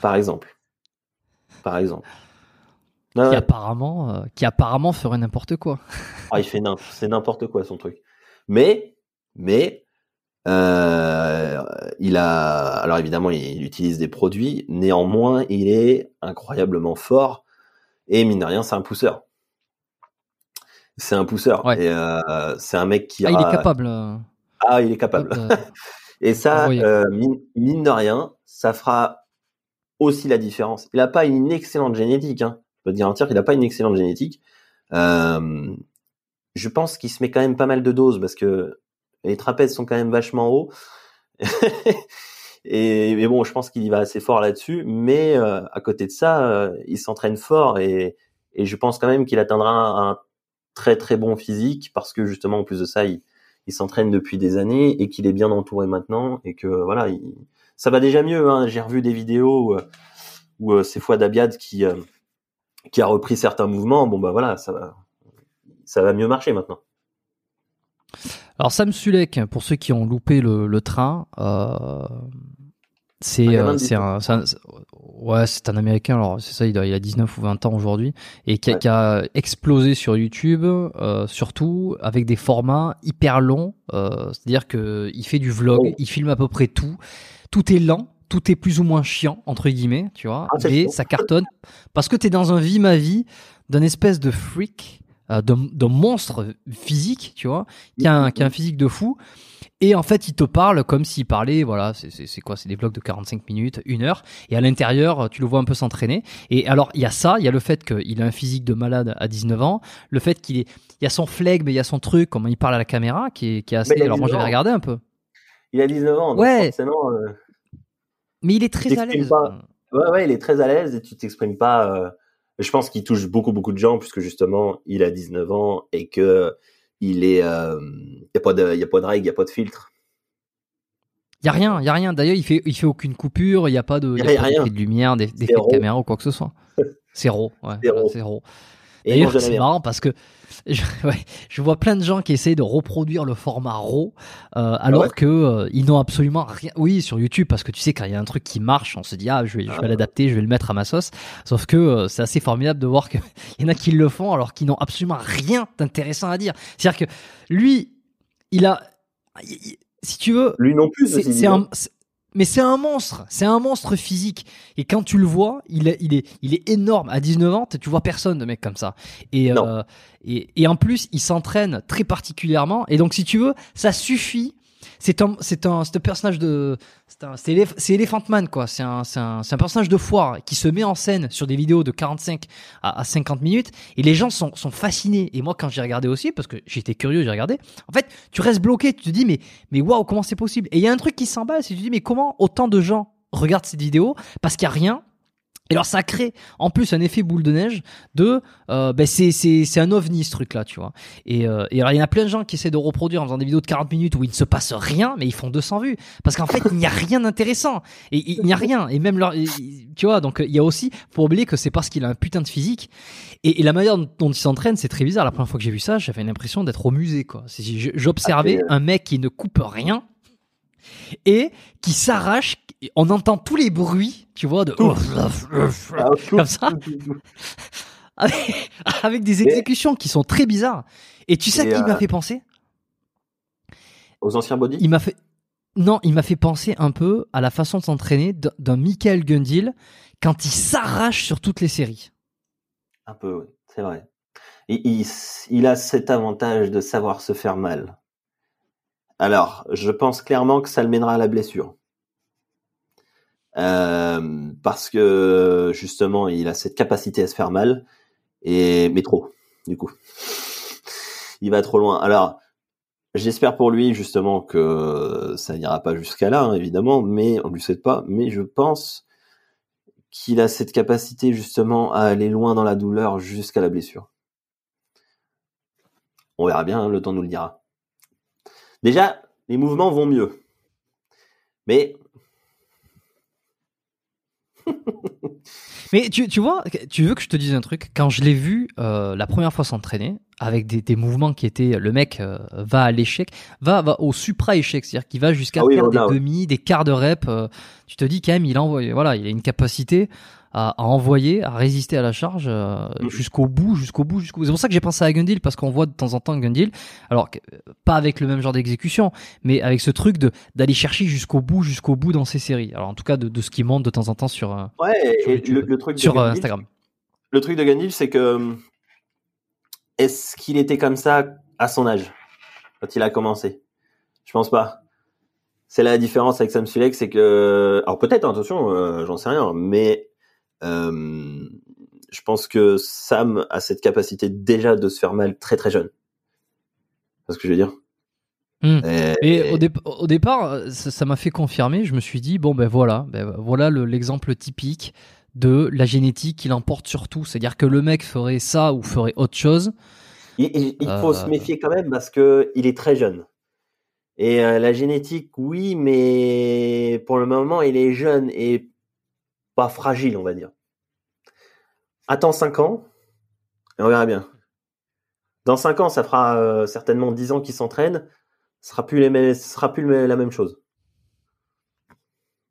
Par exemple. Par exemple. Qui, apparemment, euh, qui apparemment ferait n'importe quoi. ah, il fait c'est n'importe quoi son truc. Mais, mais, euh, il a, alors évidemment, il, utilise des produits. Néanmoins, il est incroyablement fort. Et mine de rien, c'est un pousseur. C'est un pousseur. Et euh, c'est un mec qui. Ah, il est capable. Ah, il est capable. et ça, mine, de rien, ça fera aussi la différence. Il n'a pas une excellente génétique. Hein. Je peux te garantir qu'il n'a pas une excellente génétique. Euh, je pense qu'il se met quand même pas mal de doses parce que les trapèzes sont quand même vachement hauts. et mais bon, je pense qu'il y va assez fort là-dessus. Mais euh, à côté de ça, euh, il s'entraîne fort et, je pense quand même qu'il atteindra un, très très bon physique parce que justement en plus de ça, il, s'entraîne depuis des années et qu'il est bien entouré maintenant et que voilà, il, ça va déjà mieux. Hein. J'ai revu des vidéos où, où euh, c'est Fouad Abiad qui qui a repris certains mouvements. Bon bah voilà, ça va ça va mieux marcher maintenant. Alors Sam Sulek, pour ceux qui ont loupé le, train, euh, c'est euh, un, ouais, c'est un Américain. Alors c'est ça, il a, 19 ou 20 ans aujourd'hui et qui, a explosé sur YouTube, euh, surtout avec des formats hyper longs. C'est-à-dire que il fait du vlog, oh. il filme à peu près tout. Tout est lent, tout est plus ou moins chiant entre guillemets, tu vois, ah, et ça cartonne parce que tu es dans un vie ma vie d'un espèce de freak euh, d'un monstre physique, tu vois, qui a, un, qui a un physique de fou. Et en fait, il te parle comme s'il parlait, voilà, c'est quoi C'est des vlogs de 45 minutes, une heure. Et à l'intérieur, tu le vois un peu s'entraîner. Et alors, il y a ça, il y a le fait qu'il a un physique de malade à 19 ans, le fait qu'il est, il y a son flegme, mais il y a son truc, comment il parle à la caméra, qui est, qui est assez. Alors moi, j'avais regardé un peu. Il a 19 ans, donc ouais. forcément. Euh, mais il est très à l'aise. Ouais, ouais, il est très à l'aise et tu t'exprimes pas. Euh, je pense qu'il touche beaucoup beaucoup de gens puisque justement il a 19 ans et que il est, euh, y a pas de, y a pas de règles, y a pas de filtre. Il y a rien, il y a rien. D'ailleurs, il fait, il fait aucune coupure, il y a pas de, y a, y a de lumière, d'effet de caméra ou quoi que ce soit. C'est raw, ouais, c'est raw. D'ailleurs, c'est marrant parce que je, ouais, je, vois plein de gens qui essayent de reproduire le format RAW euh, ah alors que euh, ils n'ont absolument rien. Oui, sur YouTube parce que tu sais quand il y a un truc qui marche, on se dit ah je vais, je vais ah l'adapter, je vais le mettre à ma sauce. Sauf que euh, c'est assez formidable de voir qu'il y en a qui le font alors qu'ils n'ont absolument rien d'intéressant à dire. C'est-à-dire que lui, il a, si tu veux, lui non plus. C'est un, mais c'est un monstre, c'est un monstre physique. Et quand tu le vois, il est, il est, il est énorme. À 19 ans, tu vois personne de mec comme ça. Et, euh, et, et en plus, il s'entraîne très particulièrement. Et donc, si tu veux, ça suffit c'est un, c'est un, c'est un personnage de, c'est c'est Elephant Man quoi. C'est un, c'est un, c'est un personnage de foire qui se met en scène sur des vidéos de 45 à, 50 minutes et les gens sont, sont fascinés. Et moi, quand j'ai regardé aussi, parce que j'étais curieux, j'ai regardé. En fait, tu restes bloqué, tu te dis mais, mais waouh, comment c'est possible? Et il y a un truc qui s'emballe, c'est tu te dis mais comment autant de gens regardent cette vidéo parce qu'il y a rien et alors ça crée en plus un effet boule de neige de euh, ben c'est c'est c'est un ovni ce truc là tu vois. Et, euh, et alors il y en a plein de gens qui essaient de reproduire en faisant des vidéos de 40 minutes où il ne se passe rien mais ils font 200 vues. Parce qu'en fait il n'y a rien d'intéressant. Et il n'y a rien. Et même leur tu vois donc il y a aussi faut oublier que c'est parce qu'il a un putain de physique. Et, et la manière dont il s'entraîne c'est très bizarre. La première fois que j'ai vu ça j'avais l'impression d'être au musée quoi. J'observais ah, un mec qui ne coupe rien et qui s'arrache. On entend tous les bruits, tu vois, de ah, comme ça, avec, des exécutions qui sont très bizarres. Et tu sais à qui il m'a euh, fait penser? Aux anciens body. Il m'a fait non, il m'a fait penser un peu à la façon de s'entraîner d'un Michael Gundil quand il s'arrache sur toutes les séries. Un peu, oui, c'est vrai. il, a cet avantage de savoir se faire mal. Alors, je pense clairement que ça le mènera à la blessure. Euh, parce que justement, il a cette capacité à se faire mal, et mais trop, du coup. il va trop loin. Alors, j'espère pour lui justement que ça n'ira pas jusqu'à là, hein, évidemment, mais on lui souhaite pas. Mais je pense qu'il a cette capacité justement à aller loin dans la douleur jusqu'à la blessure. On verra bien, hein, le temps nous le dira. Déjà, les mouvements vont mieux. Mais Mais tu, tu vois, tu veux que je te dise un truc? Quand je l'ai vu euh, la première fois s'entraîner, avec des, des, mouvements qui étaient, le mec euh, va à l'échec, va, va au supra-échec, c'est-à-dire qu'il va jusqu'à Ah oui, faire voilà, des ouais. demi, des quarts de rep. euh, tu te dis quand même, il envoie, voilà, il a une capacité à, à envoyer, à résister à la charge euh, jusqu'au bout, jusqu'au bout, jusqu'au bout. C'est pour ça que j'ai pensé à Gundil parce qu'on voit de temps en temps Gundil, alors que, euh, pas avec le même genre d'exécution, mais avec ce truc de d'aller chercher jusqu'au bout, jusqu'au bout dans ses séries. Alors en tout cas de, de ce qui monte de temps en temps sur euh, ouais, Sur et YouTube. le, le truc de sur euh, Gundil, Instagram. le truc de Gandil, c'est que hum, est-ce qu'il était comme ça à son âge quand il a commencé? Je pense pas. C'est la différence avec Sam Sulek, c'est que alors peut-être hein, attention, euh, j'en sais rien, mais euh, je pense que Sam a cette capacité déjà de se faire mal très très jeune. C'est ce que je veux dire. Hmm. Et- Et au, dép- au départ, euh, ça m'a fait confirmer. Je me suis dit bon ben voilà, ben voilà le- l'exemple typique de la génétique qui l'emporte sur tout. C'est-à-dire que le mec ferait ça ou ferait autre chose. Il, il- il faut Euh, se méfier quand même parce que il est très jeune. Et euh, la génétique, oui, mais pour le moment, il est jeune et fragile, on va dire. Attends 5 ans et on verra bien. Dans 5 ans, ça fera euh, certainement 10 ans qu'il s'entraîne. Ce sera plus les ce sera plus la même chose.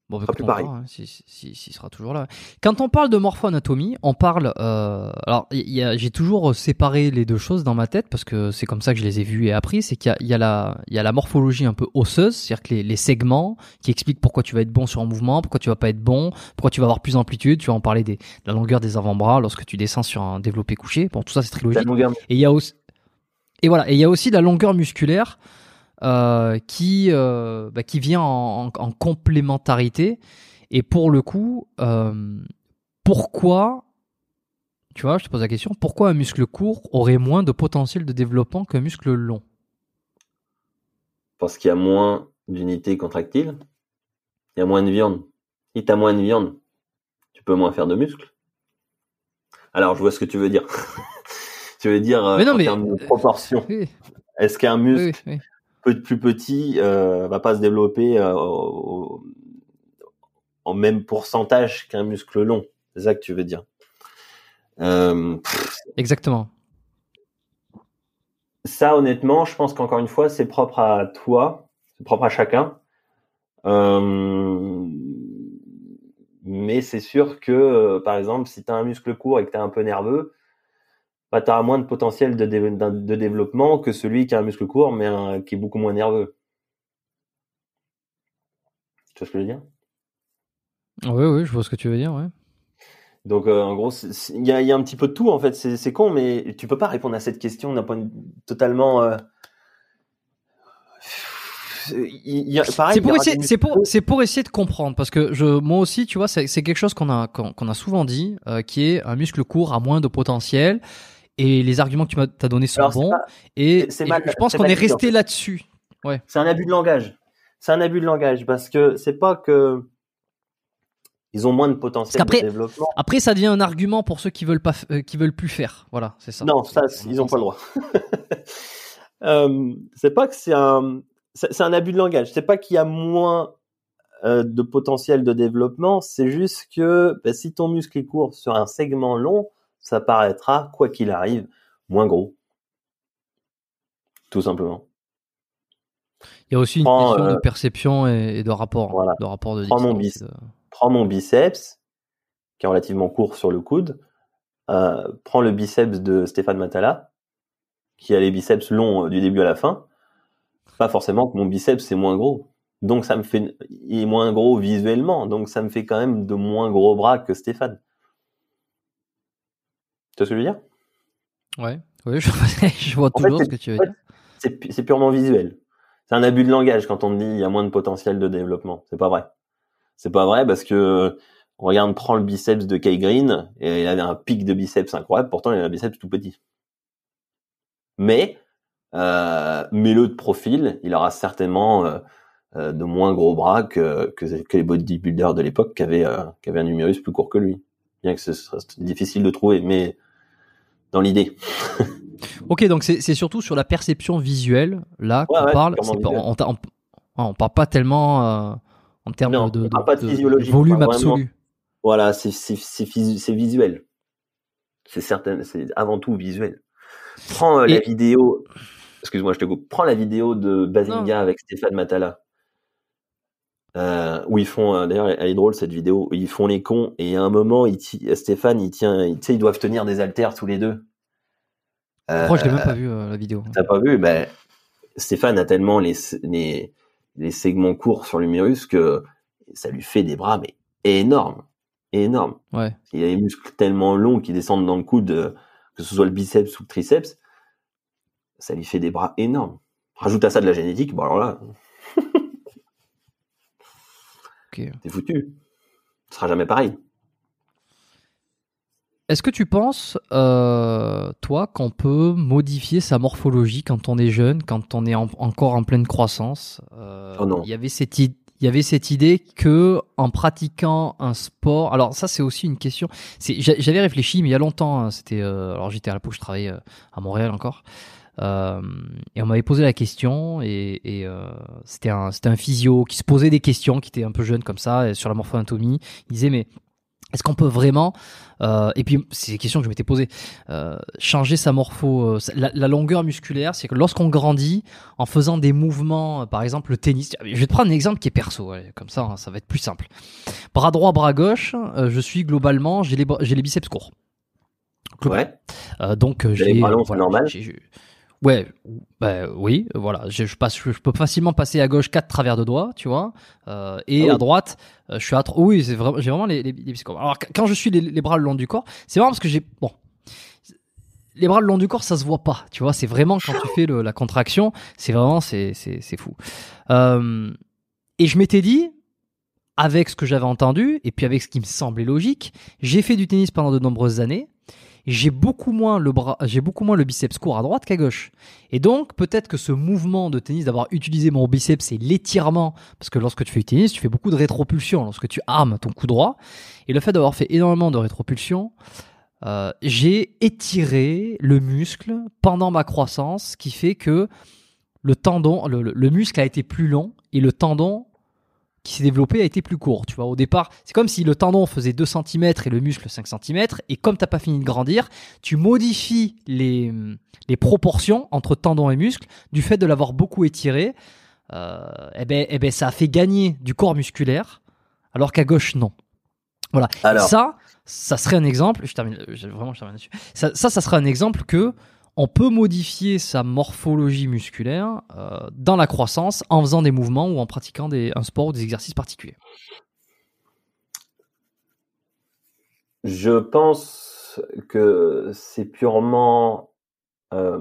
Bon, plus écoute, pareil. hein, si, si, si- s'il sera toujours là. Quand on parle de morpho-anatomie, on parle. euh, alors, j'ai toujours séparé les deux choses dans ma tête parce que c'est comme ça que je les ai vues et appris. C'est qu'il y y y a la morphologie un peu osseuse, c'est-à-dire que les, les segments qui expliquent pourquoi tu vas être bon sur un mouvement, pourquoi tu vas pas être bon, pourquoi tu vas avoir plus d'amplitude. Tu vas en parler des, de la longueur des avant-bras lorsque tu descends sur un développé couché. Bon, tout ça c'est très logique. Et il y a aussi, et voilà, et il y a aussi la longueur musculaire euh, qui euh, bah, qui vient en, en- en complémentarité. Et pour le coup, euh, pourquoi, tu vois, je te pose la question, pourquoi un muscle court aurait moins de potentiel de développement qu'un muscle long? Parce qu'il y a moins d'unités contractiles, il y a moins de viande. Si tu as moins de viande, tu peux moins faire de muscles. Alors, je vois ce que tu veux dire. tu veux dire Mais non, en mais- termes de proportion. Oui, Est-ce qu'un muscle oui, oui. Peu plus petit euh, va pas se développer euh, au- en même pourcentage qu'un muscle long C'est ça que tu veux dire. Euh, Exactement. ça, honnêtement, je pense qu'encore une fois, c'est propre à toi, c'est propre à chacun. Mais c'est sûr que, par exemple, si tu as un muscle court et que tu es un peu nerveux, bah, tu as moins de potentiel de, dé- d'un- de développement que celui qui a un muscle court mais un- qui est beaucoup moins nerveux. Tu vois ce que je veux dire? Oui, oui, je vois ce que tu veux dire, ouais. Donc, euh, en gros, il y a, il y a un petit peu de tout, en fait. C'est con, mais tu peux pas répondre à cette question d'un point de totalement... euh, C'est pour, essayer, pour, pour de comprendre parce que je, moi aussi, tu vois, c'est, quelque chose qu'on a, qu'on, qu'on a souvent dit, euh, qui est un muscle court a moins de potentiel et les arguments que tu m'as t'as donnés sont Alors, bons pas- et, mal- je pense qu'on est resté là-dessus. C'est un abus de langage. C'est un abus de langage parce que c'est pas que ils ont moins de potentiel de développement. Après, ça devient un argument pour ceux qui veulent pas, euh, qui veulent plus faire. Voilà, c'est ça. Non, ça, ils ont pas le droit. Euh, c'est pas que c'est un, c'est c'est un abus de langage. C'est pas qu'il y a moins euh, de potentiel de développement. C'est juste que bah, si ton muscle est court sur un segment long, ça paraîtra, quoi qu'il arrive, moins gros. Tout simplement. Il y a aussi une Prends, question euh, de perception et, et de rapport, voilà. de rapport de Prends mon bis. de- prends mon biceps, qui est relativement court sur le coude, euh, prends le biceps de Stéphane Matala, qui a les biceps longs euh, du début à la fin. Pas forcément que mon biceps est moins gros. Donc ça me fait, il est moins gros visuellement, donc ça me fait quand même de moins gros bras que Stéphane. Tu vois ce que je veux dire? Ouais, oui, je, je vois En toujours ce que tu veux dire. C'est pu- c'est purement visuel. C'est un abus de langage quand on dit il y a moins de potentiel de développement. C'est pas vrai. C'est pas vrai parce que on regarde, prend le biceps de Kai Green et il avait un pic de biceps incroyable. Pourtant, il a un biceps tout petit. Mais euh, mets-le de profil, il aura certainement euh, euh, de moins gros bras que, que, que les bodybuilders de l'époque qui avaient, euh, qui avaient un numérus plus court que lui. Bien que ce soit difficile de trouver, mais dans l'idée. Ok, donc c'est surtout sur la perception visuelle là qu'on parle. on, on, parle pas tellement euh, en termes de, volume absolu. Voilà, c'est visuel. C'est certain, c'est avant tout visuel. Prends euh, la vidéo. Excuse-moi, je te coupe. Prends la vidéo de Bazinga avec Stéphane Matala. Euh, où ils font, euh, d'ailleurs, elle est drôle cette vidéo, où ils font les cons et à un moment, il Stéphane, il tient, sais, ils doivent tenir des haltères tous les deux. Pourquoi je l'ai même pas vu la vidéo T'as pas vu Ben, Stéphane a tellement les, les, les segments courts sur l'humérus que ça lui fait des bras mais énormes, énormes. Ouais. Il a les muscles tellement longs qui descendent dans le coude, que ce soit le biceps ou le triceps, ça lui fait des bras énormes. Rajoute à ça de la génétique, bon alors là, t'es foutu. Ce sera jamais pareil. Est-ce que tu penses, euh, toi, qu'on peut modifier sa morphologie quand on est jeune, quand on est encore en pleine croissance? Euh, oh non. Il y avait cette idée. Il y avait cette idée que en pratiquant un sport, alors ça c'est aussi une question. J'avais réfléchi, mais il y a longtemps. Hein, c'était euh, alors j'étais à la je travaillais à Montréal encore. Euh, et on m'avait posé la question, et, et euh, c'était un, un physio qui se posait des questions, qui était un peu jeune comme ça, sur la morphoanatomie. Il disait, mais est-ce qu'on peut vraiment, euh, et puis c'est des questions que je m'étais posées, euh, changer sa morpho, euh, la, la, longueur musculaire, c'est que lorsqu'on grandit en faisant des mouvements, par exemple le tennis, je vais te prendre un exemple qui est perso, comme ça, hein, ça va être plus simple. Bras droit, bras gauche, je suis globalement, j'ai les, j'ai les biceps courts. Ouais. donc j'ai les bras normal. Ouais, bah oui, voilà. Je, passe, je, peux facilement passer à gauche quatre travers de doigts, tu vois, euh, et ah à droite, euh, je suis à trois. Oui, c'est vraiment, j'ai vraiment les, les, les Alors quand je suis les, bras le long du corps, c'est vraiment parce que j'ai bon. Les bras le long du corps, ça se voit pas, tu vois. C'est vraiment quand tu fais le, la contraction, c'est vraiment, c'est, c'est, c'est fou. Euh, et je m'étais dit, avec ce que j'avais entendu, et puis avec ce qui me semblait logique, j'ai fait du tennis pendant de nombreuses années j'ai beaucoup moins le bras, j'ai beaucoup moins le biceps court à droite qu'à gauche. Et donc, peut-être que ce mouvement de tennis, d'avoir utilisé mon biceps et l'étirement, parce que lorsque tu fais du tennis, tu fais beaucoup de rétropulsion lorsque tu armes ton coup droit. Et le fait d'avoir fait énormément de rétropulsion, euh, j'ai étiré le muscle pendant ma croissance, ce qui fait que le tendon, le muscle a été plus long et le tendon qui s'est développé a été plus court. Tu vois, au départ, c'est comme si le tendon faisait 2 cm et le muscle 5 cm, et comme tu n'as pas fini de grandir, tu modifies les, les proportions entre tendon et muscle du fait de l'avoir beaucoup étiré. Euh, et eh ben, eh ben, ça a fait gagner du corps musculaire, alors qu'à gauche, non. Voilà. Alors... Ça, ça serait un exemple. Je termine, vraiment, je termine là-dessus. Ça, ça, ça serait un exemple que on peut modifier sa morphologie musculaire euh, dans la croissance en faisant des mouvements ou en pratiquant des, un sport ou des exercices particuliers. Je pense que c'est purement euh,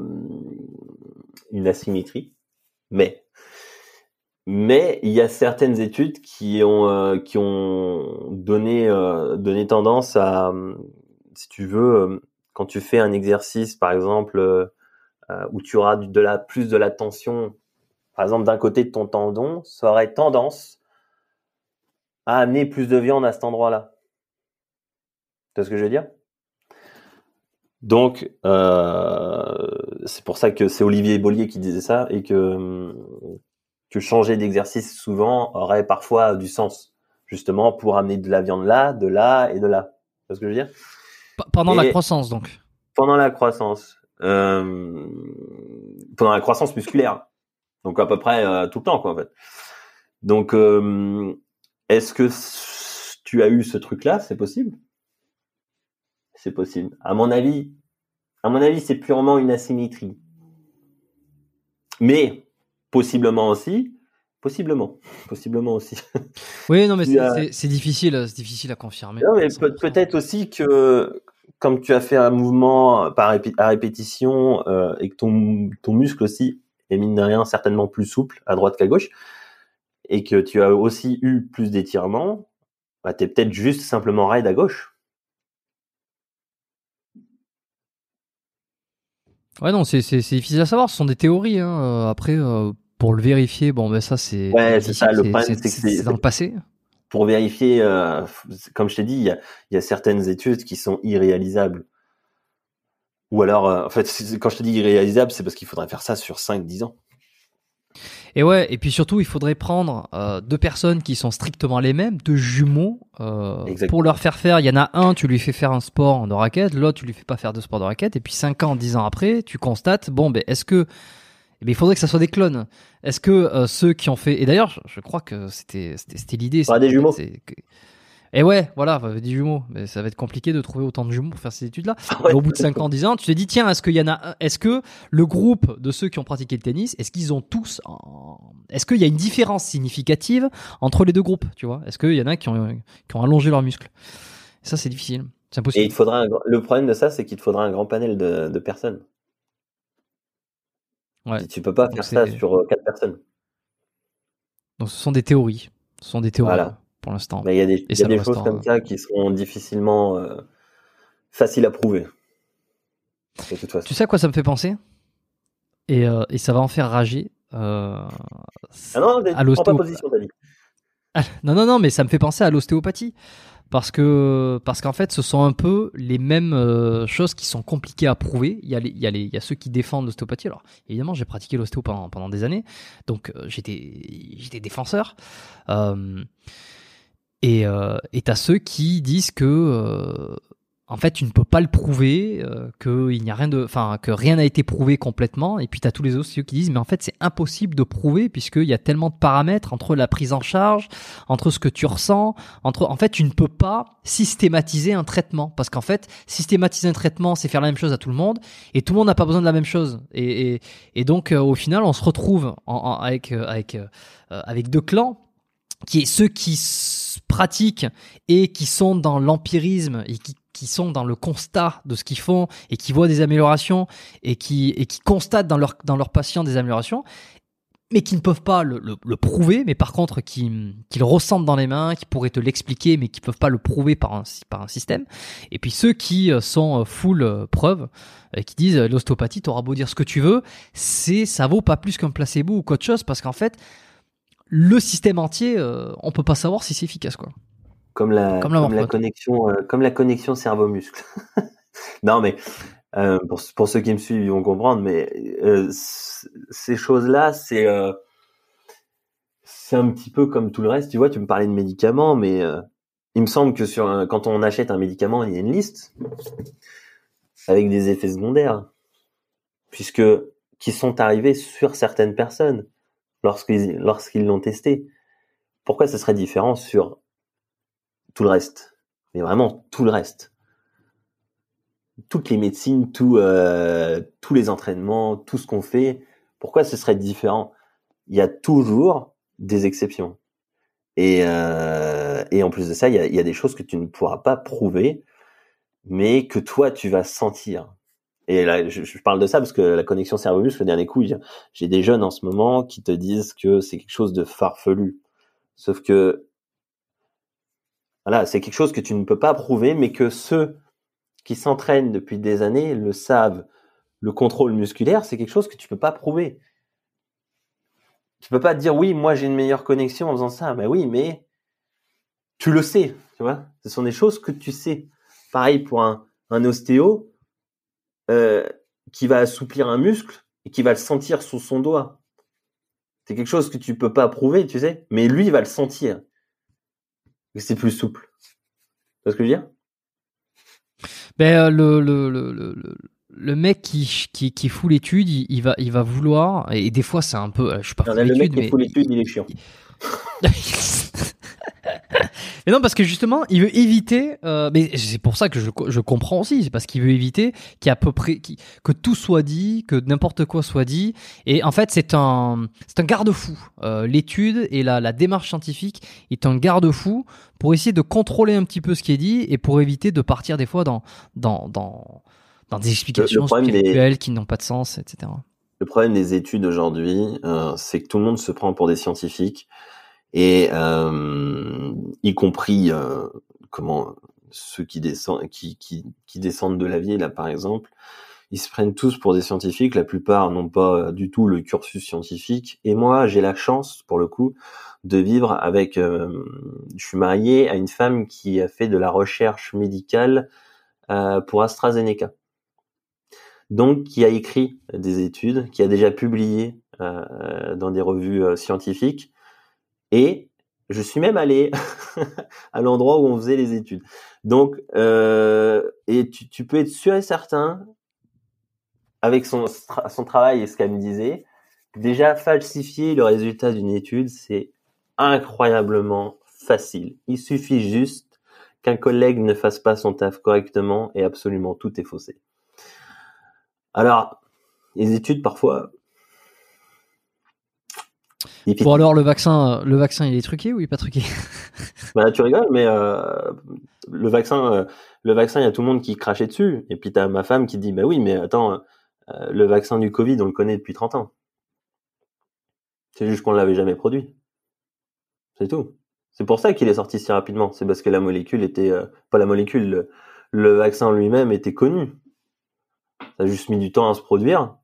une asymétrie, mais il y a certaines études qui ont euh, donné tendance à si tu veux quand tu fais un exercice, par exemple, euh, euh, où tu auras plus de la tension, par exemple, d'un côté de ton tendon, ça aurait tendance à amener plus de viande à cet endroit-là. Tu vois ce que je veux dire? Donc, euh, c'est pour ça que c'est Olivier Bollier qui disait ça et que, que changer d'exercice souvent aurait parfois du sens, justement pour amener de la viande là, de là et de là. Tu vois ce que je veux dire? Pendant la croissance, donc. Pendant la croissance. Euh, pendant la croissance musculaire. Donc à peu près euh, tout le temps, quoi, en fait. Donc, euh, est-ce que tu as eu ce truc-là? C'est possible? C'est possible. À mon avis, à mon avis, c'est purement une asymétrie. Mais possiblement aussi, possiblement, possiblement aussi. Oui, non, mais c'est difficile, c'est difficile à confirmer. Non, mais peut-être aussi que comme tu as fait un mouvement par à répétition euh, et que ton, ton muscle aussi est mine de rien certainement plus souple à droite qu'à gauche et que tu as aussi eu plus d'étirement, bah, tu es peut-être juste simplement raide à gauche. Ouais, non, c'est difficile à savoir. Ce sont des théories. Hein. Euh, après, euh, pour le vérifier, bon, ben ça, c'est. Ouais, c'est ça. Le problème, c'est que c'est dans le passé pour vérifier, euh, comme je t'ai dit, il y a, certaines études qui sont irréalisables. Ou alors, euh, en fait, quand je te dis irréalisable, c'est parce qu'il faudrait faire ça sur 5-10 ans. Et ouais, et puis surtout, il faudrait prendre euh, deux personnes qui sont strictement les mêmes, deux jumeaux, euh, pour leur faire faire. Il y en a un, tu lui fais faire un sport de raquette, l'autre, tu lui fais pas faire de sport de raquette, et puis 5 ans, 10 ans après, tu constates, bon, ben, est-ce que. Eh ben, il faudrait que ça soit des clones. Est-ce que ceux qui ont fait. Et d'ailleurs, je, crois que c'était l'idée. des jumeaux. Et ouais, voilà, des jumeaux. Mais ça va être compliqué de trouver autant de jumeaux pour faire ces études-là. au bout de 5 ans, 10 ans, tu te dis, tiens, est-ce qu'il y en a, est-ce que le groupe de ceux qui ont pratiqué le tennis, est-ce qu'ils ont tous, est-ce qu'il y a une différence significative entre les deux groupes, tu vois? Est-ce qu'il y en a qui ont, qui ont allongé leurs muscles? ça, c'est difficile. C'est impossible. Et il faudra le problème de ça, c'est qu'il te faudra un grand panel de, de personnes. Ouais. tu peux pas faire ça sur 4 euh, personnes. Donc, ce sont des théories. Ce sont des théories. Voilà pour l'instant. Mais il y a des, y a des choses comme ça qui seront difficilement euh, faciles à prouver. Tu sais à quoi ça me fait penser? Et, euh, et, ça va en faire rager. Euh, ah non, à non, non, non, mais ça me fait penser à l'ostéopathie parce que parce qu'en fait ce sont un peu les mêmes euh, choses qui sont compliquées à prouver. Il y a les, il y a les, il y a ceux qui défendent l'ostéopathie. Alors évidemment j'ai pratiqué l'ostéo pendant, pendant des années, donc euh, j'étais j'étais défenseur. Euh, et euh, t'as ceux qui disent que en fait tu ne peux pas le prouver, euh, que il n'y a rien de, enfin que rien n'a été prouvé complètement. Et puis t'as tous les autres qui disent mais en fait c'est impossible de prouver puisqu'il y a tellement de paramètres entre la prise en charge, entre ce que tu ressens, entre en fait tu ne peux pas systématiser un traitement parce qu'en fait systématiser un traitement c'est faire la même chose à tout le monde et tout le monde n'a pas besoin de la même chose. Et, et, et donc euh, au final on se retrouve en, avec avec euh, avec deux clans qui est ceux qui pratiquent et qui sont dans l'empirisme et qui, qui, sont dans le constat de ce qu'ils font et qui voient des améliorations et qui, et qui constatent dans leur, dans leurs patients des améliorations, mais qui ne peuvent pas le, prouver, mais par contre qui, qui le ressentent dans les mains, qui pourraient te l'expliquer, mais qui peuvent pas le prouver par un, par un système. Et puis ceux qui euh, sont euh, full euh, preuve, qui disent l'ostéopathie, t'auras beau dire ce que tu veux, c'est ça vaut pas plus qu'un placebo ou qu'autre chose, parce qu'en fait, le système entier, on peut pas savoir si c'est efficace quoi. Comme la, comme la, connexion, euh, comme la connexion cerveau-muscle. non mais euh, pour, pour, ceux qui me suivent, ils vont comprendre. Mais ces choses-là, c'est c'est un petit peu comme tout le reste. Tu vois, tu me parlais de médicaments, mais il me semble que sur quand on achète un médicament, il y a une liste avec des effets secondaires, puisque qui sont arrivés sur certaines personnes lorsqu'ils lorsqu'ils l'ont testé. Pourquoi ce serait différent sur tout le reste Mais vraiment tout le reste. Toutes les médecines, tout, euh, tous les entraînements, tout ce qu'on fait, pourquoi ce serait différent? Il y a toujours des exceptions. Et, euh, et en plus de ça, il y a, il y a des choses que tu ne pourras pas prouver, mais que toi, tu vas sentir. Et là, je, parle de ça parce que la connexion cerveau-muscle, le dernier coup, j'ai des jeunes en ce moment qui te disent que c'est quelque chose de farfelu. Sauf que, voilà, c'est quelque chose que tu ne peux pas prouver, mais que ceux qui s'entraînent depuis des années le savent. Le contrôle musculaire, c'est quelque chose que tu peux pas prouver. Tu peux pas dire oui, moi j'ai une meilleure connexion en faisant ça. Mais oui, mais tu le sais, tu vois. Ce sont des choses que tu sais. Pareil pour un, ostéo, euh, qui va assouplir un muscle et qui va le sentir sous son doigt. C'est quelque chose que tu peux pas prouver, tu sais, mais lui va le sentir. C'est plus souple. Tu vois ce que je veux dire? Ben euh, le, le, le, le, le mec qui, qui, qui fout l'étude, il, va il va vouloir et des fois c'est un peu je suis pas Le mec qui fout l'étude, il est chiant. mais non, parce que justement, il veut éviter. Euh, mais c'est pour ça que je, je comprends aussi. C'est parce qu'il veut éviter qu'il à peu près que tout soit dit, que n'importe quoi soit dit. Et en fait, c'est un c'est un garde-fou. Euh, L'étude et la, la démarche scientifique est un garde-fou pour essayer de contrôler un petit peu ce qui est dit et pour éviter de partir des fois dans dans dans dans des explications spirituelles qui n'ont pas de sens, etc. Le problème des études aujourd'hui, euh, c'est que tout le monde se prend pour des scientifiques et euh, y compris euh, comment ceux qui descendent qui, qui, qui descendent de la vie là par exemple ils se prennent tous pour des scientifiques. La plupart n'ont pas du tout le cursus scientifique. Et moi j'ai la chance pour le coup de vivre avec euh, je suis marié à une femme qui a fait de la recherche médicale euh, pour AstraZeneca. Donc qui a écrit des études, qui a déjà publié euh, dans des revues euh, scientifiques, et je suis même allé à l'endroit où on faisait les études. Donc, euh, et tu, peux être sûr et certain, avec son, son travail et ce qu'elle me disait, déjà falsifier le résultat d'une étude, c'est incroyablement facile. Il suffit juste qu'un collègue ne fasse pas son taf correctement et absolument tout est faussé. Alors, les études parfois. Bon alors le vaccin, le vaccin il est truqué ou il est pas truqué? Bah tu rigoles, mais euh, le vaccin, euh, le vaccin il y a tout le monde qui crachait dessus. Et puis t'as ma femme qui dit bah oui mais attends, euh, le vaccin du Covid on le connaît depuis 30 ans. C'est juste qu'on l'avait jamais produit. C'est tout. C'est pour ça qu'il est sorti si rapidement. C'est parce que la molécule était, euh, pas la molécule, le, vaccin lui-même était connu. Ça a juste mis du temps à se produire.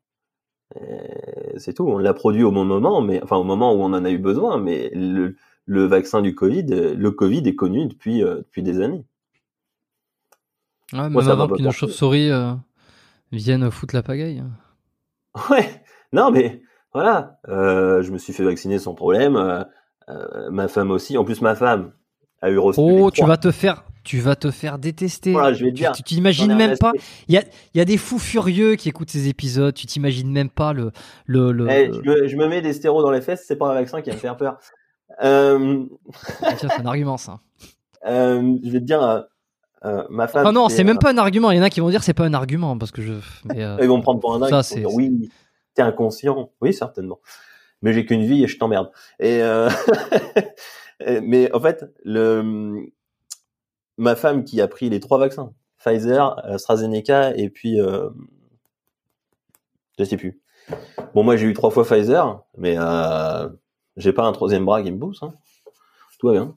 C'est tout. On l'a produit au bon moment, mais enfin au moment où on en a eu besoin. Mais le, le vaccin du Covid, le Covid est connu depuis euh, depuis des années. Ouais, Moi, avant qu'une chauve-souris euh, vienne foutre la pagaille. Ouais. Non, mais voilà. je me suis fait vacciner sans problème. Euh, ma femme aussi. En plus, ma femme a eu reçu. Oh, tu vas te faire, tu vas te faire détester. Voilà, je vais dire. Tu t'imagines même pas. Il y a, y a des fous furieux qui écoutent ces épisodes. Tu t'imagines même pas le, le, le... Eh, je, me, je, me, mets des stéros dans les fesses. C'est pas un vaccin qui va me faire peur. Euh... c'est un argument, ça. Euh, je vais te dire. Euh, euh ma femme. Ah non, c'est même pas un argument. Il y en a qui vont dire c'est pas un argument parce que je. Ils vont me prendre pour un dingue. Ça, c'est. Oui, t'es inconscient. Oui, certainement mais j'ai qu'une vie et je t'emmerde. Et mais en fait, le ma femme qui a pris les trois vaccins, Pfizer, AstraZeneca et puis euh... je sais plus. Bon, moi j'ai eu trois fois Pfizer, mais euh... j'ai pas un troisième bras qui me pousse. Hein. Tout va bien.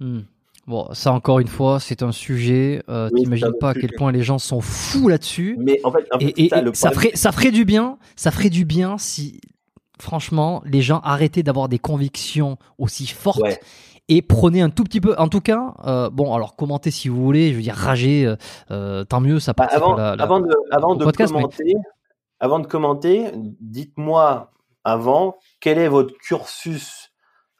Hmm. Bon, ça encore une fois, c'est un sujet. Euh, T'imagines pas à quel point les gens sont fous là-dessus. Mais en fait, et, ça, ferait, ça ferait du bien. Ça ferait du bien si franchement, les gens arrêtez d'avoir des convictions aussi fortes. Et prenez un tout petit peu, en tout cas, euh, bon, alors commentez si vous voulez, je veux dire rager, euh, euh, tant mieux, ça part. avant, avant, de, avant de commenter, avant de commenter, dites-moi avant quel est votre cursus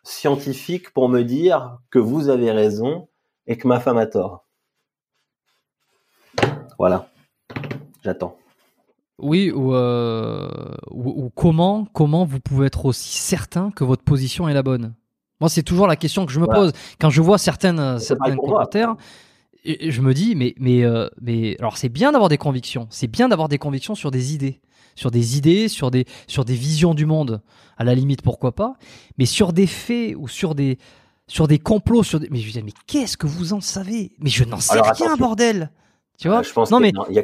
scientifique pour me dire que vous avez raison et que ma femme a tort? Voilà, j'attends. Oui, euh, ou, ou, comment, comment vous pouvez être aussi certain que votre position est la bonne? Moi, c'est toujours la question que je me pose. Quand je vois certaines, certains commentaires. Et je me dis, mais, mais, euh, mais alors c'est bien d'avoir des convictions, c'est bien d'avoir des convictions sur des idées, sur des idées, sur des, sur des visions du monde. À la limite, pourquoi pas. Mais sur des faits ou sur des, sur des complots, sur des... mais je dis, mais qu'est-ce que vous en savez? Mais je n'en sais rien, bordel. Tu vois? Je pense non, mais il y a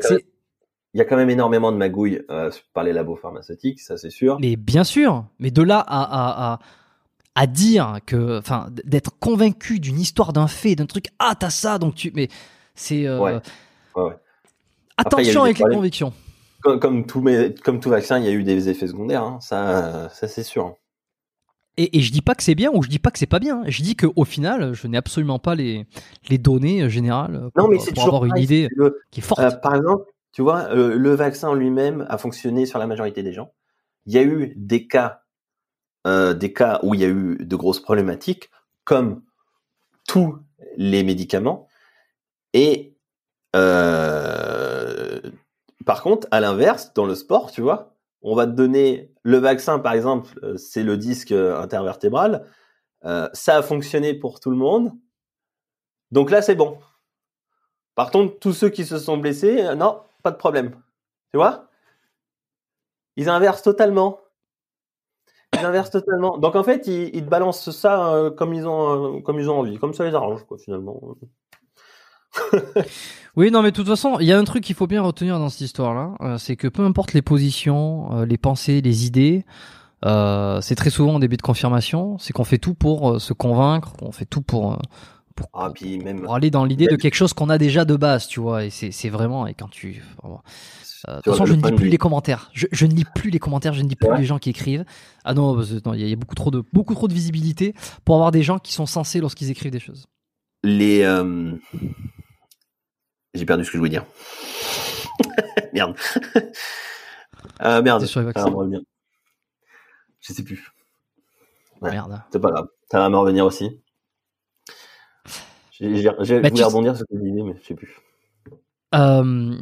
il y a quand même énormément de magouilles euh, par les labos pharmaceutiques, ça c'est sûr. Mais bien sûr, mais de là à, à, à, à dire que, enfin, d'être convaincu d'une histoire, d'un fait, d'un truc, ah t'as ça, donc tu, mais c'est. Euh... Ouais. Ouais, Attention avec les convictions. Comme, comme, tout, mais, comme tout vaccin, il y a eu des effets secondaires, hein. ça, ça c'est sûr. Et, et, je dis pas que c'est bien ou je dis pas que c'est pas bien. Je dis qu'au final, je n'ai absolument pas les, les données générales pour, non, mais pour avoir une idée qui est forte. Euh, par exemple, tu vois, euh, le vaccin lui-même a fonctionné sur la majorité des gens. Il y a eu des cas, euh, des cas où il y a eu de grosses problématiques, comme tous les médicaments. Et euh, par contre, à l'inverse, dans le sport, tu vois, on va te donner le vaccin, par exemple, c'est le disque intervertébral. ça a fonctionné pour tout le monde. Donc là, c'est bon. Par contre, tous ceux qui se sont blessés, non, pas de problème. Tu vois? Ils inversent totalement. Ils totalement. Donc en fait, ils, te balancent ça euh, comme ils ont euh, comme ils ont envie, comme ça les arrange quoi finalement. oui, non, mais de toute façon, il y a un truc qu'il faut bien retenir dans cette histoire-là, euh, c'est que peu importe les positions, les pensées, les idées, c'est très souvent au début de confirmation, c'est qu'on fait tout pour se convaincre, qu'on fait tout pour pour, ah, même, pour aller dans l'idée de quelque chose qu'on a déjà de base, tu vois. Et c'est vraiment, et quand tu. Euh, de toute façon, je ne lis plus les commentaires. Je, je, ne lis plus les commentaires, je ne lis plus les gens qui écrivent. Ah non, il y, a beaucoup trop de beaucoup trop de visibilité pour avoir des gens qui sont censés lorsqu'ils écrivent des choses. Les, euh... j'ai perdu ce que je voulais dire. merde. euh, merde. Sur les. Je sais plus. Ouais. Merde. C'est pas grave. Ça va me revenir aussi. J'ai, Bah, tu- rebondir sur ce que tu disais, mais je sais plus. Euh,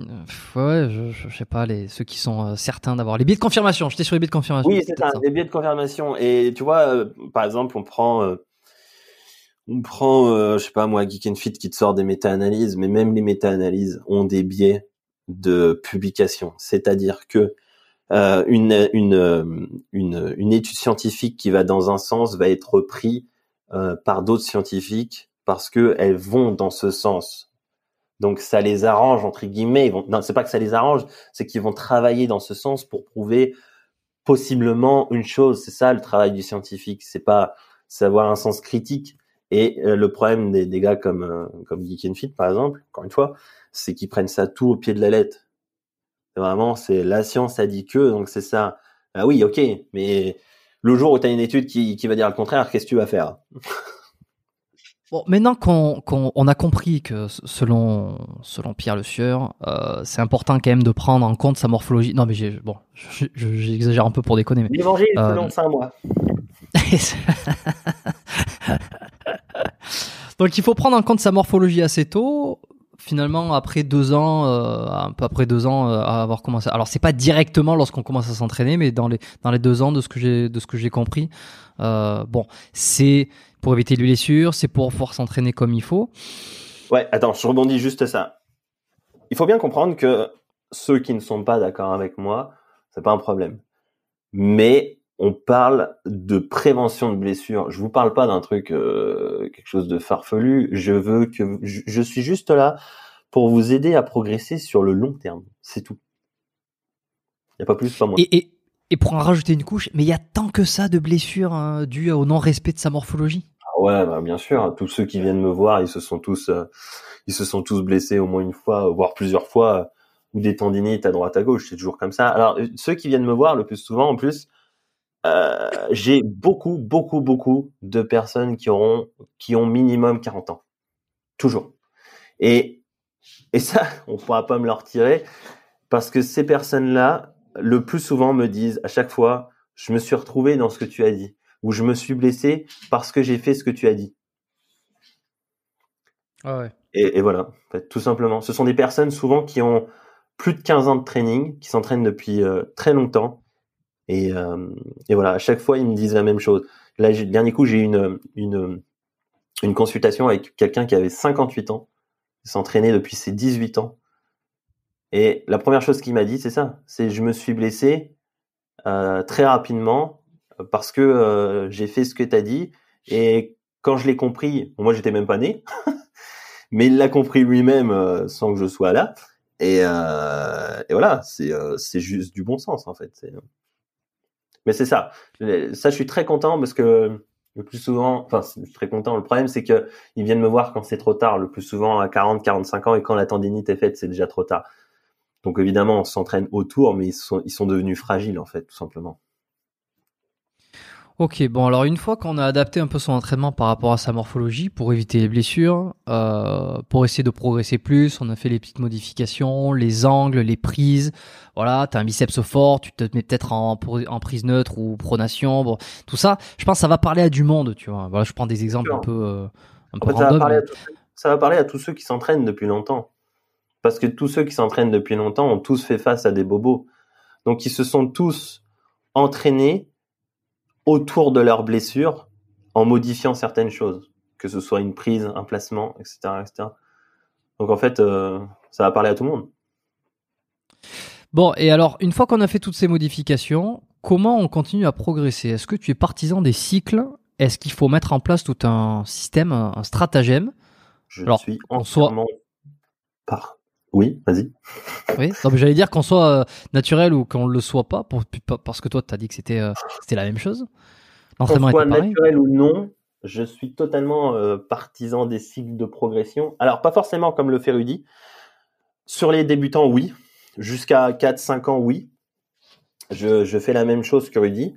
ouais, je, je, je sais pas, les, ceux qui sont euh, certains d'avoir les billets de confirmation. J'étais sur les billets de confirmation. Oui, c'est peut-être ça, les biais de confirmation. Et tu vois, euh, par exemple, on prend, euh, on prend, je sais pas moi, Geek and Fit qui te sort des méta-analyses, mais même les méta-analyses ont des biais de publication. C'est-à-dire que une, une, une, une étude scientifique qui va dans un sens va être reprise par d'autres scientifiques parce que elles vont dans ce sens. Donc ça les arrange entre guillemets. Non, c'est pas que ça les arrange, c'est qu'ils vont travailler dans ce sens pour prouver possiblement une chose. C'est ça le travail du scientifique. C'est pas savoir un sens critique. Et euh, le problème des, des gars comme euh, comme Geek and Fit par exemple, encore une fois, c'est qu'ils prennent ça tout au pied de la lettre. Vraiment, c'est la science a dit que, donc c'est ça. Ah oui, ok, mais le jour où tu as une étude qui, qui va dire le contraire, qu'est-ce que tu vas faire? Bon, maintenant qu'on on a compris que selon, selon Pierre Le Sieur, euh, c'est important quand même de prendre en compte sa morphologie. Non, mais bon, je- je- j'exagère un peu pour déconner, mais L'évangile Euh, selon saint moi. Donc il faut prendre en compte sa morphologie assez tôt. Finalement, après deux ans, euh, un peu après deux ans, euh, à avoir commencé. Alors c'est pas directement lorsqu'on commence à s'entraîner, mais dans les dans les deux ans de ce que j'ai de ce que j'ai compris, euh, bon, c'est pour éviter les blessures, c'est pour pouvoir s'entraîner comme il faut. Ouais, attends, je rebondis juste ça. Il faut bien comprendre que ceux qui ne sont pas d'accord avec moi, c'est pas un problème. Mais on parle de prévention de blessures. Je vous parle pas d'un truc euh, quelque chose de farfelu. Je veux que je, je suis juste là pour vous aider à progresser sur le long terme. C'est tout. Il y a pas plus, pas moins. Et, et et pour en rajouter une couche, mais il y a tant que ça de blessures hein, dues au non-respect de sa morphologie. Ah Ouais, bah, bien sûr. Tous ceux qui viennent me voir, ils se sont tous, euh, ils se sont tous blessés au moins une fois, voire plusieurs fois, euh, ou des tendinites à droite à gauche. C'est toujours comme ça. Alors euh, ceux qui viennent me voir le plus souvent, en plus, euh, j'ai beaucoup, beaucoup, beaucoup de personnes qui auront, qui ont minimum 40 ans, toujours. Et et ça, on pourra pas me le retirer parce que ces personnes-là, le plus souvent, me disent à chaque fois, je me suis retrouvé dans ce que tu as dit ou je me suis blessé parce que j'ai fait ce que tu as dit. ouais. Et, et voilà, en fait, tout simplement. Ce sont des personnes souvent qui ont plus de 15 ans de training, qui s'entraînent depuis euh, très longtemps. Et, euh, et voilà, à chaque fois, ils me disent la même chose. Là, le dernier coup, j'ai eu une, consultation avec quelqu'un qui avait 58 ans, s'entraînait depuis ses 18 ans. Et la première chose qu'il m'a dit, c'est ça. C'est je me suis blessé euh, très rapidement euh, parce que j'ai fait ce que tu as dit. Et quand je l'ai compris, bon, moi j'étais même pas né, mais il l'a compris lui-même sans que je sois là. Et, voilà, c'est juste du bon sens en fait. Mais c'est ça. Ça, je suis très content parce que le plus souvent, enfin, je suis très content. Le problème, c'est que ils viennent me voir quand c'est trop tard. Le plus souvent à 40, 45 ans et quand la tendinite est faite, c'est déjà trop tard. Donc évidemment, on s'entraîne autour, mais ils sont, ils sont devenus fragiles en fait, tout simplement. Ok, bon alors une fois qu'on a adapté un peu son entraînement par rapport à sa morphologie pour éviter les blessures, euh, pour essayer de progresser plus, on a fait les petites modifications, les angles, les prises. Voilà, t'as un biceps fort, tu te mets peut-être en, prise neutre ou pronation. Bon, tout ça, je pense que ça va parler à du monde, tu vois. Voilà, je prends des exemples un peu, euh, un peu fait, ça va, random. mais- ça va parler à tous ceux qui s'entraînent depuis longtemps. Parce que tous ceux qui s'entraînent depuis longtemps ont tous fait face à des bobos. Donc ils se sont tous entraînés autour de leurs blessures en modifiant certaines choses. Que ce soit une prise, un placement, etc. etc. Donc en fait, euh, ça va parler à tout le monde. Bon, et alors, une fois qu'on a fait toutes ces modifications, comment on continue à progresser? Est-ce que tu es partisan des cycles? Est-ce qu'il faut mettre en place tout un système, un stratagème? Je Alors, suis soit- entièrement par... Oui, vas-y. Oui, non, mais j'allais dire qu'on soit euh, naturel ou qu'on le soit pas, pour- parce que toi, tu as dit que c'était euh, c'était la même chose. Qu'on L'entraînement soit était pareil. naturel ou non, je suis totalement euh, partisan des cycles de progression. Alors, pas forcément comme le fait Rudy. Sur les débutants, oui. Jusqu'à 4-5 ans, oui. Je, je fais la même chose que Rudy.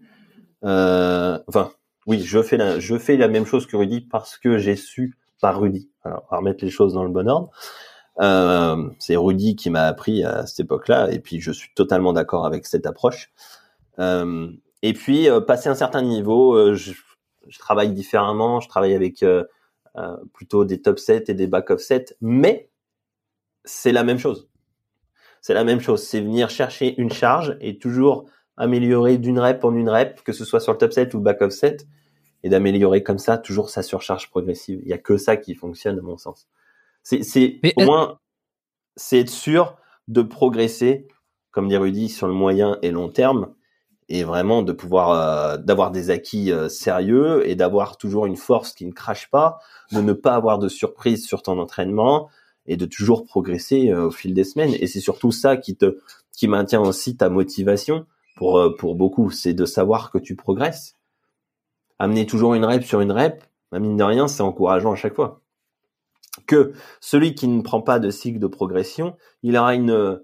Enfin, oui, je fais, la, je fais la même chose que Rudy parce que j'ai su par Rudy. Alors, on va remettre les choses dans le bon ordre. Euh, c'est Rudy qui m'a appris à cette époque-là, et puis je suis totalement d'accord avec cette approche. Euh, et puis, euh, passer un certain niveau, euh, je, je, travaille différemment, je travaille avec euh, plutôt des top sets et des back of sets, mais c'est la même chose. C'est la même chose, c'est venir chercher une charge et toujours améliorer d'une rep en une rep, que ce soit sur le top set ou back of set, et d'améliorer comme ça toujours sa surcharge progressive. Il y a que ça qui fonctionne à mon sens. C'est, c'est au moins, c'est être sûr de progresser, comme dit Rudy, sur le moyen et long terme, et vraiment de pouvoir euh, d'avoir des acquis euh, sérieux et d'avoir toujours une force qui ne crache pas, de ne pas avoir de surprise sur ton entraînement et de toujours progresser euh, au fil des semaines. Et c'est surtout ça qui te qui maintient aussi ta motivation pour pour beaucoup, c'est de savoir que tu progresses. Amener toujours une rep sur une rep, bah, mine de rien, c'est encourageant à chaque fois que celui qui ne prend pas de cycle de progression, il aura une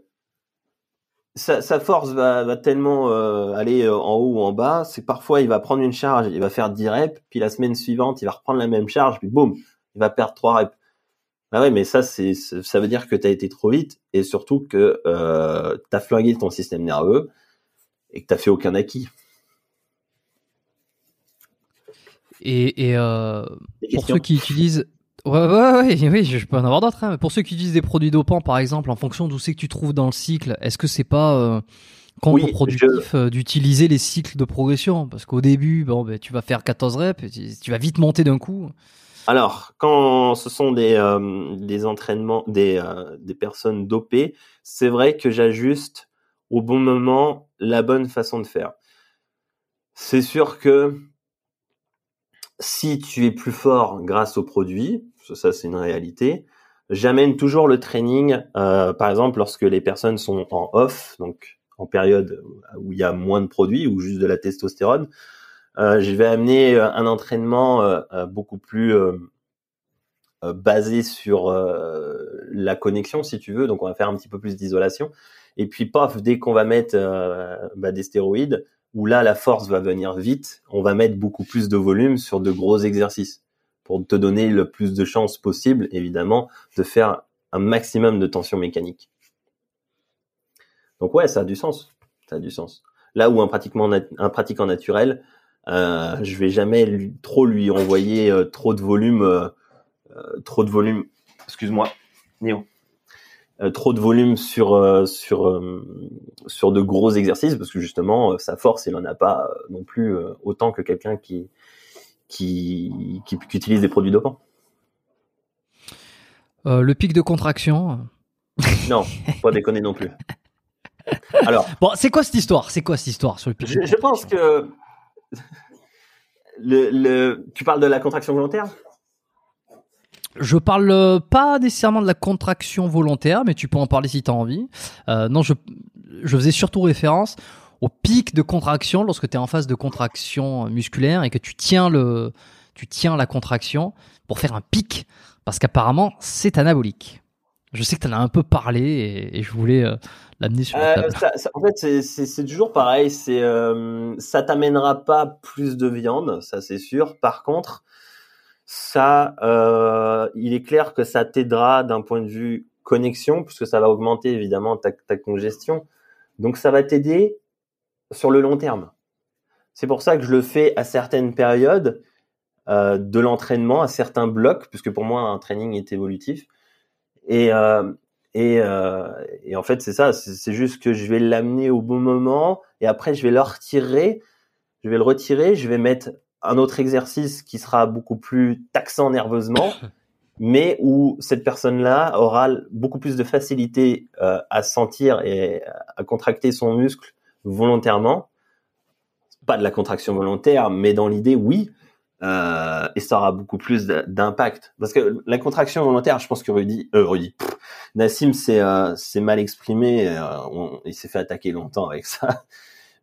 sa, sa force va, va tellement euh, aller euh, en haut ou en bas, c'est parfois il va prendre une charge, il va faire 10 reps, puis la semaine suivante il va reprendre la même charge, puis boum, il va perdre 3 reps. Ah ouais, mais ça c'est ça veut dire que tu as été trop vite et surtout que euh, tu as flingué ton système nerveux et que tu fait aucun acquis. Et, et euh, pour ceux qui utilisent Ouais, ouais, ouais, oui, je peux en avoir d'autres. Hein. Pour ceux qui utilisent des produits dopants, par exemple, en fonction d'où c'est que tu trouves dans le cycle, est-ce que c'est pas euh, contre-productif euh, d'utiliser les cycles de progression? Parce qu'au début, bon, ben, tu vas faire 14 reps, tu vas vite monter d'un coup. Alors, quand ce sont des, euh, des entraînements, des, des personnes dopées, c'est vrai que j'ajuste au bon moment la bonne façon de faire. C'est sûr que si tu es plus fort grâce au produit, ça c'est une réalité, j'amène toujours le training, euh, par exemple lorsque les personnes sont en off, donc en période où il y a moins de produits ou juste de la testostérone, euh, je vais amener euh, un entraînement beaucoup plus basé sur la connexion, si tu veux. Donc on va faire un petit peu plus d'isolation. Et puis paf, dès qu'on va mettre bah, des stéroïdes, où là la force va venir vite, on va mettre beaucoup plus de volume sur de gros exercices pour te donner le plus de chances possible, évidemment, de faire un maximum de tension mécanique. Donc ouais, ça a du sens, ça a du sens. Là où un pratiquant naturel, euh, je vais jamais trop lui envoyer euh, trop de volume, euh, trop de volume. Excuse-moi, Néo. Trop de volume sur de gros exercices parce que justement sa force il en a pas non plus autant que quelqu'un qui, qui qui, utilise des produits dopants. le pic de contraction. Non, pas déconner non plus. Alors, bon, c'est quoi cette histoire? C'est quoi cette histoire sur le pic je, je pense que le, le, tu parles de la contraction volontaire? Je parle euh, pas nécessairement de la contraction volontaire, mais tu peux en parler si tu as envie. Euh, non, je, je faisais surtout référence au pic de contraction lorsque tu es en phase de contraction musculaire et que tu tiens le tu tiens la contraction pour faire un pic parce qu'apparemment c'est anabolique. Je sais que tu en as un peu parlé et, je voulais euh, l'amener sur la table. Ça, ça, en fait, c'est toujours pareil. C'est euh, ça t'amènera pas plus de viande, ça c'est sûr. Par contre, ça, euh, il est clair que ça t'aidera d'un point de vue connexion, puisque ça va augmenter évidemment ta, ta congestion. Donc ça va t'aider sur le long terme. C'est pour ça que je le fais à certaines périodes euh, de l'entraînement, à certains blocs, puisque pour moi un training est évolutif. Et, euh, et, euh, et en fait c'est ça, c'est juste que je vais l'amener au bon moment, et après je vais le retirer, je vais le retirer, je vais mettre un autre exercice qui sera beaucoup plus taxant nerveusement, mais où cette personne-là aura beaucoup plus de facilité à sentir et à contracter son muscle volontairement. Pas de la contraction volontaire, mais dans l'idée, oui. Euh, et ça aura beaucoup plus d'impact. Parce que la contraction volontaire, je pense que Rudy, euh, Rudy, Nassim s'est euh, mal exprimé, on, il s'est fait attaquer longtemps avec ça.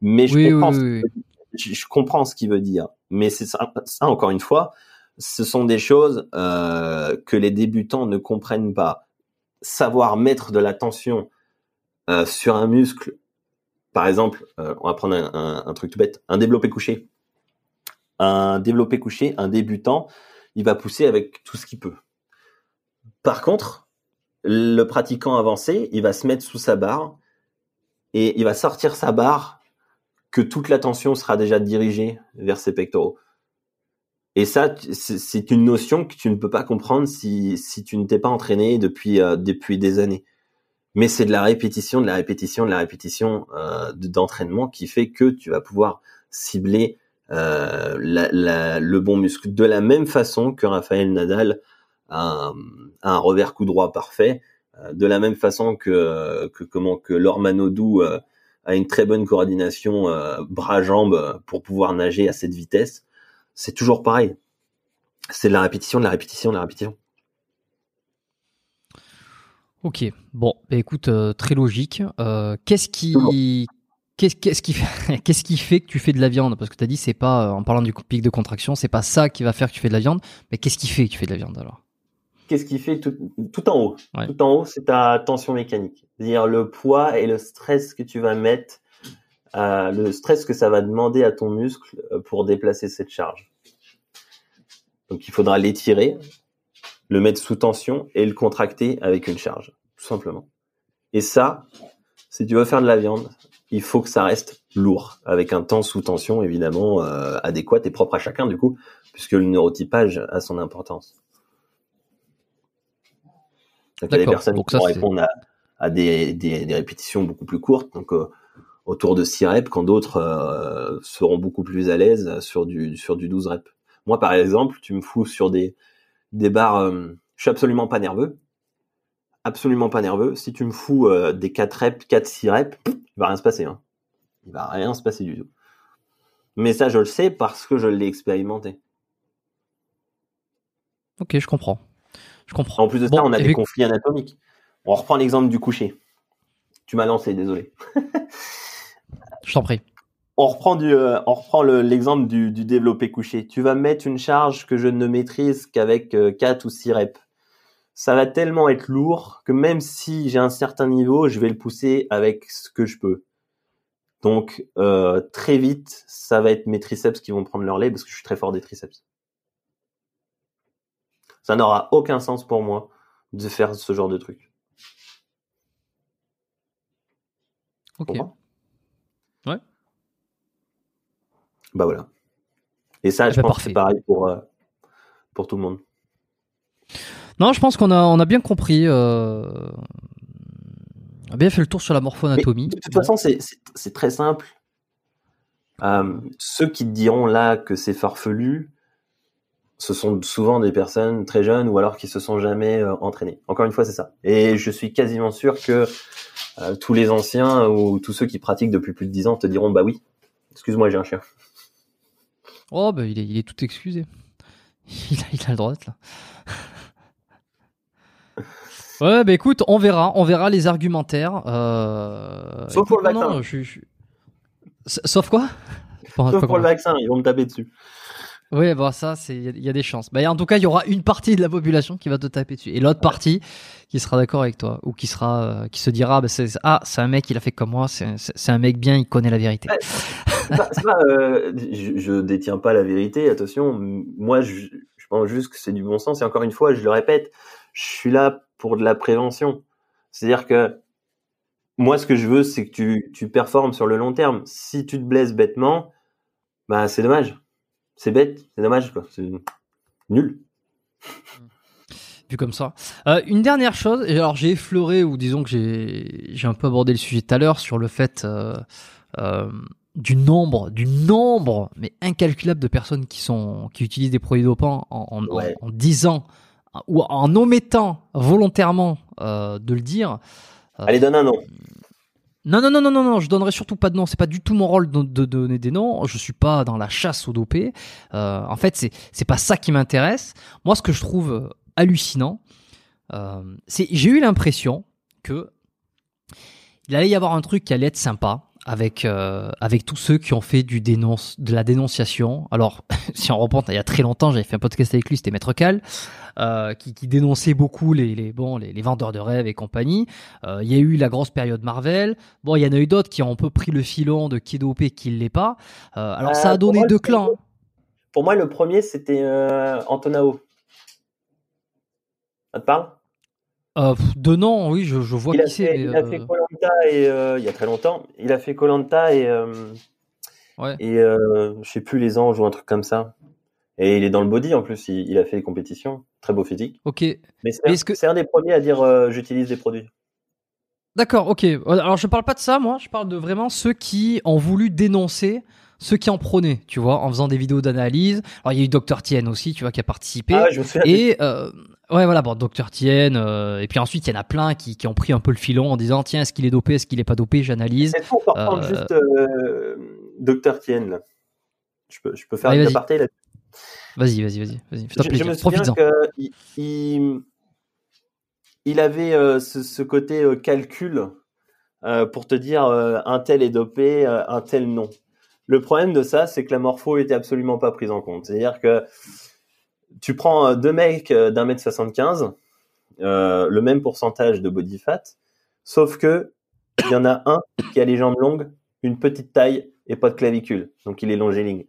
Mais je oui, comprends oui, oui je, comprends ce qu'il veut dire, mais c'est ça, encore une fois, ce sont des choses que les débutants ne comprennent pas. Savoir mettre de la tension sur un muscle, par exemple, euh, on va prendre un, truc tout bête, un développé couché. Un développé couché, un débutant, il va pousser avec tout ce qu'il peut. Par contre, le pratiquant avancé, il va se mettre sous sa barre et il va sortir sa barre que toute l'attention sera déjà dirigée vers ses pectoraux. Et ça, c'est une notion que tu ne peux pas comprendre si, si tu ne t'es pas entraîné depuis, euh, depuis des années. Mais c'est de la répétition, de la répétition, de la répétition euh, d'entraînement qui fait que tu vas pouvoir cibler euh, le bon muscle. De la même façon que Raphaël Nadal a un, revers coup droit parfait, euh, de la même façon que, que comment que Lormanodou a une très bonne coordination bras-jambes pour pouvoir nager à cette vitesse, c'est toujours pareil. C'est de la répétition, de la répétition, de la répétition. Ok, bon, bah écoute, très logique. qu'est-ce qui, Qu'est-ce qui, fait, qu'est-ce qui fait que tu fais de la viande? Parce que tu as dit, c'est pas, en parlant du pic de contraction, c'est pas ça qui va faire que tu fais de la viande, mais qu'est-ce qui fait que tu fais de la viande alors? Qu'est-ce qui fait tout, tout en haut? Tout en haut, c'est ta tension mécanique. C'est-à-dire le poids et le stress que tu vas mettre, euh, le stress que ça va demander à ton muscle euh, pour déplacer cette charge. Donc il faudra l'étirer, le mettre sous tension et le contracter avec une charge, tout simplement. Et ça, si tu veux faire de la viande, il faut que ça reste lourd, avec un temps sous tension évidemment euh, adéquat et propre à chacun du coup, puisque le neurotypage a son importance. il y a des personnes qui vont répondre à, des, répétitions beaucoup plus courtes, donc euh, autour de 6 reps, quand d'autres euh, seront beaucoup plus à l'aise sur du, sur du 12 reps. Moi par exemple, tu me fous sur des, des barres, je suis absolument pas nerveux, absolument pas nerveux. Si tu me fous des 4 reps, 4-6 reps, il va rien se passer. Hein. Il va rien se passer du tout. Mais ça, je le sais parce que je l'ai expérimenté. Ok, je comprends. Je comprends. En plus de ça, on a des conflits anatomiques. On reprend l'exemple du coucher. Tu m'as lancé, désolé. je t'en prie. On reprend, du, euh, on reprend l'exemple du, du, développé couché. Tu vas mettre une charge que je ne maîtrise qu'avec 4 euh, ou 6 reps ça va tellement être lourd que même si j'ai un certain niveau, je vais le pousser avec ce que je peux. Donc euh, très vite, ça va être mes triceps qui vont prendre leur lait parce que je suis très fort des triceps. Ça n'aura aucun sens pour moi de faire ce genre de truc. Ok. Bah voilà. Et ça, eh je ben, pense que c'est pareil pour, euh, pour tout le monde. Non, je pense qu'on a, on a bien compris. Euh... On a bien fait le tour sur la morphoanatomie. de toute façon, c'est très simple. Euh, ceux qui te diront là que c'est farfelu, ce sont souvent des personnes très jeunes ou alors qui se sont jamais euh, entraînées. Encore une fois, c'est ça. Et je suis quasiment sûr que euh, tous les anciens ou tous ceux qui pratiquent depuis plus de 10 ans te diront bah oui. Excuse-moi, j'ai un chien. Oh bah il est, il est tout excusé. Il a, il a le droit là. Ouais, bah écoute, on verra, on verra les argumentaires. Euh... Sauf pour le vaccin. Sauf quoi? Sauf pour le vaccin, ils vont me taper dessus. Oui, bon, ça, c'est, il y, a des chances. Bah, en tout cas, il y aura une partie de la population qui va te taper dessus, et l'autre partie qui sera d'accord avec toi, ou qui sera, euh, qui se dira, bah, c'est, ah, c'est un mec, il a fait comme moi, c'est, un mec bien, il connaît la vérité. euh, je, je, détiens pas la vérité, attention. Moi, je, je pense juste que c'est du bon sens, et encore une fois, je le répète, je suis là pour de la prévention. C'est-à-dire que moi, ce que je veux, c'est que tu, tu performes sur le long terme. Si tu te blesses bêtement, bah, c'est dommage. C'est bête, c'est dommage, quoi. C'est nul. Vu comme ça. Euh, une dernière chose, alors j'ai effleuré, ou disons que j'ai un peu abordé le sujet tout à l'heure sur le fait euh, euh, du nombre, du nombre, mais incalculable de personnes qui sont qui utilisent des produits dopants en, en, en 10 ans ou en omettant volontairement de le dire. Allez, donne un nom. Non, non, non, non, non, non, je donnerai surtout pas de nom. C'est pas du tout mon rôle de, donner des noms. Je suis pas dans la chasse aux dopés. Euh, en fait, c'est c'est pas ça qui m'intéresse. Moi, ce que je trouve hallucinant, c'est j'ai eu l'impression que il allait y avoir un truc qui allait être sympa avec euh, avec tous ceux qui ont fait du dénonce de la dénonciation. Alors, si on reprend, il y a très longtemps, j'avais fait un podcast avec lui, c'était Maître Cal, euh, qui, qui, dénonçait beaucoup les, les bon les, les, vendeurs de rêves et compagnie. Euh, il y a eu la grosse période Marvel. Bon, il y en a eu d'autres qui ont un peu pris le filon de qui est dopé, qui l'est pas. Alors, ça a donné deux clans. Pour moi, le premier, c'était Antonao. Ça te parle? Euh, de nom, oui, je, je vois il qui c'est. Il a fait Colanta et il y a très longtemps. Il a fait Colanta et ouais. et je sais plus les anges ou un truc comme ça. Et il est dans le body en plus. Il, il a fait les compétitions. Très beau physique. Ok. Mais c'est un, que... un, des premiers à dire j'utilise des produits. D'accord, ok. Alors je parle pas de ça, moi. Je parle de vraiment ceux qui ont voulu dénoncer ceux qui en prônaient, tu vois, en faisant des vidéos d'analyse. Alors il y a eu Dr Tien aussi, tu vois, qui a participé. Ah, je souviens. Et euh, ouais, voilà, bon, Dr Tien. Euh, et puis ensuite, il y en a plein qui, qui, ont pris un peu le filon en disant, tiens, est-ce qu'il est dopé, est-ce qu'il est pas dopé, j'analyse. Est-ce qu'on euh... juste euh, Dr Tien là je peux, je peux faire une aparté là Vas-y, vas-y, vas-y. vas-y. Je, me souviens qu'il il, il avait euh, ce, ce côté euh, calcul euh, pour te dire un tel est dopé, un tel non. Le problème de ça, c'est que la morpho était absolument pas prise en compte. C'est-à-dire que tu prends euh, deux mecs euh, d'un mètre 75, euh, le même pourcentage de body fat, sauf que il y en a un qui a les jambes longues, une petite taille et pas de clavicule, donc il est longiligne.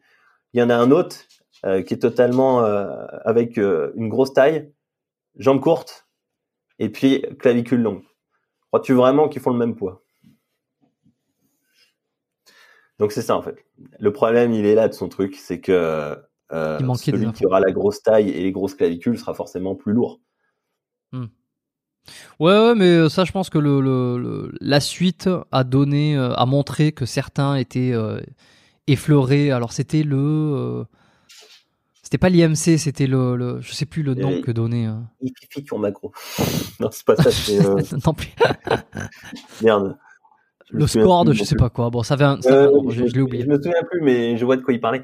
Il y en a un autre qui est totalement avec une grosse taille, jambes courtes et puis clavicule longue. Crois-tu vraiment qu'ils font le même poids? Donc c'est ça en fait. Le problème, il est là de son truc, c'est que euh, Il celui qui aura la grosse taille et les grosses clavicules sera forcément plus lourd. Ouais, ouais, mais euh, ça, je pense que le, le- le- la suite a donné, euh, a montré que certains étaient euh, effleurés. Alors, c'était le. euh, c'était pas l'IMC, c'était le, le. Je sais plus le nom que donnait. euh. Il pique sur macro. non, c'est pas ça, c'est non plus. merde. Je le score de je sais plus. pas quoi. Bon, ça avait un. ça Euh, un je, je l'ai oublié. Je me souviens plus, mais je vois de quoi il parlait.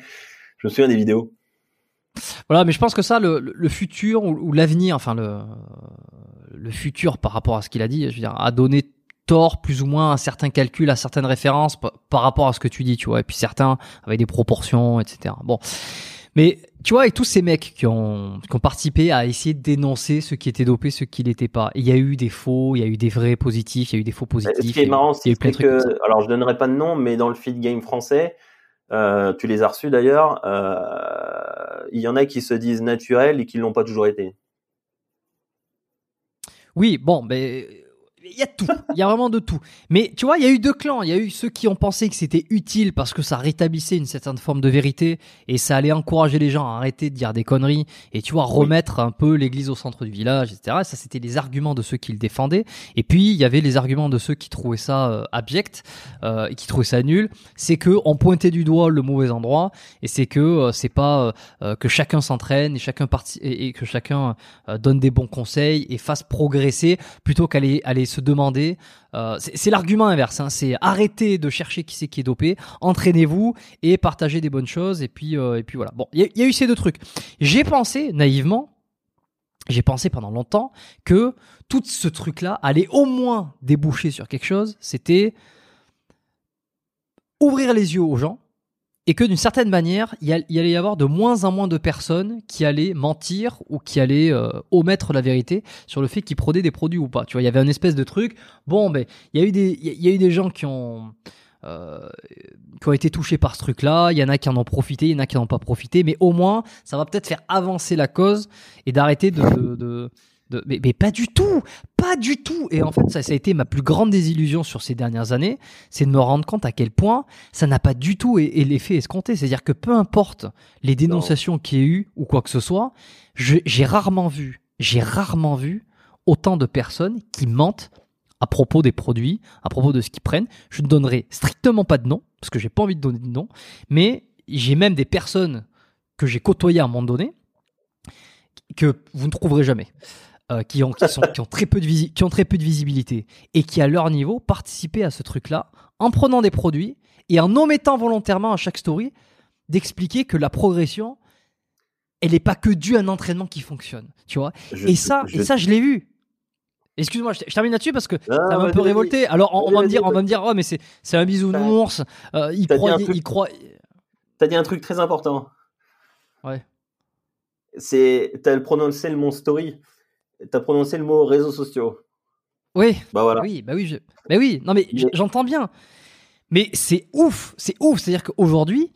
Je me souviens des vidéos. Voilà, mais je pense que ça, le, futur ou, ou l'avenir, enfin le, le futur par rapport à ce qu'il a dit, je veux dire, a donné tort plus ou moins à certains calculs, à certaines références pa- par rapport à ce que tu dis, tu vois. Et puis certains avec des proportions, etc. Bon, mais tu vois, avec tous ces mecs qui ont, qui ont participé à essayer de dénoncer ceux qui étaient dopés, ceux qui l'étaient pas. Il y a eu des faux, il y a eu des vrais positifs, il y a eu des faux Ce positifs. qui est marrant, c'est que, alors je donnerai pas de nom, mais dans le feed game français, euh, tu les as reçus d'ailleurs, euh, il y en a qui se disent naturels et qui l'ont pas toujours été. Oui, bon, mais il y a tout, il y a vraiment de tout. Mais tu vois, il y a eu deux clans. Il y a eu ceux qui ont pensé que c'était utile parce que ça rétablissait une certaine forme de vérité et ça allait encourager les gens à arrêter de dire des conneries et tu vois remettre un peu l'église au centre du village, etc. Ça, c'était les arguments de ceux qui le défendaient. Et puis il y avait les arguments de ceux qui trouvaient ça euh, abject euh, et qui trouvaient ça nul. C'est que on pointait du doigt le mauvais endroit et c'est que euh, c'est pas euh, que chacun s'entraîne et chacun parti et, et que chacun donne des bons conseils et fasse progresser plutôt qu'aller aller se demander. euh, c'est l'argument inverse. Hein, c'est arrêter de chercher qui c'est qui est dopé, entraînez-vous et partagez des bonnes choses. Et puis euh, voilà. Bon, il y, a- il y a eu ces deux trucs. J'ai pensé naïvement. J'ai pensé pendant longtemps que tout ce truc-là allait au moins déboucher sur quelque chose. C'était ouvrir les yeux aux gens et que d'une certaine manière, il y, allait y avoir de moins en moins de personnes qui allaient mentir ou qui allaient euh, omettre la vérité sur le fait qu'ils prenaient des produits ou pas. Tu vois, il y avait un espèce de truc. Bon, ben, il y a eu des, il a- eu des gens qui ont euh, qui ont été touchés par ce truc-là. Il y en a qui en ont profité, il y en a qui n'en ont pas profité. Mais au moins, ça va peut-être faire avancer la cause et d'arrêter de- mais, pas du tout, pas du tout. Et en fait, ça, a été ma plus grande désillusion sur ces dernières années, c'est de me rendre compte à quel point ça n'a pas du tout et, et l'effet escompté. C'est-à-dire que peu importe les dénonciations qu'il y ait eu ou quoi que ce soit, j'ai rarement vu, j'ai rarement vu autant de personnes qui mentent à propos des produits, à propos de ce qu'ils prennent. Je ne donnerai strictement pas de nom, parce que j'ai pas envie de donner de nom, mais j'ai même des personnes que j'ai côtoyées à un moment donné que vous ne trouverez jamais. Euh, qui, ont, qui, sont, qui, ont très peu de visi- qui ont très peu de visibilité et qui, à leur niveau, participaient à ce truc-là en prenant des produits et en omettant volontairement à chaque story d'expliquer que la progression, elle n'est pas que due à un entraînement qui fonctionne. Tu vois Je- et ça, je- et ça, je l'ai vu. Excuse-moi, je, termine là-dessus parce que Ah, ça m'a un peu révolté. Alors, on, on va me dire, on va me dire, oh, mais c'est, c'est un bisounours. euh, il croit, il, croit. T'as dit un truc très important. Ouais. C'est, t'as prononcé le mot story. T'as prononcé le mot réseaux sociaux. Oui, Bah voilà. oui, bah oui, je... bah oui. Non, mais j'entends bien. Mais c'est ouf, c'est ouf. C'est-à-dire qu'aujourd'hui,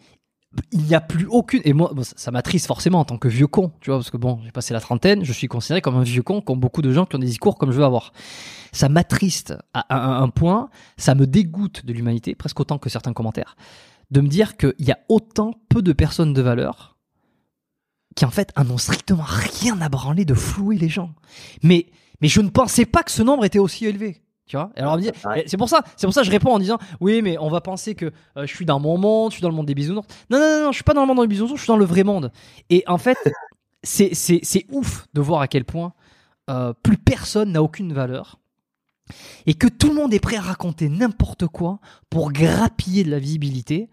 il n'y a plus aucune et moi ça m'attriste forcément en tant que vieux con tu vois parce que bon j'ai passé la trentaine je suis considéré comme un vieux con comme beaucoup de gens qui ont des discours comme je veux avoir ça m'attriste à, un point ça me dégoûte de l'humanité presque autant que certains commentaires de me dire qu'il y a autant peu de personnes de valeur qui en fait en ont strictement rien à branler de flouer les gens. Mais mais je ne pensais pas que ce nombre était aussi élevé tu vois. Alors c'est pour ça c'est pour ça que je réponds en disant oui mais on va penser que euh, je suis dans mon monde je suis dans le monde des bisounours. Non non non, non je suis pas dans le monde des bisounours je suis dans le vrai monde. Et en fait c'est c'est ouf de voir à quel point euh, plus personne n'a aucune valeur et que tout le monde est prêt à raconter n'importe quoi pour grappiller de la visibilité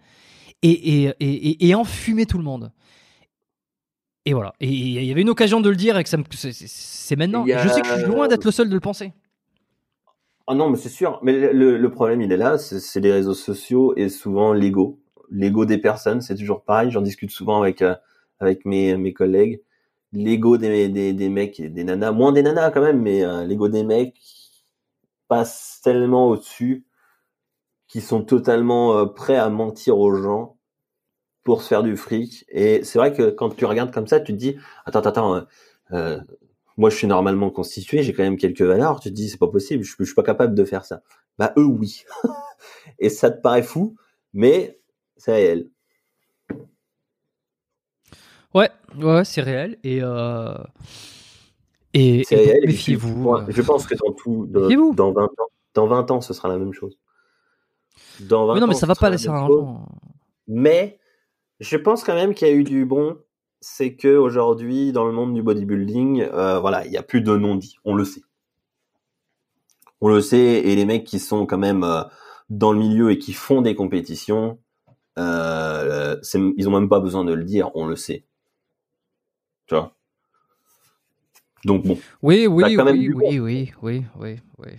et, et, et, et enfumer tout le monde et voilà. Et il y avait une occasion de le dire et que c'est maintenant. Je sais que je suis loin d'être le seul de le penser. Ah non, mais c'est sûr. Mais le, problème, il est là, c'est les réseaux sociaux et souvent l'ego. L'ego des personnes, c'est toujours pareil. J'en discute souvent avec euh, avec mes, mes collègues. L'ego des, des, des mecs et des nanas, moins des nanas quand même, mais euh, l'ego des mecs passe tellement au-dessus qu'ils sont totalement euh, prêts à mentir aux gens pour se faire du fric. Et c'est vrai que quand tu regardes comme ça, tu te dis, attends, attends, euh, moi je suis normalement constitué, j'ai quand même quelques valeurs, tu te dis c'est pas possible, je, je suis pas capable de faire ça. Bah eux oui. et ça te paraît fou, mais c'est réel. Ouais, ouais, c'est réel et euh... et, méfiez-vous. Euh. Je pense que dans tout, dans 20 ans, dans 20 ans, ce sera la même chose. Dans 20 mais non, mais ça va pas laisser un Mais je pense quand même qu'il y a eu du bon c'est que aujourd'hui, dans le monde du bodybuilding, euh, voilà, il n'y a plus de non-dit. On le sait. On le sait, et les mecs qui sont quand même euh, dans le milieu et qui font des compétitions, euh, ils ont même pas besoin de le dire, on le sait. Tu vois? Donc bon. Oui, oui, oui, oui, oui, oui, oui, oui,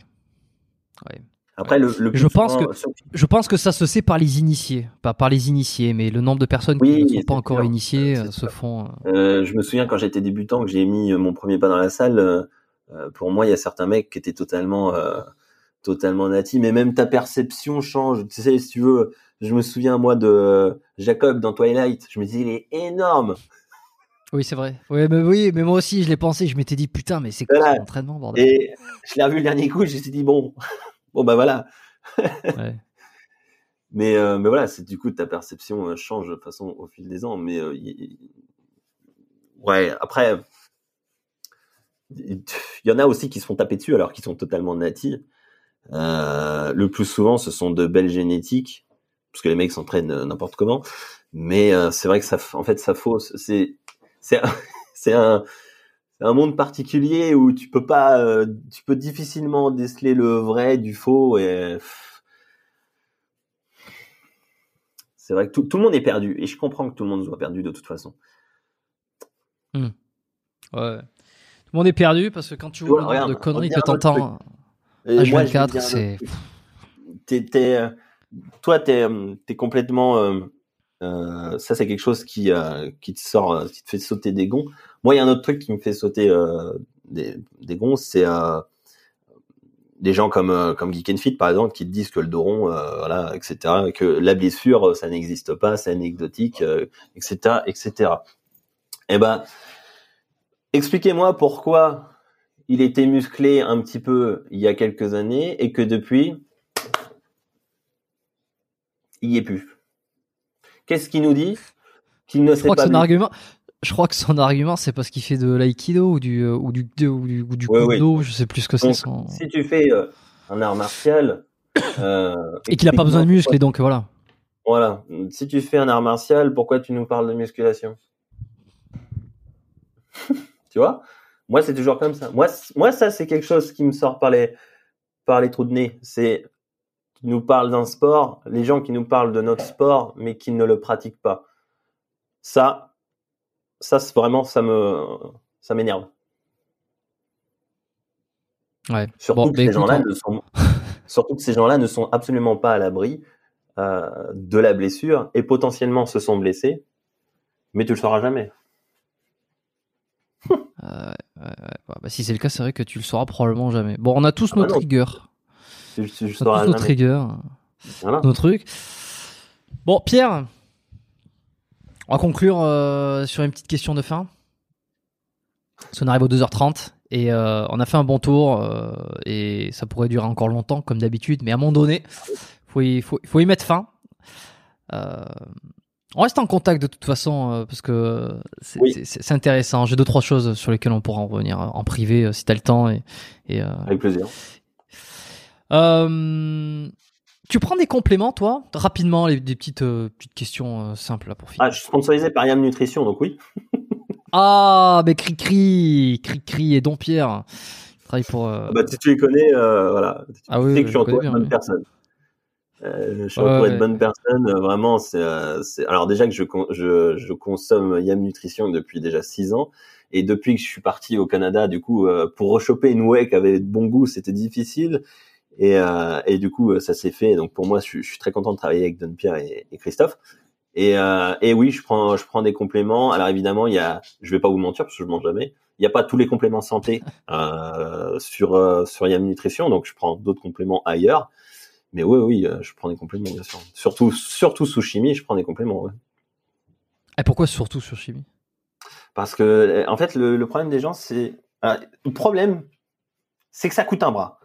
oui. Après, le, je pense que je pense que ça se sait par les initiés, pas par les initiés, mais le nombre de personnes qui ne sont pas encore initiées euh, se font. Euh, euh, je me souviens quand j'étais débutant que j'ai mis mon premier pas dans la salle. pour moi, il y a certains mecs qui étaient totalement totalement natifs, mais même ta perception change. Tu sais, si tu veux, je me souviens moi de Jacob dans Twilight. Je me disais, il est énorme. Oui, c'est vrai. Oui, mais oui, mais moi aussi, je l'ai pensé. Je m'étais dit, putain, mais c'est quoi voilà. l'entraînement, bordel? Et je l'ai revu le dernier coup. Je me suis dit, bon, bon bah voilà. mais euh, mais voilà, c'est du coup ta perception euh, change de façon au fil des ans. Mais euh, ouais, après il y en a aussi qui se font taper dessus alors qu'ils sont totalement natifs. le plus souvent, ce sont de belles génétiques parce que les mecs s'entraînent n'importe comment. Mais c'est vrai que ça, en fait, ça fausse. C'est c'est c'est un c'est un monde particulier où tu peux pas, euh, tu peux difficilement déceler le vrai du faux et c'est vrai que tout, tout, le monde est perdu et je comprends que tout le monde soit perdu de toute façon. Hmm. Ouais. Tout le monde est perdu parce que quand tu vois le nombre de conneries que t'entends H24, c'est. Euh, toi, t'es es complètement. Euh, euh, ça, c'est quelque chose qui, euh, qui te sort, qui te fait sauter des gonds. Moi, il y a un autre truc qui me fait sauter euh, des, des gonds, c'est euh, des gens comme euh, comme Geek and Fit par exemple qui te disent que le dos rond, voilà, etc., que la blessure, ça n'existe pas, c'est anecdotique, etc., etc. Eh ben, expliquez-moi pourquoi il était musclé un petit peu il y a quelques années et que depuis, il y est plus. Qu'est-ce qu'il nous dit Qu'il ne sait pas. Que argument je crois que son argument, c'est parce qu'il fait de l'aïkido ou du ou du ou du, ou du kudo, je sais plus ce que c'est. Son... Si tu fais euh, un art martial euh, et qu'il a pas besoin de muscles, et donc voilà. Voilà. Si tu fais un art martial, pourquoi tu nous parles de musculation? Tu vois? Moi, c'est toujours comme ça. Moi, moi, ça, c'est quelque chose qui me sort par les par les trous de nez. C'est qui nous parle d'un sport, les gens qui nous parlent de notre sport, mais qui ne le pratiquent pas. Ça, ça, c'est vraiment, ça me, ça m'énerve. Ouais. Surtout, que ces gens-là ne sont, surtout que ces gens-là ne sont absolument pas à l'abri euh, de la blessure et potentiellement se sont blessés, mais tu le sauras jamais. Euh, bah, si c'est le cas, c'est vrai que tu le sauras probablement jamais. Bon, on a tous ah nos bah triggers. On a tous nos triggers, voilà. nos trucs. Bon, Pierre, On va conclure euh, sur une petite question de fin. Parce qu'on arrive aux 2h30 et euh, on a fait un bon tour euh, et ça pourrait durer encore longtemps comme d'habitude, mais à un moment donné, faut y, faut, faut y mettre fin. On reste en contact de toute façon parce que c'est Oui. c'est- c'est intéressant. J'ai deux trois choses sur lesquelles on pourra en revenir en privé si t'as le temps et, et, Avec plaisir. Euh, tu prends des compléments, toi Rapidement, les- des petites, euh, petites questions euh, simples là, pour finir? Ah, je suis sponsorisé par Yam Nutrition, donc oui. Ah, mais Cri-Cri, Cri-Cri et Dompierre. Ils travaillent pour. euh, Bah, si tu les connais, voilà. Tu Ah oui, sais que je suis entouré de bonnes personnes. Je suis Ouais, entouré ouais. de bonnes personnes. Vraiment, c'est. Alors déjà que je, con- je, je consomme Yam Nutrition depuis déjà six ans, et depuis que je suis parti au Canada, du coup, euh, pour rechoper une whey qui avait de bon goût, c'était difficile. Et, euh, et du coup, euh, ça s'est fait. Donc pour moi, je, suis- je suis très content de travailler avec Don Pierre et, et Christophe. Et, euh, et oui, je prends, je prends des compléments. Alors évidemment, il y a, je vais pas vous mentir parce que je mange jamais. Il n'y a pas tous les compléments santé euh, sur sur Yam Nutrition, donc je prends d'autres compléments ailleurs. Mais oui, oui, je prends des compléments bien sûr. Surtout, surtout sous chimie, je prends des compléments. ouais. Et pourquoi surtout sur chimie? Parce que en fait, le, le problème des gens, c'est le problème, c'est que ça coûte un bras.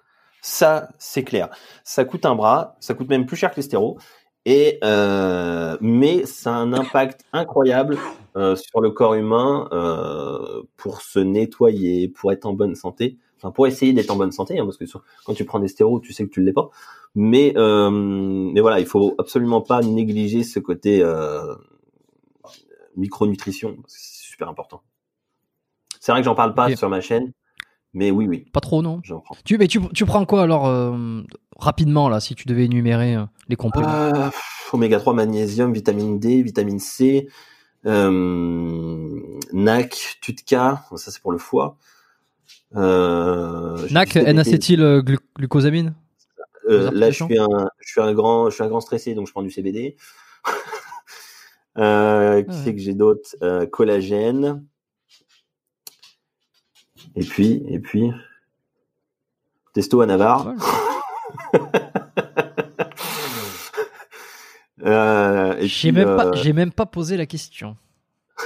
Ça, c'est clair. Ça coûte un bras. Ça coûte même plus cher que les stéros. Et euh, mais ça a un impact incroyable euh, sur le corps humain euh, pour se nettoyer, pour être en bonne santé. Enfin, pour essayer d'être en bonne santé, hein, parce que sur- quand tu prends des stéros, tu sais que tu ne l'es pas. Mais euh, mais voilà, il faut absolument pas négliger ce côté euh, micronutrition, parce que c'est super important. C'est vrai que j'en parle pas sur ma chaîne, mais oui, oui, Pas trop, non tu, Mais tu, tu prends quoi alors euh, rapidement là, si tu devais énumérer euh, les compléments Euh, pff, oméga 3, magnésium, vitamine D, vitamine C, euh, NAC, TUTCA, ça c'est pour le foie. NAC, Euh, Les là, je suis un, je suis un grand, je suis un grand stressé, donc je prends du CBD. euh, qui Ah ouais. c'est que j'ai d'autres Collagène. Et puis, et puis, Testo à Navarre. Euh, et J'ai puis, même, pas- euh, j'ai même pas posé la question.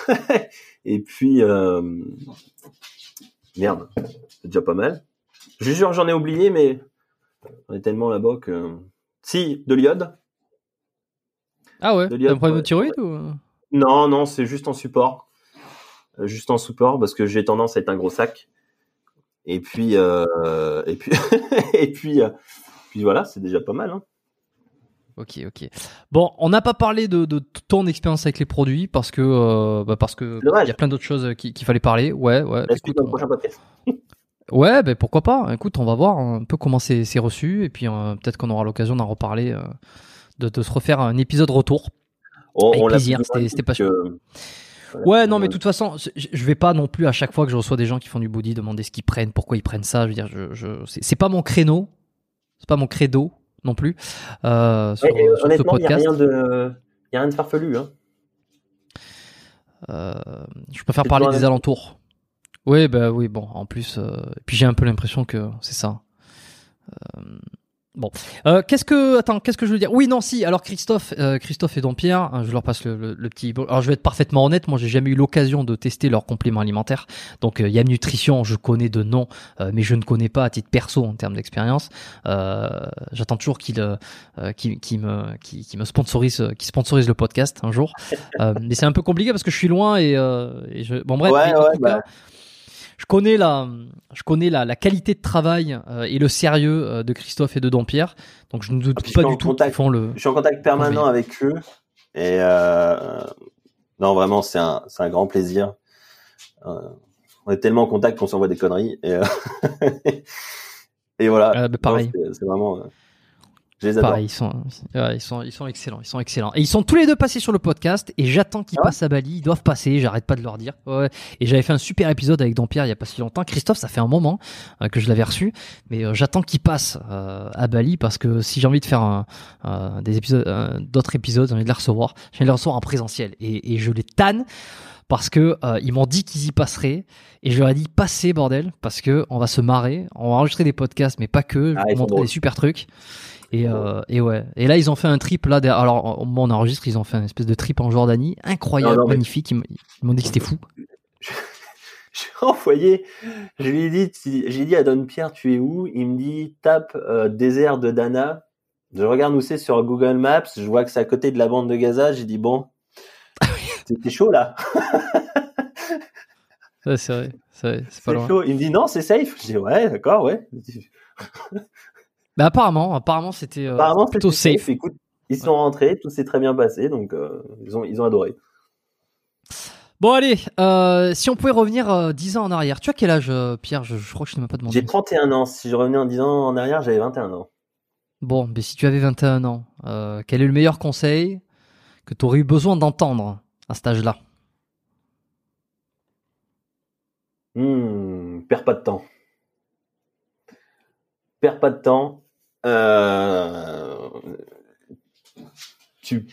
et puis, euh, merde, c'est déjà pas mal. Je que j'en ai oublié, mais on est tellement là-bas que. Si, de l'iode. Ah ouais de T'as l'iode, un problème ouais. de thyroïde ou... Non, non, c'est juste en support. Juste en support parce que j'ai tendance à être un gros sac. Et puis, euh, et puis, et puis, euh, puis voilà, c'est déjà pas mal. Hein. Ok, ok. Bon, on n'a pas parlé de, de ton expérience avec les produits parce que euh, bah parce que il y a plein d'autres choses qui- qu'il fallait parler. Ouais, ouais. Écoute, on- prochain podcast? Ouais, ben pourquoi pas. Écoute, on va voir un peu comment c'est reçu et puis euh, peut-être qu'on aura l'occasion d'en reparler, euh, de, de se refaire un épisode retour. On, Avec on plaisir, c'était- passionnant. que- Ouais, non, mais euh, de toute façon, je, vais pas non plus à chaque fois que je reçois des gens qui font du body demander ce qu'ils prennent, pourquoi ils prennent ça. Je veux dire, je, je, c'est pas mon créneau, c'est pas mon credo non plus euh, sur, ouais, sur ce honnêtement, il n'y a podcast. rien de, y a rien de farfelu. Hein. Euh, je préfère parler des alentours. Oui, bah oui, bon, en plus, euh, puis j'ai un peu l'impression que c'est ça. Bon, Euh, qu'est-ce que, attends, qu'est-ce que je veux dire? Oui, non, si. Alors Christophe, euh, Christophe et Dompierre, hein, je leur passe le, le- le petit. Alors je vais être parfaitement honnête, moi j'ai jamais eu l'occasion de tester leurs compléments alimentaires. Donc euh, Yam Nutrition, je connais de nom, euh, mais je ne connais pas à titre perso en termes d'expérience. Euh, J'attends toujours qu'ils euh, qu'ils- qu'ils me qu'ils qu'ils me sponsorisent, qu'ils sponsorisent le podcast un jour. Euh, mais c'est un peu compliqué parce que je suis loin et, euh, et je... bon bref. Ouais, ouais, bah. cas, je connais la, je connais la, la qualité de travail euh, et le sérieux euh, de Christophe et de Dompierre. Donc je ne doute Ah, pas du tout qu'ils font le. Je suis en contact permanent Oui. avec eux. Et euh, non, vraiment, c'est un, c'est un grand plaisir. Euh, on est tellement en contact qu'on s'envoie des conneries. Et, et voilà. Euh, bah, pareil. Non, c'est- C'est vraiment. Je les adore. Pareil, ils sont, ils sont, ils sont excellents, ils sont excellents. Et ils sont tous les deux passés sur le podcast et j'attends qu'ils Ah passent à Bali. Ils doivent passer, j'arrête pas de leur dire. Ouais. Et j'avais fait un super épisode avec Dampierre il y a pas si longtemps. Christophe, ça fait un moment euh, que je l'avais reçu, mais euh, j'attends qu'ils passent euh, à Bali parce que si j'ai envie de faire un- euh, des épisodes, euh, d'autres épisodes, j'ai envie de les recevoir. J'ai envie de les recevoir en présentiel et, et je les tanne parce que euh, ils m'ont dit qu'ils y passeraient et je leur ai dit passez bordel parce que on va se marrer, on va enregistrer des podcasts mais pas que, je Ah, vous montrer des super trucs. Et, euh, et ouais. Et là, ils ont fait un trip là. derrière- Alors, au moment où on enregistre, ils ont fait une espèce de trip en Jordanie, incroyable, Non, non, mais- magnifique. Ils m'ont dit que c'était fou. J'ai envoyé, je lui ai dit, j'ai dit à Don Pierre, tu es où? Il me dit, tape euh, désert de Dana. Je regarde où c'est sur Google Maps, je vois que c'est à côté de la bande de Gaza. J'ai dit bon, c'était chaud là, Ouais, c'est vrai, c'est vrai, c'est pas loin. chaud. Il me dit non, c'est safe. Je dis ouais, d'accord, ouais. Mais apparemment, apparemment, c'était euh, Apparemment, plutôt safe. Écoute, ils sont rentrés, tout s'est très bien passé, donc euh, ils ont ils ont adoré. Bon, allez, euh, si on pouvait revenir euh, 10 ans en arrière. Tu as quel âge, euh, Pierre? Je, je crois que je ne m'ai pas demandé. J'ai 31 ans. Si je revenais en 10 ans en arrière, j'avais 21 ans. Bon, mais si tu avais 21 ans, euh, quel est le meilleur conseil que tu aurais eu besoin d'entendre? À cet âge-là Hmm, perds pas de temps. Perds pas de temps. Euh, tu,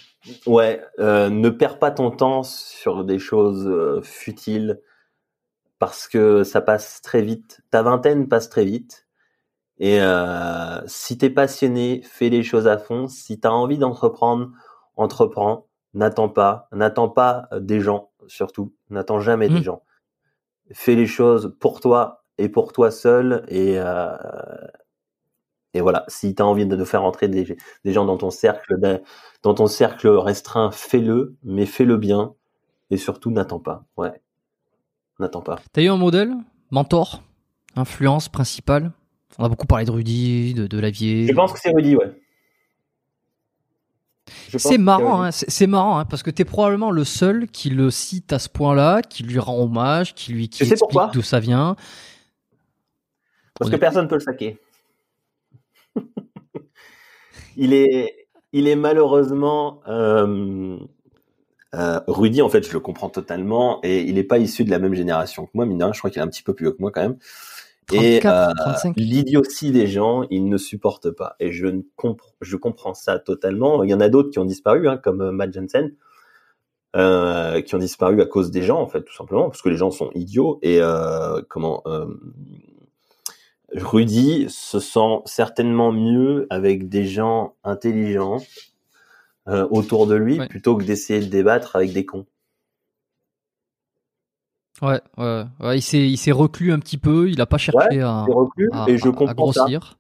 ouais, euh, ne perds pas ton temps sur des choses euh, futiles parce que ça passe très vite. Ta vingtaine passe très vite. Et si t'es passionné, fais les choses à fond. Si t'as envie d'entreprendre, entreprends. N'attends pas, n'attends pas des gens surtout. N'attends jamais des gens. Fais les choses pour toi et pour toi seul et euh, et voilà. Si tu as envie de, de faire entrer des, des gens dans ton cercle de- dans ton cercle restreint fais-le mais fais-le bien et surtout n'attends pas. Ouais. N'attends pas. T'as eu un modèle, mentor, influence principale? On a beaucoup parlé de Rudy, de, de Lavier. je pense que c'est Rudy ouais C'est que marrant, hein, c'est c'est marrant, hein, parce que t'es probablement le seul qui le cite à ce point-là, qui lui rend hommage, qui lui qui explique d'où ça vient. Parce que personne peut le saquer. il est, il est malheureusement euh, euh, Rudy. En fait, je le comprends totalement, et il n'est pas issu de la même génération que moi. Mine je crois qu'il est un petit peu plus vieux que moi quand même. Et 34, euh, 35. l'idiotie des gens, ils ne supportent pas. Et je ne comprends, je comprends ça totalement. Il y en a d'autres qui ont disparu, hein, comme euh, Matt Jensen, euh, qui ont disparu à cause des gens, en fait, tout simplement, parce que les gens sont idiots. Et euh, comment euh, Rudy se sent certainement mieux avec des gens intelligents autour de lui, Ouais. plutôt que d'essayer de débattre avec des cons. Ouais, ouais, ouais, il s'est il s'est reclus un petit peu, il a pas cherché à, C'est reclus, à- et je à- à comprends ça. grossir.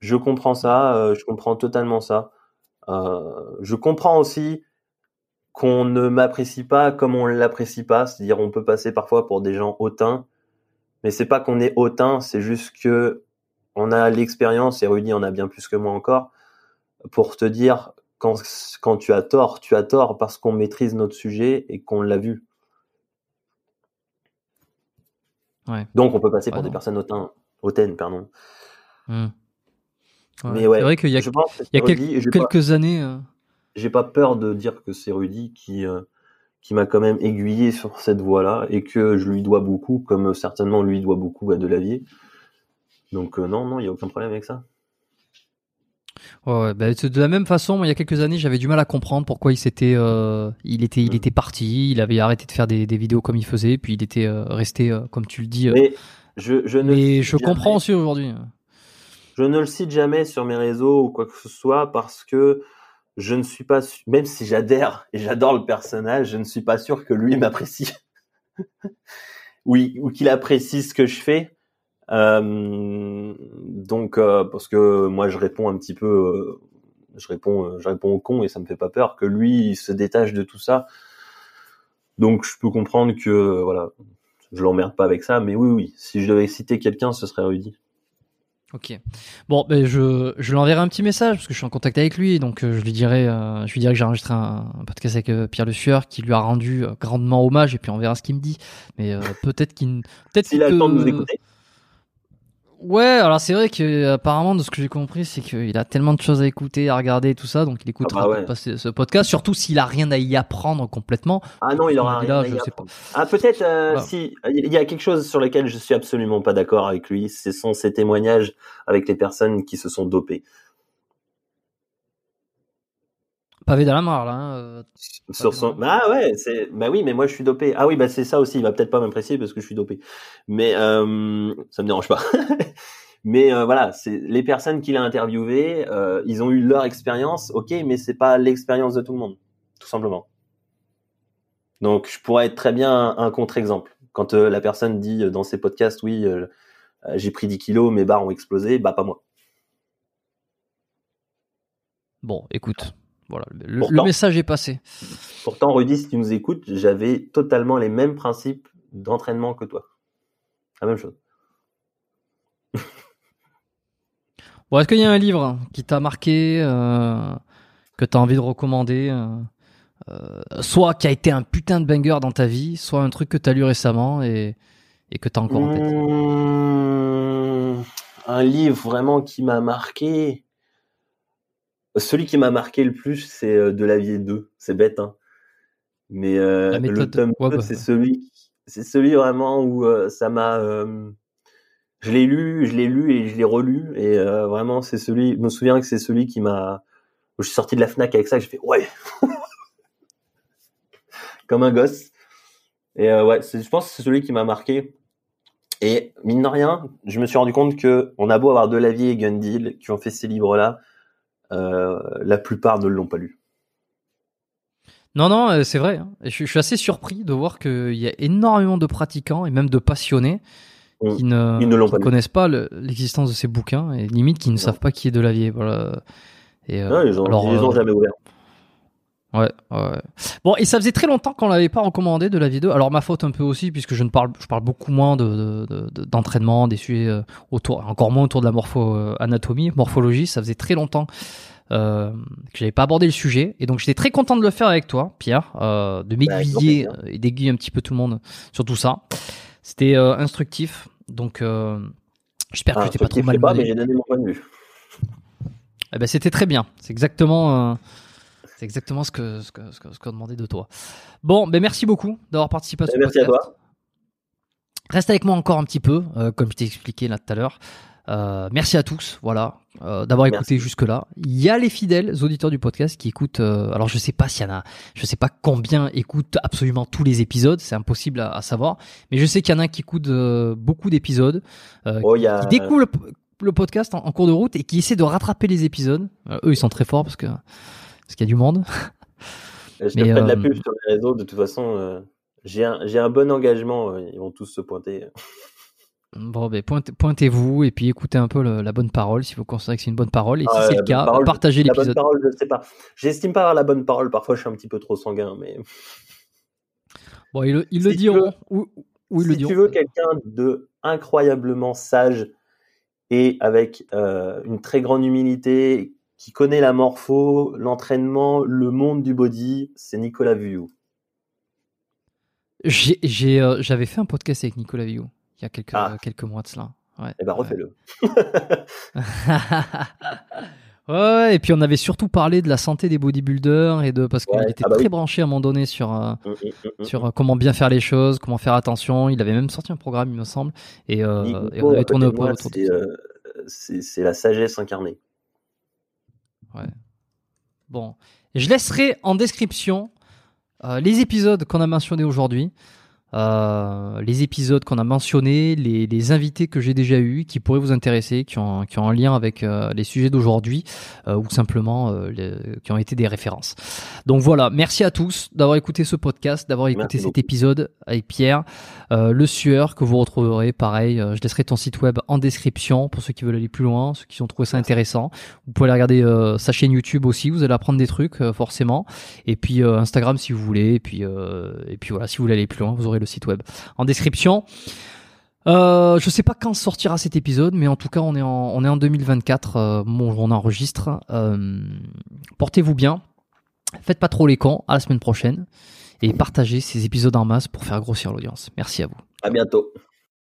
Je comprends ça, euh, je comprends totalement ça. Euh, je comprends aussi qu'on ne m'apprécie pas comme on l'apprécie pas, c'est-à-dire on peut passer parfois pour des gens hautains, mais c'est pas qu'on est hautain, c'est juste que on a l'expérience et Rudy en a bien plus que moi encore pour te dire quand quand tu as tort, tu as tort parce qu'on maîtrise notre sujet et qu'on l'a vu. Ouais. Donc on peut passer pour des non. personnes hautaines, hautaines pardon. Hmm. Ouais, Mais ouais, c'est vrai qu'il y a, je pense il y a Rudy pas- quelques années. euh, j'ai pas peur de dire que c'est Rudy qui euh, qui m'a quand même aiguillé sur cette voie-là et que je lui dois beaucoup, comme certainement lui doit beaucoup à Delavier. Donc euh, non, non, il y a aucun problème avec ça. Ouais, bah, de la même façon, moi, il y a quelques années, j'avais du mal à comprendre pourquoi il s'était, euh, il était, il Mm. était parti, il avait arrêté de faire des, des vidéos comme il faisait, puis il était euh, resté, euh, comme tu le dis. Mais je, je ne mais je jamais. comprends aussi aujourd'hui. Je ne le cite jamais sur mes réseaux ou quoi que ce soit parce que je ne suis pas même si j'adhère et j'adore le personnage, je ne suis pas sûr que lui m'apprécie. oui, ou qu'il apprécie ce que je fais. Euh, donc euh, parce que moi je réponds un petit peu euh, je réponds je réponds au con et ça me fait pas peur que lui il se détache de tout ça. Donc je peux comprendre que voilà, je l'emmerde pas avec ça mais oui oui, si je devais citer quelqu'un ce serait Rudy. Ok. Bon, ben je, je lui enverrai un petit message parce que je suis en contact avec lui, donc je lui dirai, euh, je lui dirai que j'ai enregistré un, un podcast avec euh, Pierre Le Sueur qui lui a rendu euh, grandement hommage et puis on verra ce qu'il me dit. Mais peut-être qu'il, peut-être S'il a le temps de nous écouter. Ouais, alors c'est vrai que apparemment de ce que j'ai compris, c'est qu'il a tellement de choses à écouter, à regarder et tout ça, donc il écoutera Ah bah ouais. peut-être pas ce, ce podcast, surtout s'il a rien à y apprendre complètement. Ah non, il aura Là, rien à je y sais apprendre. Ah peut-être euh, Voilà. si il y a quelque chose sur lequel je suis absolument pas d'accord avec lui, ce sont ses témoignages avec les personnes qui se sont dopées. Pavé dans la mare, là. Hein, euh, sur son... Ah ouais, c'est bah oui, mais moi je suis dopé. Ah oui, bah c'est ça aussi. Il va peut-être pas m'apprécier parce que je suis dopé, mais euh, ça me dérange pas. mais euh, voilà, c'est les personnes qu'il a interviewées, euh, ils ont eu leur expérience, ok, mais c'est pas l'expérience de tout le monde, tout simplement. Donc je pourrais être très bien un, contre-exemple. Quand la personne dit dans ses podcasts, oui, j'ai pris 10 kilos, mes barres ont explosé, bah pas moi. Bon, écoute, voilà, le, message est passé. Pourtant, Rudy, si tu nous écoutes, j'avais totalement les mêmes principes d'entraînement que toi. La même chose. bon, est-ce qu'il y a un livre qui t'a marqué, euh, que tu as envie de recommander euh, euh, Soit qui a été un putain de banger dans ta vie, soit un truc que tu as lu récemment et, et que tu as encore en tête? Mmh, Un livre vraiment qui m'a marqué. Celui qui m'a marqué le plus, c'est euh, De vie 2. C'est bête, hein. Mais euh, le tome c'est celui, c'est celui vraiment où euh, ça m'a. je l'ai lu, je l'ai lu et je l'ai relu. Et vraiment, c'est celui. Je me souviens que c'est celui qui m'a. Je suis sorti de la Fnac avec ça, j'ai fait ouais, comme un gosse. Et ouais, je pense que c'est celui qui m'a marqué. Et mine de rien, je me suis rendu compte que on a beau avoir Delavier et Gundil qui ont fait ces livres-là, euh, la plupart ne l'ont pas lu. Non, non, euh, c'est vrai. Hein. Je, suis assez surpris de voir qu'il y a énormément de pratiquants et même de passionnés qui ne, connaissent pas l'existence de ces bouquins et limite qui ne savent pas qui est de la Voilà. Et, euh, ils ont, jamais ouvert. Ouais, ouais. Bon, et ça faisait très longtemps qu'on l'avait pas recommandé de la vidéo. Alors ma faute un peu aussi, puisque je ne parle, je parle beaucoup moins de, d'entraînement, des sujets euh, autour, encore moins autour de la morpho euh, anatomie, morphologie. Ça faisait très longtemps euh, que j'avais pas abordé le sujet, et donc j'étais très content de le faire avec toi, Pierre, euh, de m'aiguiller et d'aiguiller un petit peu tout le monde sur tout ça. C'était instructif, donc j'espère que ah, tu pas trop mal. Pas, mais j'ai donné mon point de vue. Eh ben c'était très bien. C'est exactement c'est exactement ce que ce qu'on ce que, demandait de toi. Bon, ben merci beaucoup d'avoir participé à ce ben, Merci à toi. Reste avec moi encore un petit peu, euh, comme je t'ai expliqué là tout à l'heure. Euh, merci à tous, voilà, euh, d'avoir écouté jusque là. Il y a les fidèles auditeurs du podcast qui écoutent. alors je sais pas s'il y en a, je sais pas combien écoutent absolument tous les épisodes, c'est impossible à, savoir. Mais je sais qu'il y en a qui écoutent beaucoup d'épisodes, oh, qui, a... découvrent le, podcast en, en, cours de route et qui essaient de rattraper les épisodes. eux, ils sont très forts parce que parce qu'il y a du monde. Je te fais de la euh, pub sur les réseaux, de toute façon, euh, j'ai un, un, bon engagement, euh, ils vont tous se pointer. Bon, ben, pointez-vous et puis écoutez un peu la bonne parole si vous considérez que c'est une bonne parole. Et si ah, c'est le cas, partagez l'épisode. La bonne parole, je sais pas. J'estime pas avoir la bonne parole. Parfois, je suis un petit peu trop sanguin, mais. Bon, ils, le diront. Veux, si tu veux quelqu'un de incroyablement sage et avec une très grande humilité, qui connaît la morpho, l'entraînement, le monde du body, c'est Nicolas Viou. Euh, j'avais fait un podcast avec Nicolas Viou il y a quelques, ah. quelques mois de cela. Ouais, eh ben refais-le. ouais, et puis on avait surtout parlé de la santé des bodybuilders et de parce qu'il était ah bah très branché à un moment donné sur euh, mm, mm, mm, sur euh, comment bien faire les choses, comment faire attention. Il avait même sorti un programme, il me semble, et, on avait tourné autour de C'est la sagesse incarnée. Ouais. Bon. Je laisserai en description euh, les épisodes qu'on a mentionnés aujourd'hui. Euh, les épisodes qu'on a mentionnés, les, invités que j'ai déjà eus, qui pourraient vous intéresser, qui ont, qui ont un lien avec euh, les sujets d'aujourd'hui, euh, ou simplement qui ont été des références. Donc voilà, merci à tous d'avoir écouté ce podcast, d'avoir écouté cet épisode avec Pierre. le sueur que vous retrouverez, pareil, je laisserai ton site web en description pour ceux qui veulent aller plus loin, ceux qui ont trouvé ça intéressant. Vous pouvez aller regarder sa chaîne YouTube aussi, vous allez apprendre des trucs forcément. Et puis Instagram si vous voulez, et puis, et puis voilà, si vous voulez aller plus loin, vous aurez site web en description. Euh, je sais pas quand sortira cet épisode, mais en tout cas, on est en, est en 2024. Euh, on enregistre. Euh, portez-vous bien. Faites pas trop les cons. À la semaine prochaine. Et partagez ces épisodes en masse pour faire grossir l'audience. Merci à vous. À bientôt.